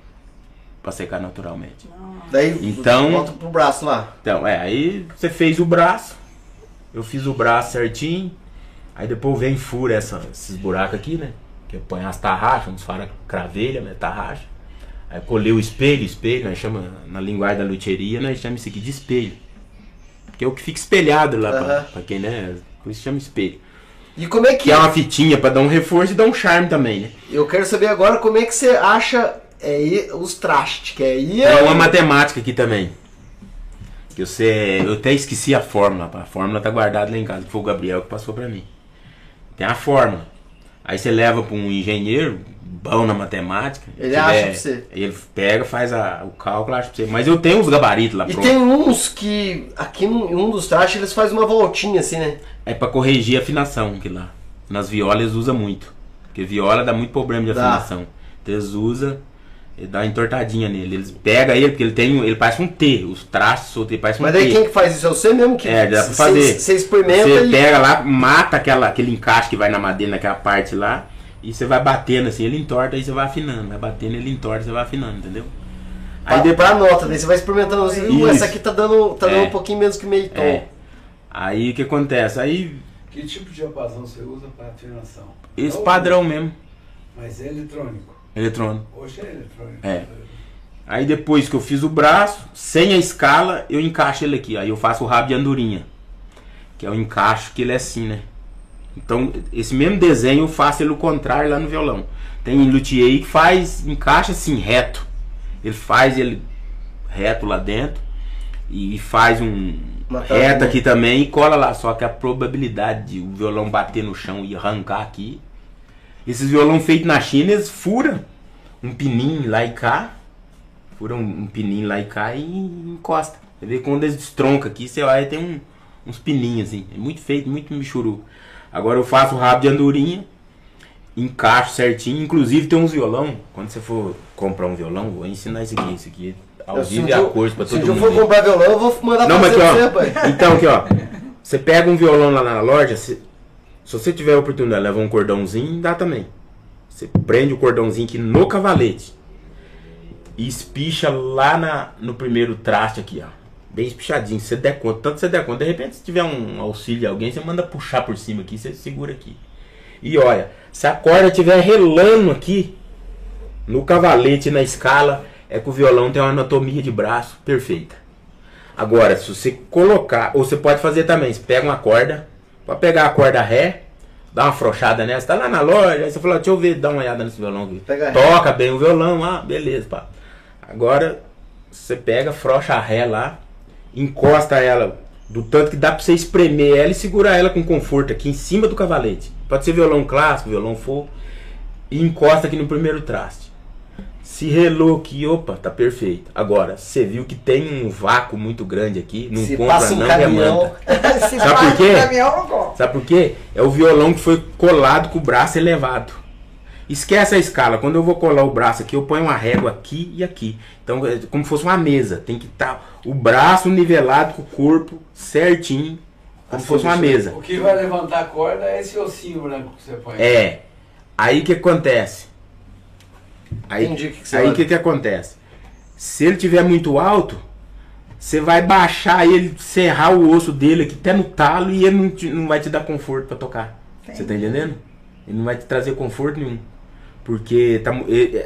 pra secar naturalmente. Daí Então- volta pro braço lá. Então, é, aí você fez o braço, eu fiz o braço certinho, aí depois vem fura essa, esses buracos aqui, né? Que põe as tarraxas, uns fala cravelha, né? Tarraxa. Aí colei o espelho, espelho, nós chama, na linguagem da luthieria, nós chamamos isso aqui de espelho. Que é o que fica espelhado lá, pra, Aham. pra quem, né? Por isso chama espelho. E como é que Que é uma fitinha pra dar um reforço e dar um charme também, né? Eu quero saber agora como é que você acha é, os trastes, que aí É uma matemática aqui também. Que você. Eu até esqueci a fórmula. A fórmula tá guardada lá em casa, que foi o Gabriel que passou pra mim. Tem a fórmula. Aí você leva pra um engenheiro, bom na matemática. Ele acha pra você. Ele pega, faz a- o cálculo, acha pra você. Mas eu tenho os gabaritos lá E pronto. tem uns que, aqui em um dos trastes, eles fazem uma voltinha assim, né? É pra corrigir a afinação que lá. Nas violas eles usam muito. Porque viola dá muito problema de Dá. afinação. Então eles usam, ele dá uma entortadinha nele. Eles pegam ele, porque ele tem. um- Ele parece um T. Os traços soltos, ele parece um Mas T. daí quem que faz isso? É você mesmo que É, dá pra fazer. Você experimenta Você e... pega lá, mata aquela, aquele encaixe que vai na madeira, naquela parte lá, e você vai batendo assim, ele entorta, aí você vai afinando. Vai batendo, ele entorta, você vai afinando, entendeu? Aí Aí depois depois. anota, daí você vai experimentando. Você, "Uh, Isso. essa aqui tá dando, tá dando É. um pouquinho menos que meio tom. É. Aí o que acontece? Aí, Que tipo de diapasão você usa para afinação? esse padrão mesmo, Mas é eletrônico. Eletrônico. Hoje é eletrônico. É. Aí depois que eu fiz o braço, sem a escala, eu encaixo ele aqui. Aí eu faço o rabo de andorinha. Que é o encaixe que ele é assim, né? Então, esse mesmo desenho eu faço ele o contrário lá no violão. Tem luthier aí que faz, encaixa assim, reto. Ele faz ele reto lá dentro. E faz um Uma reto aqui também e cola lá. Só que a probabilidade de o violão bater no chão e arrancar aqui. Esses violão feitos na China, eles furam um pininho lá e cá. Fura um, pininho lá e cá e encosta. Você vê quando eles destroncam aqui, você olha tem um- uns pininhos assim. É muito feito, muito michuru. Agora eu faço o rabo de andorinha, encaixo certinho. Inclusive tem uns violão. Quando você for comprar um violão, vou ensinar isso aqui. Isso aqui ao Eu- se vivo e a cores pra Se todo dia eu mundo. for comprar violão, eu vou mandar Não, mas fazer aqui, pra você, ó. pai. Então, aqui, ó. Você pega um violão lá na loja, se, se você tiver a oportunidade de levar um cordãozinho, dá também. Você prende o cordãozinho aqui no cavalete. E espicha lá na, no primeiro traste aqui, ó. Bem espichadinho. Você der conta, tanto você der conta. De repente, se tiver um auxílio de alguém, você manda puxar por cima aqui, você segura aqui. E olha, se a corda estiver relando aqui, no cavalete na escala, é que o violão tem uma anatomia de braço perfeita. Agora, se você colocar, ou você pode fazer também, você pega uma corda, pode pegar a corda ré, dá uma afrouxada nessa, tá lá na loja, aí você fala, deixa eu ver, dá uma olhada nesse violão aqui. Pega ré. Toca bem o violão, ah, beleza, pá. Agora, você pega, frouxa a ré lá, encosta ela do tanto que dá pra você espremer ela e segurar ela com conforto aqui em cima do cavalete. Pode ser violão clássico, violão for, e encosta aqui no primeiro traste. Se relou aqui, opa, tá perfeito. Agora, você viu que tem um vácuo muito grande aqui, não Se compra passa um não caminhão. remanta. Se Sabe por quê? um caminhão, não compra. Sabe por quê? É o violão que foi colado com o braço elevado. Esquece a escala. Quando eu vou colar o braço aqui, eu ponho uma régua aqui e aqui. Então, é como se fosse uma mesa. Tem que estar o braço nivelado com o corpo certinho, como se fosse uma mesa. O que vai levantar a corda é esse ossinho branco que você põe. É. Aí o que acontece? Aí Entendi o que que você aí o que, que acontece? Se ele tiver muito alto, você vai baixar ele, serrar o osso dele aqui até no talo e ele não, te- não vai te dar conforto pra tocar. Você tá entendendo? Ele não vai te trazer conforto nenhum. Porque tá, ele-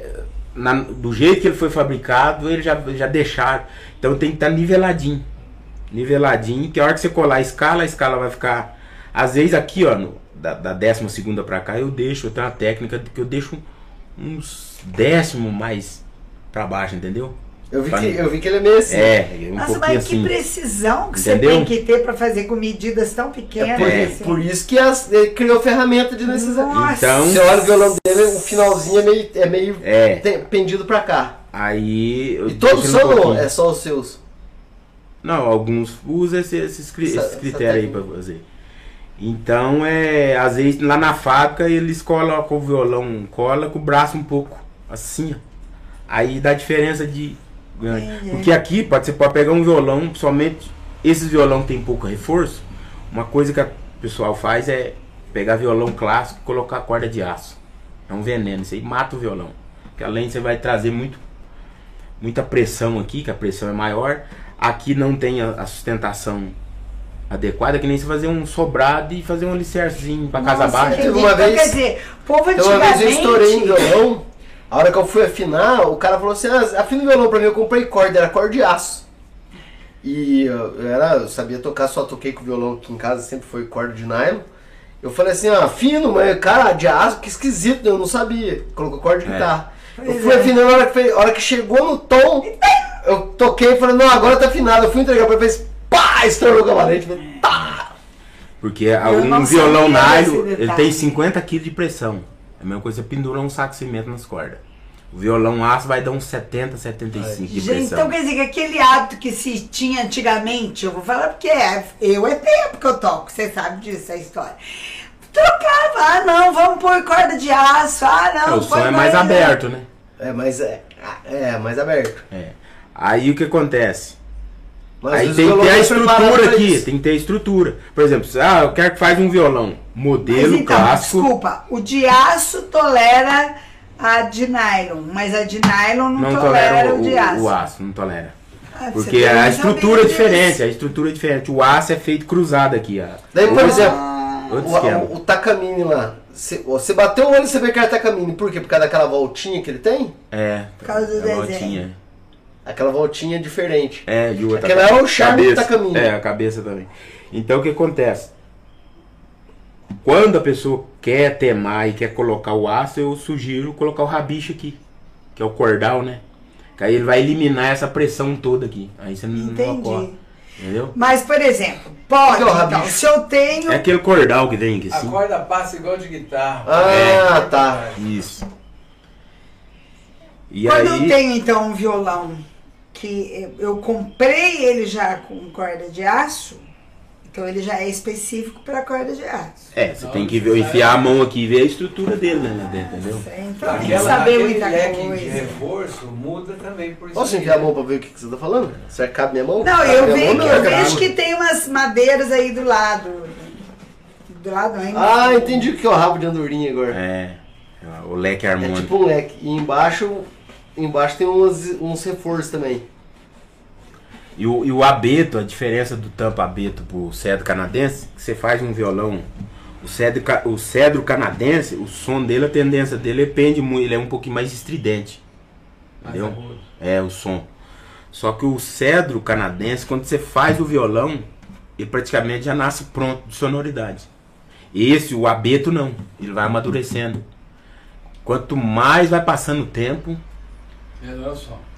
na- do jeito que ele foi fabricado, ele já, já deixaram. Então tem que estar niveladinho. Niveladinho, que a hora que você colar a escala, a escala vai ficar. Às vezes aqui, ó, no- da, da décima segunda pra cá, eu deixo, eu tenho uma técnica que eu deixo uns décimo mais pra baixo, entendeu? Eu vi, Pra que, eu vi que ele é meio assim. É, um Nossa, pouquinho mas assim. que precisão que Entendeu? você tem que ter pra fazer com medidas tão É pequenas. por, assim. por isso que as- ele criou ferramenta de necessidade. Nossa. Então- Você olha o violão dele, o finalzinho é meio, é meio É. tem- pendido pra cá. Aí. eu E todos são um ou é só os seus? Não, alguns usam esse- esses, Essa- esses critérios aí pra técnica. fazer. Então, é, às vezes lá na fábrica eles colocam o violão, cola com o braço um pouco Assim, ó. Aí dá diferença de. Entendi. Porque aqui pode, você pode pegar um violão, somente esses violão que tem pouco reforço. Uma coisa que o pessoal faz é pegar violão clássico e colocar corda de aço. É um veneno, isso aí mata o violão. Porque além você vai trazer muito, muita pressão aqui, que a pressão é maior. Aqui não tem a, a sustentação adequada, que nem você fazer um sobrado e fazer um alicercezinho pra casa Nossa, baixa. Teve uma Então, vez- quer dizer, o povo Então uma vez eu estourei em antigamente... violão, a hora que eu fui afinar, o cara falou assim, ah, afina o violão pra mim, eu comprei corda, era corda de aço. E eu, era, eu sabia tocar, só toquei com violão aqui em casa, sempre foi corda de nylon. Eu falei assim, ah, fino, mas cara, de aço, que esquisito, eu não sabia. Colocou corda de É. guitarra. Eu fui é. afinando, a hora que, a hora que chegou no tom, eu toquei e falei, não, agora tá afinado. Eu fui entregar pra ele, fez pá, estourou o cavalete. Falei, tá. Porque um violão nylon, ele tem 50 kg de pressão. É a mesma coisa pendurar um saco de cimento nas cordas. O violão aço vai dar uns 70, 75 de Gente, pressão. então quer dizer que aquele hábito que se tinha antigamente, eu vou falar porque é, eu é tempo que eu toco, você sabe disso, a história. Trocava, ah não, vamos pôr corda de aço, ah É, não, o som é mais de- aberto, né? É, mas é, é, mais aberto. É. Aí o que acontece? Mas Aí tem que ter a preparados estrutura aqui, isso. tem que ter a estrutura. Por exemplo, ah, eu quero que faz um violão Mas modelo então, clássico. desculpa, o de aço tolera a de nylon, mas a de nylon não, Não tolera, tolera o, de aço. o aço, não tolera. Ah, Porque a estrutura é diferente, disso. a estrutura é diferente. O aço é feito cruzado aqui. ó. Daí, por exemplo, o, o, o Takamine lá, você, você bateu o olho e você vê que era Takamine. Por quê? Por causa daquela voltinha que ele tem? É, Por causa do é a desenho. voltinha. Aquela voltinha diferente. É, e outra Aquela é o charme do cabeça. Takamine. É, a cabeça também. Então o que acontece? Quando a pessoa quer temar e quer colocar o aço, eu sugiro colocar o rabicho aqui, que é o cordal, né? Que aí ele vai eliminar essa pressão toda aqui. Aí você não, não Entendi. ocorre. Entendeu? Mas, por exemplo, pode, O que é o então, se eu tenho... É aquele cordal que tem aqui, A assim. corda passa igual de guitarra. Ah, É. tá. Isso. E Quando aí. eu tenho então um violão que eu comprei ele já com corda de aço, então ele já é específico para corda de aço. É, você tem que ver, enfiar a mão aqui e ver a estrutura dele, né? lá dentro, Entendeu? Então tem que Aquela, saber muita leque de coisa. reforço muda também por isso. Posso enfiar a né? mão pra ver o que que você tá falando? Será que cabe minha mão? Não, eu, minha vejo, mão, não, eu é vejo que tem umas madeiras aí do lado. Do lado ainda. Ah, entendi o que é o rabo de andorinha agora. É. O leque É, harmônico. tipo um leque. E embaixo, embaixo tem uns, uns reforços também. E o, e o abeto, a diferença do tampa abeto pro cedro canadense, que você faz um violão, o cedro, o cedro canadense, o som dele, a tendência dele depende muito, ele é um pouquinho mais estridente. Mais Entendeu? É, o som. Só que o cedro canadense, quando você faz o violão, ele praticamente já nasce pronto de sonoridade. Esse, o abeto, não. Ele vai amadurecendo. Quanto mais vai passando o tempo.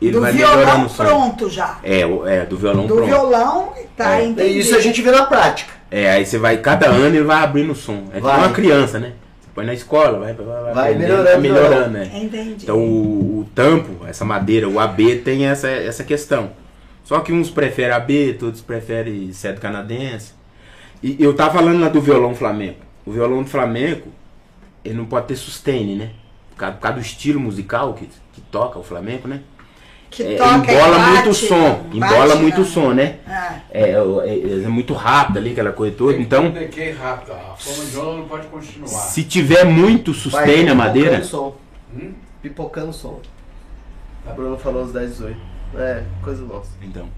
Ele do vai violão o som. pronto já. É, o- é, do violão Do pronto. violão, tá, É. Isso a gente vê na prática. É, aí você vai, cada ano ele vai abrindo o som. É como Vai. uma criança, né? Você põe na escola, vai, vai, vai, melhorando, vai melhorando, né? Entendi. Então o, o tampo, essa madeira, o AB tem essa, essa questão. Só que uns preferem AB, outros preferem cedro canadense. E eu tava falando lá do violão flamenco. O violão do flamenco, ele não pode ter sustain, né? Por causa, por causa do estilo musical que, que toca o flamenco, né? que É, toca embola bate, muito o som, bate, embola muito não. o som, né? Ah, É, é, é muito rápido ali, aquela coisa toda. Então, decay rápido. A forma de onda não pode continuar. se tiver muito sustain na madeira, Pipocando som. Hum? Pipocando som. A Bruno falou os 10, 18. É, coisa nossa. Então,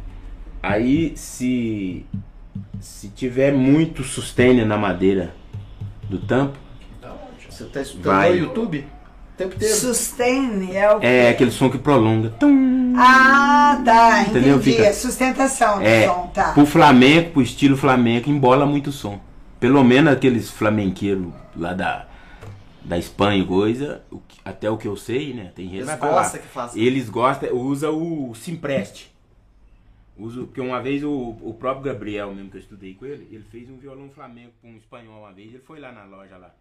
aí se se tiver muito sustain na madeira do tampo, Tá ótimo. Você tá escutando Vai. no YouTube? Tempo inteiro. sustain é o é aquele som que prolonga. Tum. Ah, tá, Entendeu? entendi. Fica- É sustentação do É, som, tá. pro flamenco, pro estilo flamenco, embola muito o som. Pelo menos aqueles flamenqueiros lá da, da Espanha e coisa, até o que eu sei, né? Tem gente Eles que gostam que faça. Eles gostam, usa o Simpreste. Usa, porque uma vez o, o próprio Gabriel, mesmo que eu estudei com ele, ele fez um violão flamenco com um espanhol uma vez, ele foi lá na loja lá.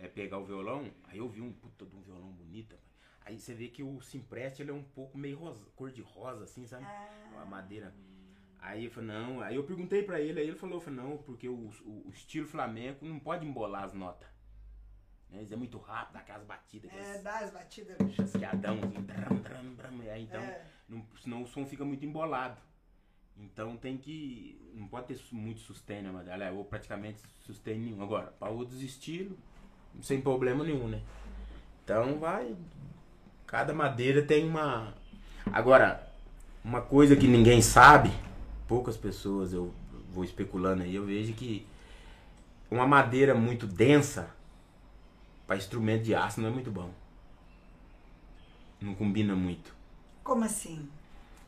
É, pegar o violão, aí eu vi um puta de um violão bonito. Aí você vê que o Simpreste ele é um pouco meio rosa, cor de rosa, assim, sabe? A madeira. Aí eu falei, não, aí eu perguntei pra ele, aí ele falou, eu falei, não, porque o, o, o estilo flamenco não pode embolar as notas. Né? Eles é muito rápido, dá aquelas batidas, É, aqueles dá as batidas, bicho. assim, dram, dram, dram, aí, então, É. não- senão o som fica muito embolado. Então tem que. Não pode ter muito sustain, né, mas ou praticamente sustain nenhum. Agora, para outros estilos, sem problema nenhum, né? Então vai. Cada madeira tem uma. Agora, uma coisa que ninguém sabe, poucas pessoas eu vou especulando aí, eu vejo que uma madeira muito densa para instrumento de aço não é muito bom. Não combina muito. Como assim?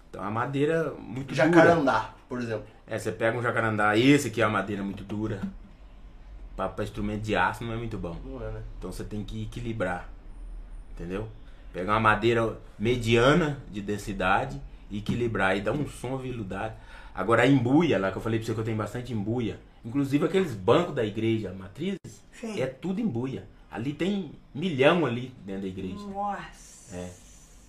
Então a madeira muito dura. Jacarandá, por exemplo. É, você pega um jacarandá, esse aqui é uma madeira muito dura. Pra, pra instrumento de aço não é muito bom. Não é, né? Então você tem que equilibrar. Entendeu? Pegar uma madeira mediana de densidade e equilibrar e dar um som aveludado. Agora a embuia, lá que eu falei pra você que eu tenho bastante embuia. Inclusive aqueles bancos da igreja, matrizes, Sim. é tudo embuia. Ali tem milhão ali dentro da igreja. Nossa. É.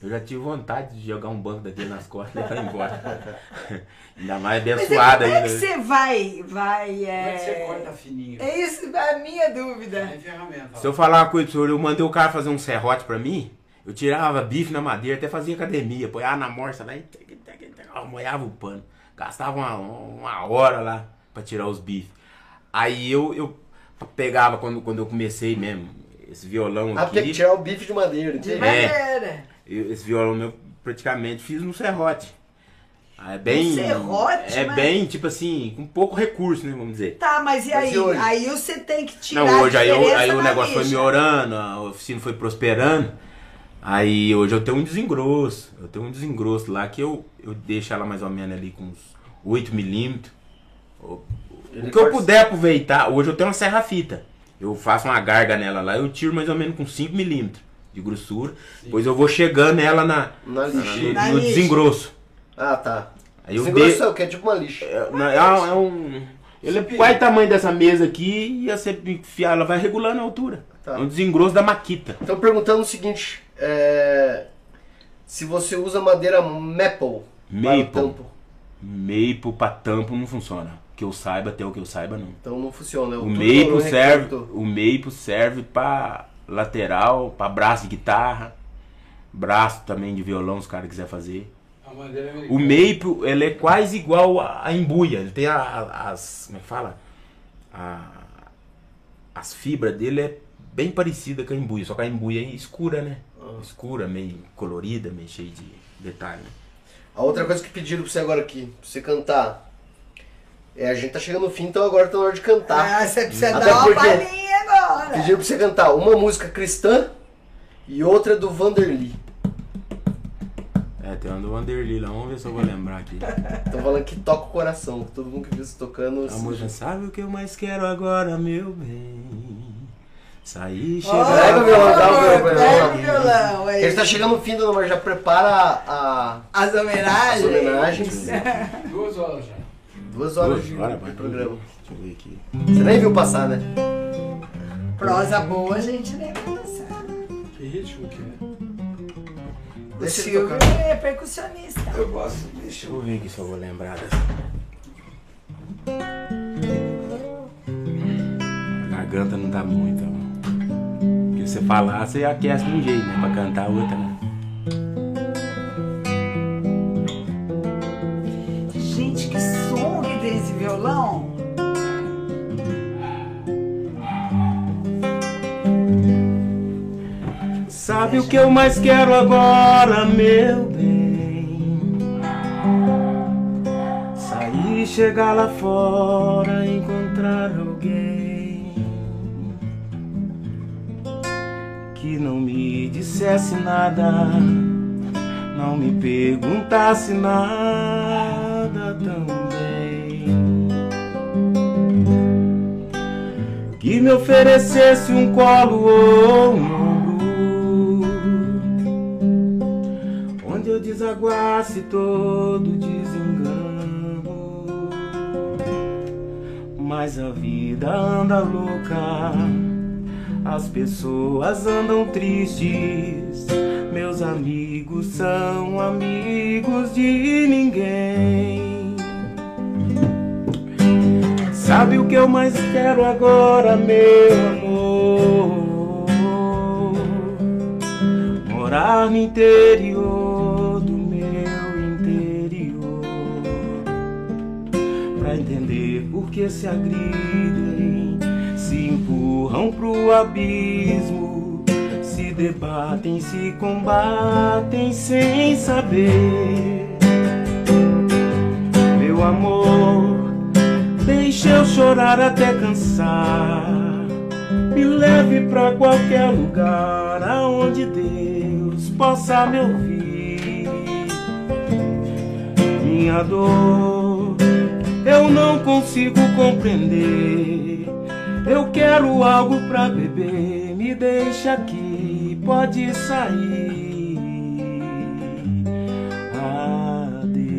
Eu já tive vontade de jogar um banco daquele nas costas e levar embora. Ainda mais Mas é, abençoado como é ainda. que você vai, vai, Como é que você é... corta fininho? É isso a minha É dúvida. ferramenta. Se eu falar uma coisa pro senhor, eu mandei o cara fazer um serrote pra mim, eu tirava bife na madeira, até fazia academia, apoiava na morsa lá e molhava o pano. Gastava uma, uma hora lá pra tirar os bifes. Aí eu, eu pegava quando, quando eu comecei mesmo, esse violão Ah, porque aqui. tirar o bife de madeira, De entendi. madeira. Eu- esse violão meu praticamente fiz no serrote. Ah, É bem. Um serrote, É mas- bem, tipo assim, com pouco recurso, né? Vamos dizer. Tá, mas e Mas aí? e hoje? aí você tem que tirar Não, hoje a aí, aí o negócio foi lixa. melhorando, a oficina foi prosperando. Aí hoje eu tenho um desengrosso. Eu tenho um desengrosso lá que eu, eu deixo ela mais ou menos ali com uns 8 milímetros. O o que eu puder aproveitar, hoje eu tenho uma serra-fita. Eu faço uma garga nela lá, eu tiro mais ou menos com 5 milímetros de grossura. Depois eu vou chegando ela na, Na no, lixa. Na no lixa. desengrosso. Ah, tá. Aí eu Sem dei- grosso é o que? É tipo uma lixa. é, não, é um- é um. Ele é quase o tamanho dessa mesa aqui e você enfiar, ela vai regulando a altura. Tá. É um desengrosso da maquita. Estão perguntando o seguinte: é, se você usa madeira maple. Maple. para o tampo. Maple pra tampo não funciona. Que eu saiba, até o que eu saiba, não. Então não funciona. O tudo Maple serve, o Maple serve pra lateral, pra braço de guitarra, braço também de violão, se o cara quiser fazer. Americana. O Maple, ele é quase igual a, a embuia. Ele tem a- a- as, como é que fala? A- as fibras dele é bem parecida com a embuia, só que a embuia é escura, né? Ah. Escura, meio colorida, meio cheia de detalhe. né? A outra coisa que pediram pra você agora aqui, pra você cantar. É, a gente tá chegando no fim, então agora tá na hora de cantar. Ah, você precisa Até dar uma porque- palhinha agora. Pediram pra você cantar uma música cristã e outra do Vanderly. É, tem uma do Wanderly lá, vamos ver se eu vou lembrar aqui. Estão falando que toca o coração, que todo mundo que viu você tocando. A música sabe o que eu mais quero agora, meu bem? Sair, chegar. Pega o violão, dá o violão. Pega o violão. aí. Ele tá chegando no fim, dona Maria, já prepara a, As as homenagens. homenagens. Duas horas já. Duas horas de, Bora, de vai, programa. Deixa eu ver aqui. Você nem viu passar, né? Prosa boa, a gente lembra dessa. Que ritmo que é? O Deixa Silvio tocar. é percussionista. Eu gosto. Deixa eu. ver aqui se eu vou lembrar dessa. A garganta não dá muito, ó. Porque você falar, você aquece de um jeito, né? Pra cantar outra, né? Gente, que som que tem esse violão. Sabe o que eu mais quero agora, meu bem? Sair, chegar lá fora, encontrar alguém que não me dissesse nada, não me perguntasse nada também. Que me oferecesse um colo ou um desaguasse todo desengano. Mas a vida anda louca As pessoas andam tristes Meus amigos são amigos de ninguém. Sabe o que eu mais quero agora, meu amor? morar no interior que se agridem Se empurram pro abismo Se debatem, se combatem sem saber Meu amor, deixa eu chorar até cansar me leve pra qualquer lugar aonde Deus possa me ouvir. Minha dor eu não consigo compreender. Eu quero algo pra beber, me deixa aqui, pode sair. Adeus.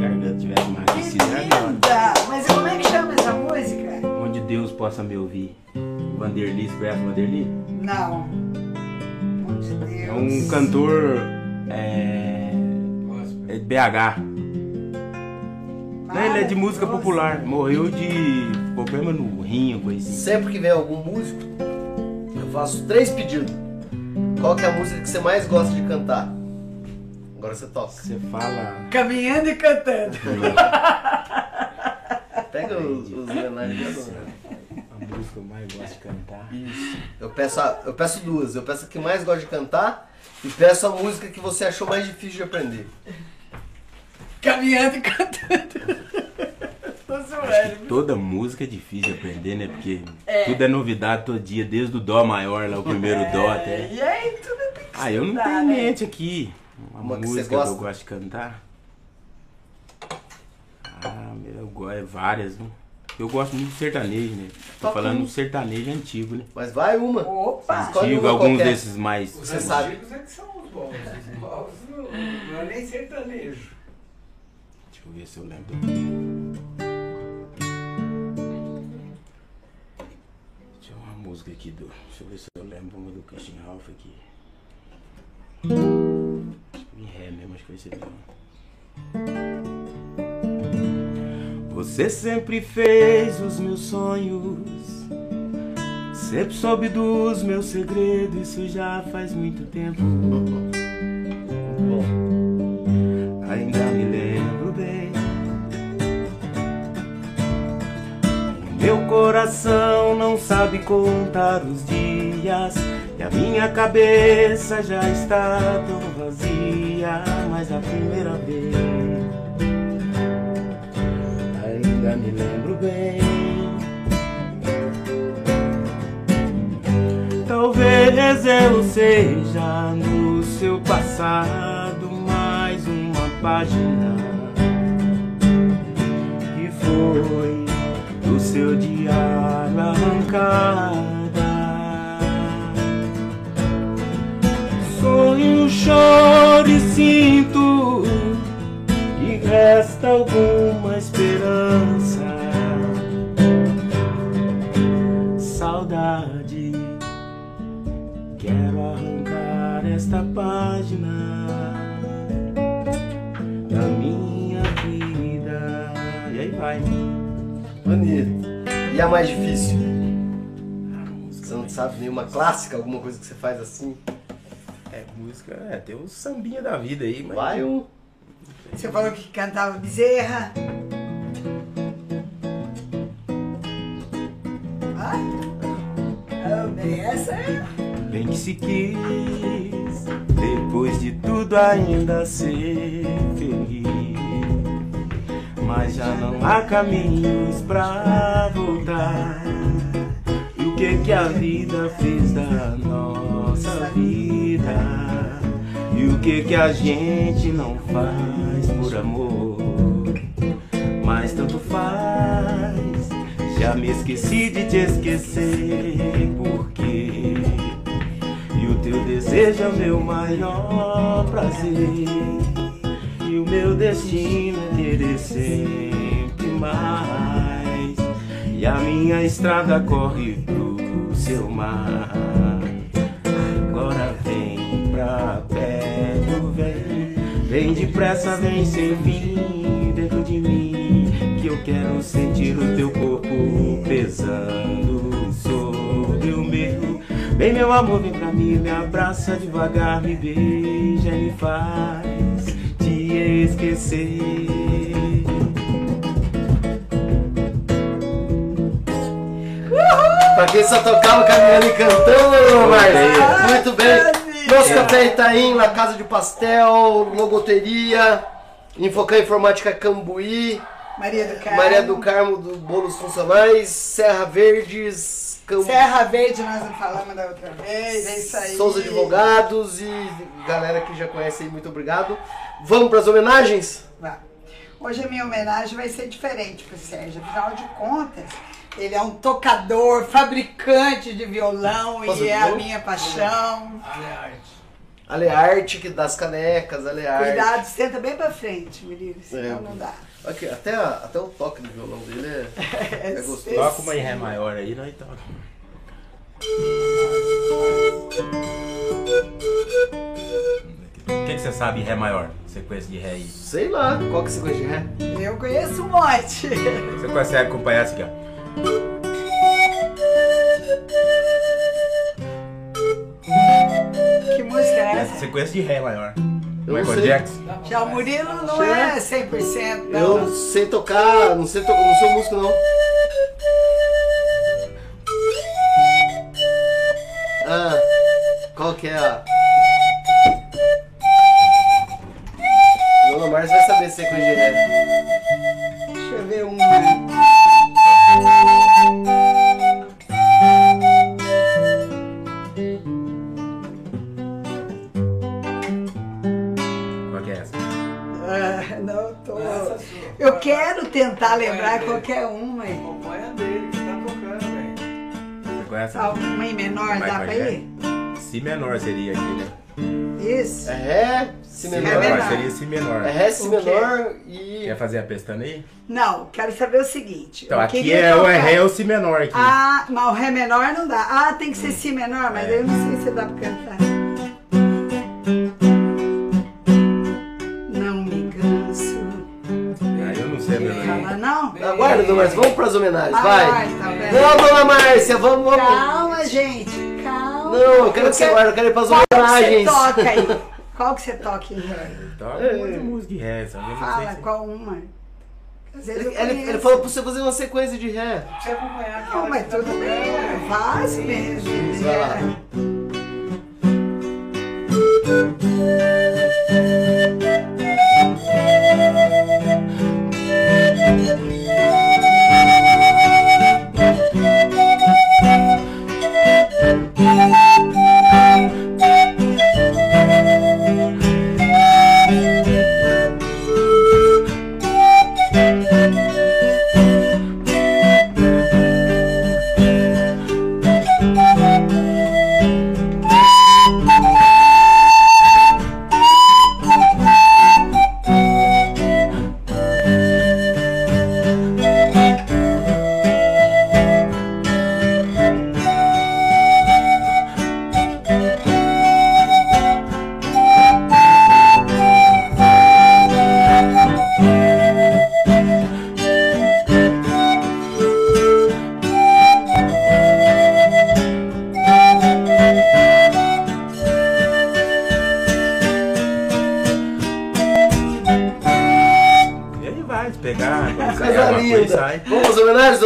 Garganta tivesse mais melhor. Linda! Mas como é que chama essa música? Onde Deus possa me ouvir. Vanderly, você conhece o Vanderly? Não. Onde Deus. É um cantor é, é de BH. Não, ele é de música popular. Morreu de problema no rim, coisa assim. Sempre que vem algum músico, eu faço três pedidos. Qual que é a música que você mais gosta de cantar? Agora você toca. Você fala. Caminhando e cantando. Pega os, os. A música que eu mais gosto de cantar. Eu peço, a- eu peço duas. Eu peço a que mais gosta de cantar e peço a música que você achou mais difícil de aprender. Caminhando e cantando. Toda música é difícil de aprender, né? Porque tudo é novidade todo dia, desde o Dó maior lá, o primeiro Dó até. E aí, tudo tem que Ah, eu não tenho em né? mente aqui uma, Uma que você música que, eu gosta? gosto de cantar. Ah, eu gosto, é várias, né? Eu gosto muito de sertanejo, né? Tô Toca falando um. do sertanejo antigo, né? Mas vai uma. Opa! Escolhe Antigo, uma alguns qualquer. desses mais. Os Você sabe. antigos é que são os bons. Os novos não, não é nem sertanejo. Deixa eu ver se eu lembro. Deixa eu ver uma música aqui do. Deixa eu ver se eu lembro uma do Christian Ralph aqui. Acho que em ré mesmo, acho que vai ser legal. Você sempre fez os meus sonhos. Sempre soube dos meus segredos, isso já faz muito tempo. Bom, Ainda me lembro bem. O meu coração não sabe contar os dias. E a minha cabeça já está tão vazia. Mas a primeira vez. Ainda me lembro bem. Talvez eu seja no seu passado mais uma página que foi do seu diário arrancada. Sonho, choro e sinto que resta alguma esperança. Saudade, quero arrancar esta página da minha vida. E aí vai. bonito. E a mais difícil? Você não sabe nenhuma clássica, alguma coisa que você faz assim? É, música, é, tem o sambinha da vida aí, mas. Vai um. Você falou que cantava bezerra. Essa é. Bem que se quis, depois de tudo ainda ser feliz. Mas já não há caminhos pra voltar. E o que que a vida fez da nossa vida? E o que que a gente não faz por amor? Mas tanto faz. Já me esqueci de te esquecer, porque e o teu desejo é o meu maior prazer. E o meu destino é querer sempre mais. E a minha estrada corre pro seu mar. Agora vem pra perto, vem. Vem depressa, vem sem fim dentro de mim. Que eu quero sentir o teu corpo pesando sobre Vem meu amor, vem pra mim, me abraça devagar, me beija e me faz te esquecer. Pra quem só tocava caminhando e cantando, Márcia. Muito bem. Nosso Café Itaim, La Casa de Pastel, Logoteria, Infocan Informática Cambuí, Maria do Carmo. Maria do Carmo do Bolos Funcionais, Serra Verdes, Cambu... Serra Verde, nós não falamos da outra vez, é isso aí. Souza Advogados e galera que já conhece aí, muito obrigado. Vamos para as homenagens? Vá. Hoje a minha homenagem vai ser diferente pro Sérgio, afinal de contas, ele é um tocador, fabricante de violão Posso e é a minha paixão. Alearte. Alearte, que das canecas, Alearte. Cuidado, senta bem pra frente, menino, senão É. não dá. Aqui, até, a- até o toque do violão dele é, é gostoso. Toca uma em Ré maior aí, nós toca. O que, que você sabe em Ré maior? Sequência de Ré aí. Sei lá, qual que você conhece de ré? Eu conheço um monte. Você consegue acompanhar essa aqui, ó. que música é Essa essa? sequência de Ré maior. Eu não Michael sei. Jackson. Já o Murilo não Sim. é 100%, não. Eu sei tocar, não sei tocar, não sou músico não. Ah, qual que é a. Dona Márcia vai saber se é coisa de ré. Deixa eu ver uma. Tentar Acompanha lembrar dele. qualquer uma. hein? Acompanha dele que tá tocando, velho. Você conhece? Em menor, dá pra ir? Si menor seria aqui, né? Isso. É ré, si Si menor. menor. seria Si menor. É ré, si O quê? menor e. Quer fazer a pestana aí? Não, quero saber o seguinte. Então aqui é o tocar- é Ré ou Si menor aqui. Ah, mas o Ré menor não dá. Ah, tem que ser Si menor, mas É. eu não sei se dá pra cantar. Dona Márcia, vamos pras homenagens, Ah, vai! vai, tá. Não, Dona Márcia, vamos, vamos! Calma, gente. Calma. Não, eu quero que você guarde, eu quero ir pras Qual que você homenagens! toca aí? Qual que você toca em Ré? Toca É. música de Ré, sabe? Eu Fala, se- qual uma? Ele, eu ele, ele falou pra você fazer uma sequência de ré. Pra você acompanhar Não, mas que tudo bem, faz mesmo. Vai lá.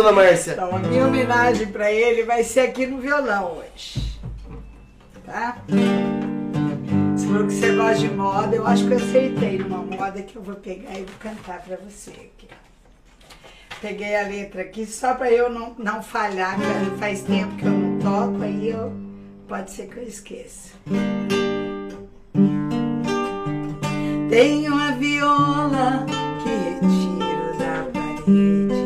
Dona Márcia? Então, a minha homenagem pra ele vai ser aqui no violão hoje. Tá? Você falou que você gosta de moda, eu acho que eu acertei numa moda que eu vou pegar e vou cantar pra você aqui. Peguei a letra aqui só pra eu não, não falhar, que faz tempo que eu não toco, aí eu, pode ser que eu esqueça. Tenho a viola que retiro da parede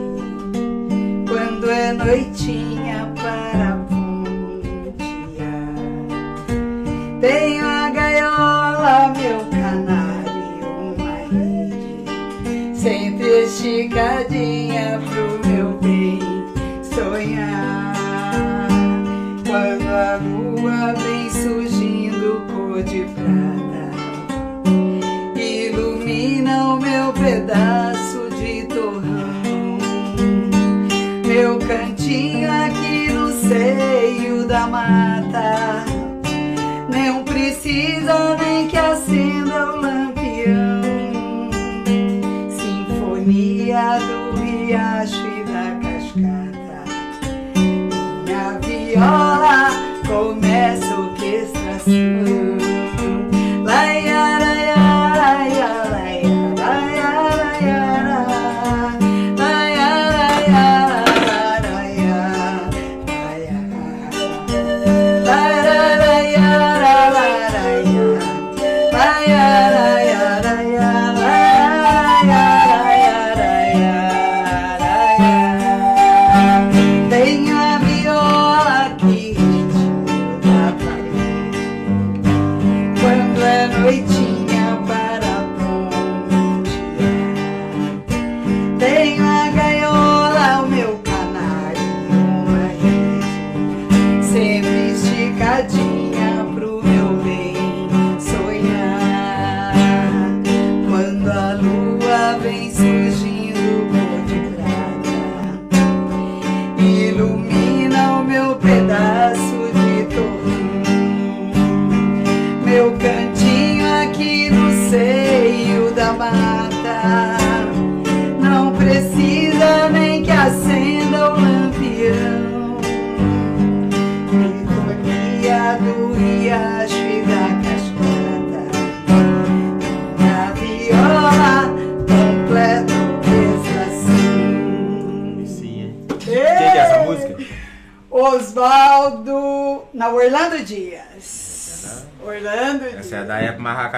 noitinha para pontear. Tenho a gaiola, meu canário, uma rede sempre esticadinha pro meu bem sonhar. Quando a lua vem surgindo cor de prata ilumina o meu pedaço seio da mata. Não precisa nem que acenda o lampião. Sinfonia do riacho e da cascata. Minha viola começa a orquestração.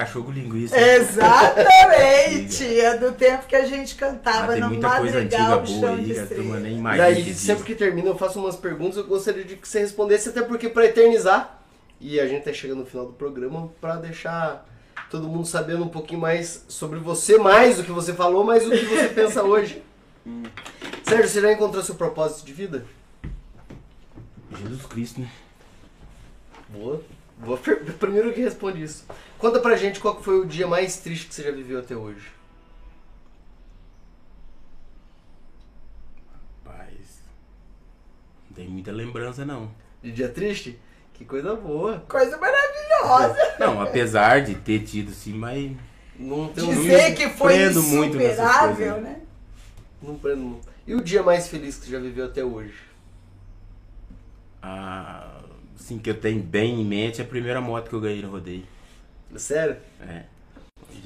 Cachorro linguiça. Exatamente! é do tempo que a gente cantava Ah, tem no muita coisa antiga boa chão aí, a turma nem E imagina. aí, que existe. sempre que termina, eu faço umas perguntas. Eu gostaria de que você respondesse, até porque para eternizar. E a gente tá chegando no final do programa para deixar todo mundo sabendo um pouquinho mais sobre você, mais do que você falou, mais o que você pensa hoje. Sérgio, você já encontrou seu propósito de vida? Jesus Cristo, né? Boa. Per- Primeiro que responde isso. Conta pra gente qual foi o dia mais triste que você já viveu até hoje. Paz. Não tem muita lembrança, não. De dia triste? Que coisa boa. Coisa maravilhosa! Não, apesar de ter tido sim, mas Não tem um Dizer que foi prendo muito nessas insuperável, coisas. né? Não prendo muito. E o dia mais feliz que você já viveu até hoje? ah, assim, que eu tenho bem em mente é a primeira moto que eu ganhei no rodeio. Sério? É.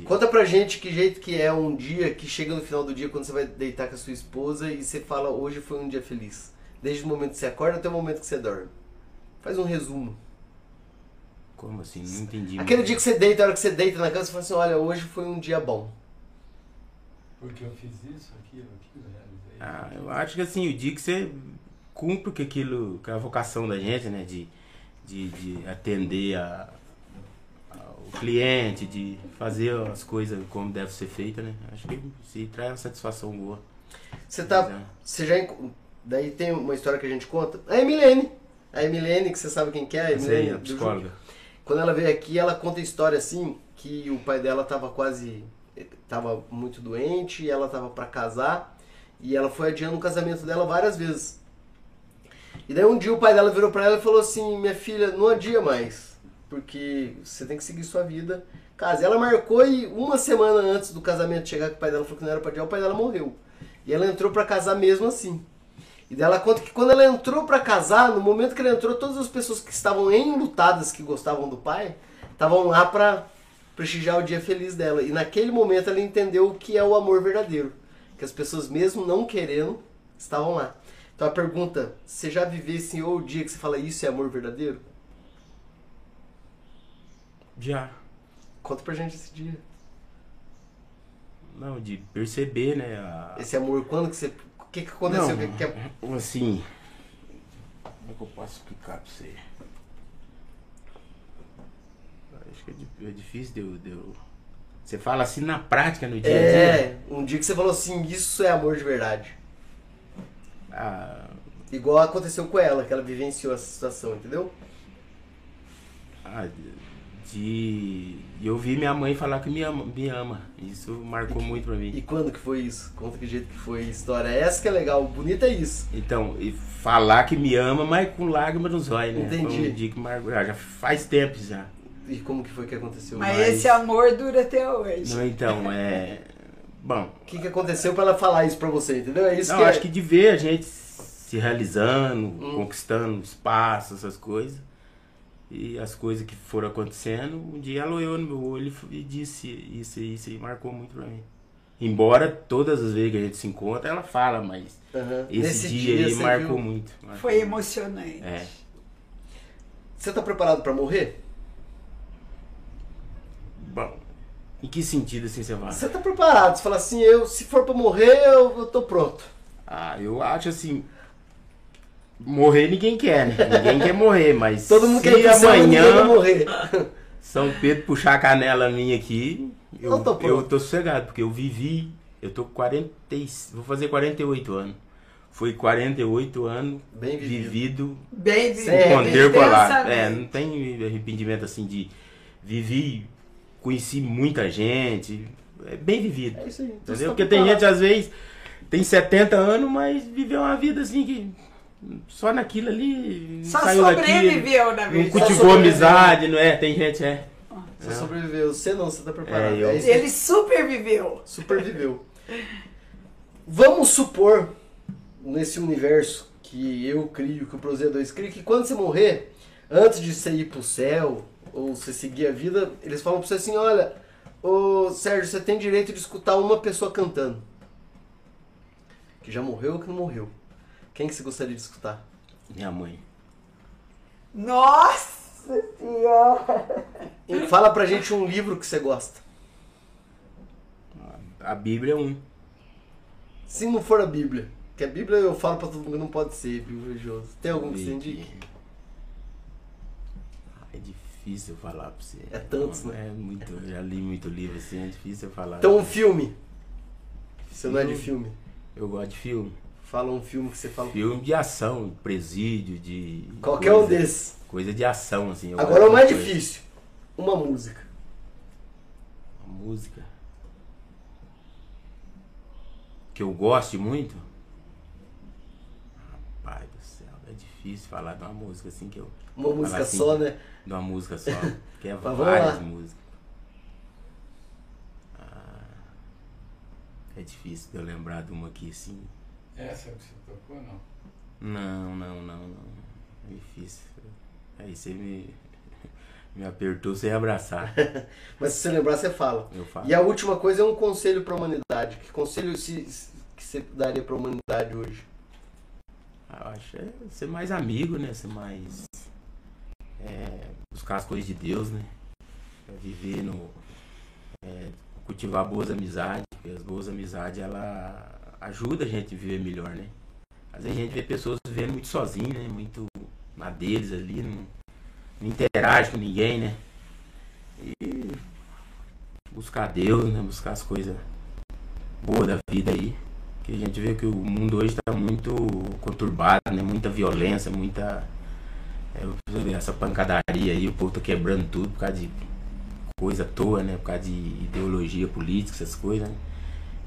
Conta pra gente que jeito que é um dia que chega no final do dia quando você vai deitar com a sua esposa e você fala hoje foi um dia feliz. Desde o momento que você acorda até o momento que você dorme. Faz um resumo. Como assim? Não entendi. Aquele muito. dia que você deita, a hora que você deita na cama, você fala assim, olha, hoje foi um dia bom. Porque eu fiz isso, aquilo, aquilo, realizei. Ah, eu acho que assim, o dia que você cumpre com aquilo, com a vocação da gente, né? De, de, de atender a, ao cliente, de fazer as coisas como deve ser feita, né? Acho que se traz uma satisfação boa. Você tá. Você já. Daí tem uma história que a gente conta. A Emilene. A Emilene, que você sabe quem que é, a Emilene a do psicóloga. Quando ela veio aqui, ela conta a história assim, que o pai dela tava quase tava muito doente e ela tava para casar e ela foi adiando o casamento dela várias vezes. E daí um dia o pai dela virou para ela e falou assim: "Minha filha, não adia mais, porque você tem que seguir sua vida". Casa. Ela marcou e uma semana antes do casamento chegar que o pai dela falou que não era para adiar, o pai dela morreu. E ela entrou para casar mesmo assim. E daí ela conta que quando ela entrou pra casar, no momento que ela entrou, todas as pessoas que estavam enlutadas, que gostavam do pai, estavam lá pra prestigiar o dia feliz dela. E naquele momento ela entendeu o que é o amor verdadeiro. Que as pessoas, mesmo não querendo, estavam lá. Então a pergunta, você já vivenciou o dia que você fala isso é amor verdadeiro? Já. Conta pra gente esse dia. Não, de perceber, né? A... Esse amor, quando que você. O que, que aconteceu? Não, que, que é- assim. Como é que eu posso explicar pra você? Acho que é é difícil de eu, de eu- Você fala assim na prática, no dia a dia. É, um dia que você falou assim, isso é amor de verdade. Ah, Igual aconteceu com ela, que ela vivenciou essa situação, entendeu? ah, de. eu ouvir minha mãe falar que me ama, me ama. Isso marcou muito pra mim. E quando que foi isso? Conta que jeito que foi a história. Essa que é legal, bonita é isso. Então, e falar que me ama, mas com lágrimas nos olhos, né? Entendi. Foi um dia que marcou. já faz tempo já. E como que foi que aconteceu? Mas, Mas- esse amor dura até hoje. Não, então, é. Bom, O que, que aconteceu pra ela falar isso pra você, entendeu? É isso não, que é. acho que de ver a gente se se realizando, Hum. conquistando espaço, essas coisas. E as coisas que foram acontecendo, um dia ela olhou no meu olho e disse isso e isso e marcou muito pra mim. Embora todas as vezes que a gente se encontra, ela fala, mas Aham. esse Nesse dia, aí você marcou viu- muito. marcou Foi muito. emocionante. É. Você tá preparado pra morrer? Bom, em que sentido assim você fala? Você tá preparado? Você fala assim, eu, se for pra morrer, eu, eu tô pronto. Ah, eu acho assim. Morrer ninguém quer, né? Ninguém quer morrer, mas Todo mundo se quer ir vai amanhã morrer. São Pedro puxar a canela minha aqui, eu, Eu tô eu pronto. tô sossegado, porque eu vivi, eu tô com 40, e- vou fazer 48 anos. Foi 48 anos Bem vivido. vivido Bem vivido. É, com ter colado. intensamente. É, não tem arrependimento assim de vivi, conheci muita gente, é bem vivido. É isso aí. Então Entendeu? tá Porque tem preparado. gente, às vezes, tem 70 anos, mas viveu uma vida assim que. Só naquilo ali. Só saiu daqui, sobreviveu na Não cultivou amizade, não é? Tem gente, é. Você sobreviveu. Você não, você tá preparado. É, eu- É isso. Ele superviveu. Superviveu. Vamos supor, nesse universo que eu crio, que o Prozia 2 cria, que quando você morrer, antes de você ir pro céu, ou você seguir a vida, eles falam pra você assim, olha, ô Sérgio, você tem direito de escutar uma pessoa cantando. Que já morreu ou que não morreu. Quem que você gostaria de escutar? Minha mãe. Nossa Senhora! E fala pra gente um livro que você gosta. A Bíblia é um. Se não for a Bíblia. Que a Bíblia eu falo pra todo mundo que não pode ser Bíblia religiosa. Tem algum que você indique? É difícil falar pra você. É tantos, né? É muito, já li muito livro assim, é difícil falar. Então um filme. Você não é de filme. Eu gosto de filme. Fala um filme que você fala. Filme de ação, presídio, de. Qualquer um coisa- desses. Coisa de ação, assim. Agora o mais coisa. difícil. Uma música. Uma música. Que eu goste muito. Rapaz do céu, é difícil falar de uma música assim que eu. Uma falar música assim, só, né? De uma música só. Que é Mas várias lá. músicas. Ah, é difícil de eu lembrar de uma aqui assim. Essa que você tocou, não? Não, não, não, não. É difícil. Aí você me, me apertou sem abraçar. Mas se você lembrar, você fala. Eu falo. E a última coisa é um conselho pra humanidade. Que conselho se, se- que você daria pra humanidade hoje? Ah, Eu acho é ser mais amigo, né? Ser mais. É, buscar as coisas de Deus, né? É viver no. é, cultivar boas amizades, porque as boas amizades ela ajuda a gente a viver melhor, né? Às vezes a gente vê pessoas vivendo muito sozinho, né? Muito na deles ali, não, não interage com ninguém, né? E buscar Deus, né? Buscar as coisas boas da vida aí. Que a gente vê que o mundo hoje está muito conturbado, né? Muita violência, muita. Essa pancadaria aí, o povo tá quebrando tudo por causa de coisa à toa, né? Por causa de ideologia política, essas coisas, né?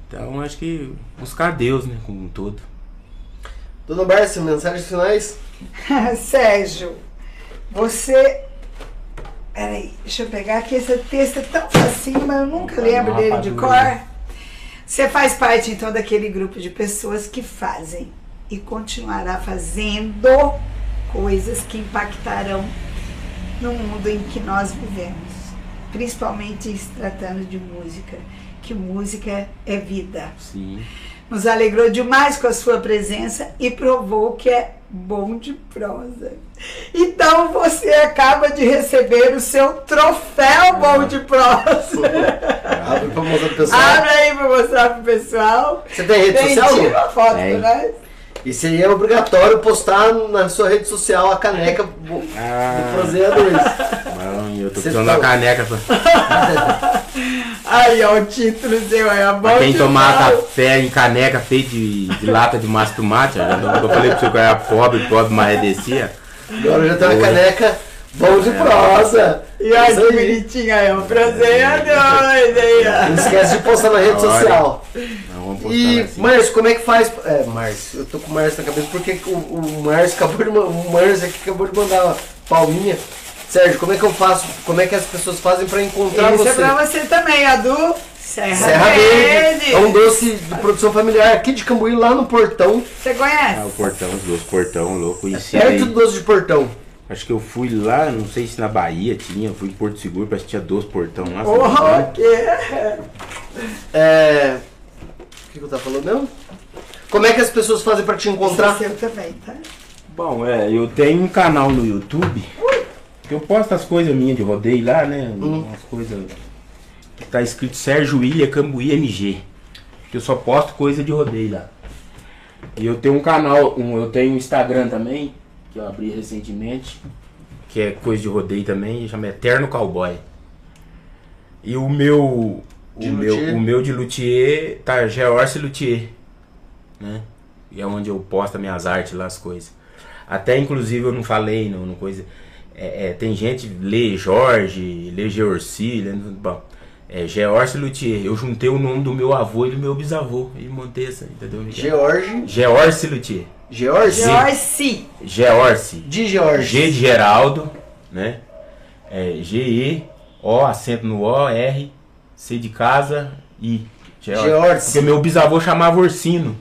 Então acho que buscar Deus, né? Como um todo. Dona Bárcia, mensagens finais? Sérgio, você. Peraí, deixa eu pegar aqui. Esse texto é tão facinho, mas eu nunca lembro dele de rapadura. cor. Você faz parte então daquele grupo de pessoas que fazem e continuará fazendo coisas que impactarão no mundo em que nós vivemos, principalmente se tratando de música, que música é vida. Sim. Nos alegrou demais com a sua presença e provou que é bom de prosa. Então você acaba de receber o seu troféu bom de prosa. Abre pra mostrar pro pessoal. Abre aí pra mostrar pro pessoal. Você tem rede Tem, social? tira não? uma foto Tem. pra nós. Isso aí é obrigatório postar na sua rede social a caneca do Ah, Prozeia 2. Bom, eu tô Você precisando da caneca pra, Aí, ó, o título seu é a bom pra quem tomar café em caneca feita de, de lata de massa de tomate. Eu falei pra você que eu era pobre, pobre, mas descia. Agora já tem uma caneca bom de prosa. E olha Isso que aí. bonitinho aí, ó. Proseia dois aí, Não esquece de postar na rede social. Não, vamos postar E, assim. Márcio, como é que faz? É, Márcio, eu tô com o Márcio na cabeça porque o, o Márcio acabou de o Márcio aqui acabou de mandar uma palminha. Sérgio, como é que eu faço? Como é que as pessoas fazem pra encontrar Isso é você? pra você também, a do Serra, Serra Verde. Verde. É um doce de produção familiar aqui de Cambuí, lá no Portão. Você conhece? Ah, o portão, os dois portão, louco, conheci Perto aí. do doce de Portão. Acho que eu fui lá, não sei se na Bahia tinha, fui em Porto Seguro, parece que tinha dois portão lá. Oh, que... É. O que que eu tava falando mesmo? Como é que as pessoas fazem pra te encontrar? Seu também, tá? Bom, é, eu tenho um canal no YouTube que eu posto as coisas minhas de rodeio lá, né? Umas coisas que tá escrito Sérgio Ilha Cambuí MG. Que eu só posto coisa de rodeio lá. E eu tenho um canal, um, eu tenho um Instagram também, que eu abri recentemente, que é coisa de rodeio também, chama Eterno Cowboy. E o meu. De o, meu luthier? o meu de luthier tá George Luthier. Né? E é onde eu posto minhas artes lá, as coisas. Até inclusive eu não falei, não, não coisa. É, é, tem gente lê Jorge, lê Georci, lê, bom, é George Luthier. Eu juntei o nome do meu avô e do meu bisavô e montei essa, entendeu? George. George Luthier. George? Joyce. George. De George. G de Geraldo, né? É, G-E, O, acento no O, R, C de casa, I. George. Porque meu bisavô chamava Orsino.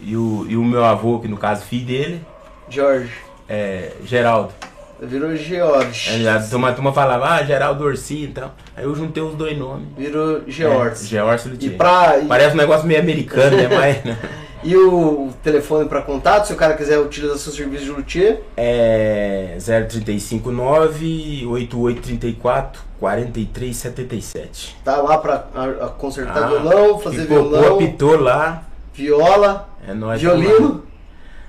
E o, e o meu avô, que no caso filho dele, George. é Geraldo. Virou George. Aí a turma, a turma falava, ah, Geraldo Orsino e tal. Aí eu juntei os dois nomes. Virou George. É, George E, pra, Parece um negócio meio americano, né? Mas né? E o telefone pra contato, se o cara quiser utilizar seu serviço de luthier, é 0359 8834 4377. tá lá pra a- a consertar Ah, violão, fazer Pipocou, violão, apitou lá. viola, É nóis. violino.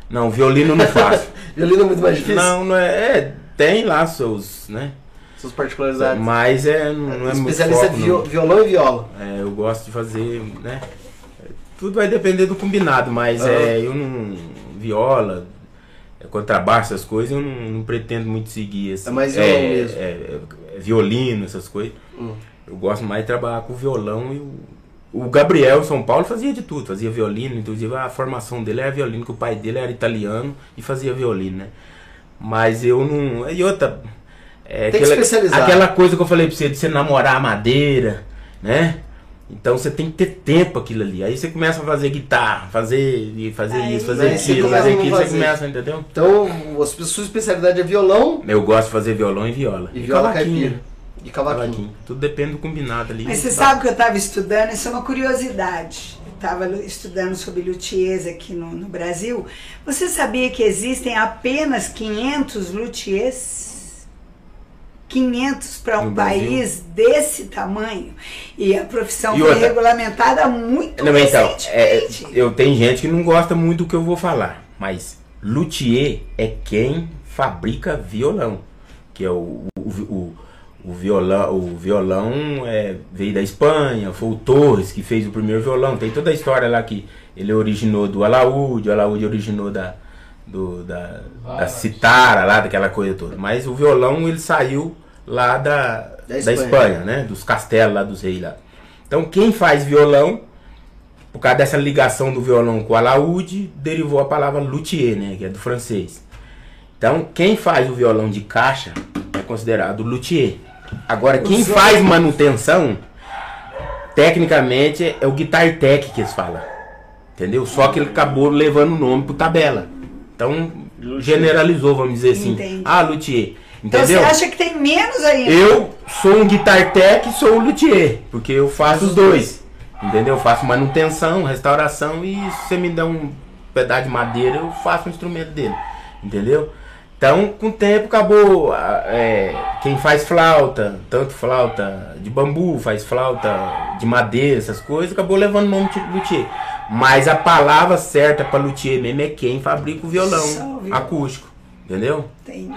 Não, violino não faço. Violino é muito mais difícil. não, não é, é. Tem lá seus, né? Suas particularidades. Mas é, não é muito Especialista foco, não. violão e viola. É, eu gosto de fazer, né? Tudo vai depender do combinado, mas Aham. é, eu não. Viola, é, contrabaixo, essas coisas, eu não, não pretendo muito seguir. Assim. É mais violão é, mesmo. É, é, é violino, essas coisas. Hum. Eu gosto mais de trabalhar com violão e o. O Gabriel São Paulo fazia de tudo, fazia violino, inclusive a formação dele era violino, que o pai dele era italiano e fazia violino, né? Mas eu não. E outra. É Tem que aquela, especializar. aquela coisa que eu falei pra você, de você namorar a madeira, né? Então você tem que ter tempo aquilo ali. Aí você começa a fazer guitarra, fazer, e fazer Aí- isso, fazer aquilo, fazer aquilo, você começa, entendeu? Então, a sua especialidade é violão Eu gosto de fazer violão e viola. e viola cavaquinho. caipira. E cavaquinho. Cavaquinho. Tudo depende do combinado ali. Mas você sabe que eu estava estudando, isso é uma curiosidade. Eu estava estudando sobre luthiers aqui no, no Brasil. Você sabia que existem apenas 500 luthiers? 500 para um país desse tamanho. E a profissão E foi outra- regulamentada muito Não, então, é, eu tenho gente que não gosta muito do que eu vou falar, mas luthier é quem fabrica violão, que é o, o, o, o violão, o violão é, veio da Espanha, foi o Torres que fez o primeiro violão, tem toda a história lá que ele originou do alaúde, o alaúde originou da do, da, da citara lá, daquela coisa toda, mas o violão ele saiu lá da, Da da Espanha. Espanha, né, dos castelos lá dos reis lá. Então quem faz violão por causa dessa ligação do violão com o alaúde, derivou a palavra luthier, né, que é do francês. Então, quem faz o violão de caixa é considerado luthier. Agora, quem faz manutenção, tecnicamente, é o guitar tech que eles falam. Entendeu? Só que ele acabou levando o nome pro tabela. Então, generalizou, vamos dizer assim. Entendi. Ah, luthier. Então Entendeu? você acha que tem menos ainda? Eu sou um guitar tech e sou um luthier, porque eu faço os dois. Entendeu? Eu faço manutenção, restauração e se você me dá um pedaço de madeira, eu faço o instrumento dele. Entendeu? Então, com o tempo acabou. é, quem faz flauta, tanto flauta de bambu, faz flauta de madeira, essas coisas, acabou levando o nome de luthier. Mas a palavra certa para luthier mesmo é quem fabrica o violão violão. acústico. Entendeu? Tem.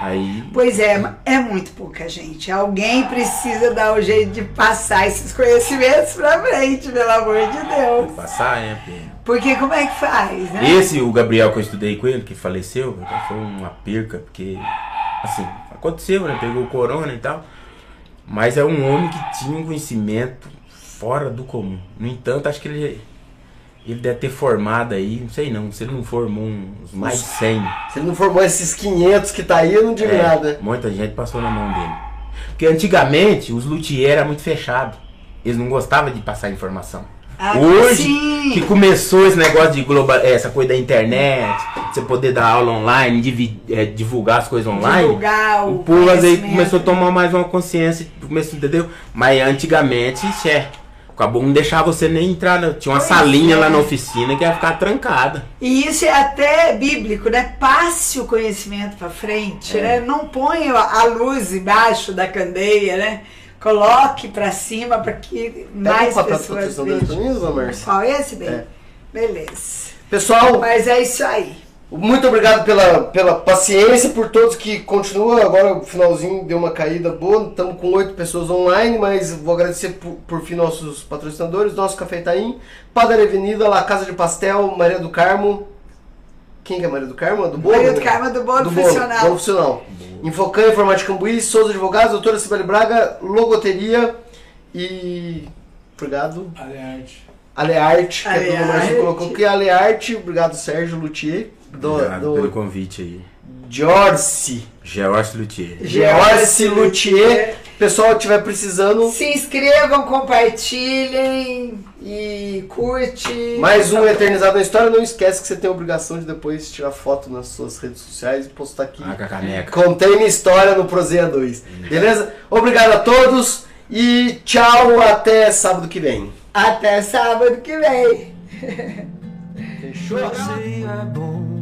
Aí. Pois é, é muito pouca gente. Alguém precisa dar o jeito de passar esses conhecimentos pra frente, pelo amor de Deus. Passar, é. porque- Porque como é que faz, né? Esse, o Gabriel que eu estudei com ele, que faleceu, foi uma perca, porque, assim, aconteceu, né? Pegou o corona e tal. Mas é um homem que tinha um conhecimento fora do comum. No entanto, acho que ele, ele deve ter formado aí, não sei não, se ele não formou uns mais de 100. Se ele não formou esses 500 que tá aí, eu não digo É, nada. Muita gente passou na mão dele. Porque antigamente os luthier era muito fechado. eles não gostavam de passar informação. Ah, Hoje sim. que começou esse negócio de global, essa coisa da internet, você poder dar aula online, é, divulgar as coisas online. Divulgar o o povo às vezes conhecimento. começou a tomar mais uma consciência, começou, entendeu? Mas antigamente, isso é. Acabou não deixar você nem entrar. né? Tinha uma Pois salinha é. lá na oficina que ia ficar trancada. E isso é até bíblico, né? Passe o conhecimento para frente, É. né? Não ponha a luz embaixo da candeia, né? Coloque para cima para que Pega mais pessoas vejam. Qual esse, bem? É. Beleza. Pessoal, Mas é isso aí. Muito obrigado pela, pela paciência, por todos que continuam. Agora o finalzinho deu uma caída boa. Estamos com oito pessoas online, mas vou agradecer por, por fim nossos patrocinadores, nosso Café Itaim, Padaria Avenida, La Casa de Pastel, Maria do Carmo. Quem que é Maria do Carmo? Do Bolo? Maria do Carmo é do Bolo do Profissional. Bolo, Profissional. Infocan, Informática Cambuí, Souza Advogados, Doutora Cibele Braga, Logoteria e... Obrigado. Alearte. Alearte, que Alearte. Márcia colocou que é Alearte. Obrigado, Sérgio Luthier. Do, Obrigado do pelo convite aí. George. George Luthier. George Luthier. Pessoal, estiver precisando, Se inscrevam, compartilhem e curte. mais um Eternizado na História. Não esquece que você tem a obrigação de depois tirar foto nas suas redes sociais e postar aqui. Ah, caneca. Contém minha história no Prozeia 2. Beleza? Obrigado a todos e tchau até sábado que vem. Até sábado que vem. Fechou? É bom.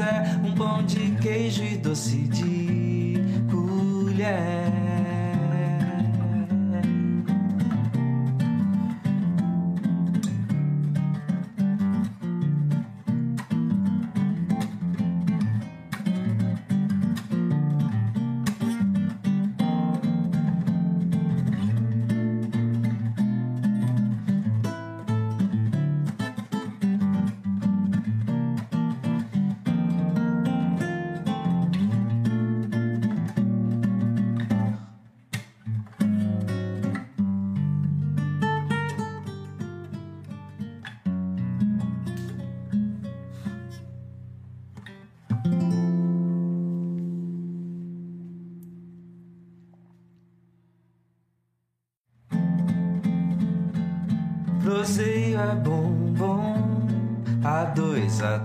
Pois é, um pão de queijo e doce de colher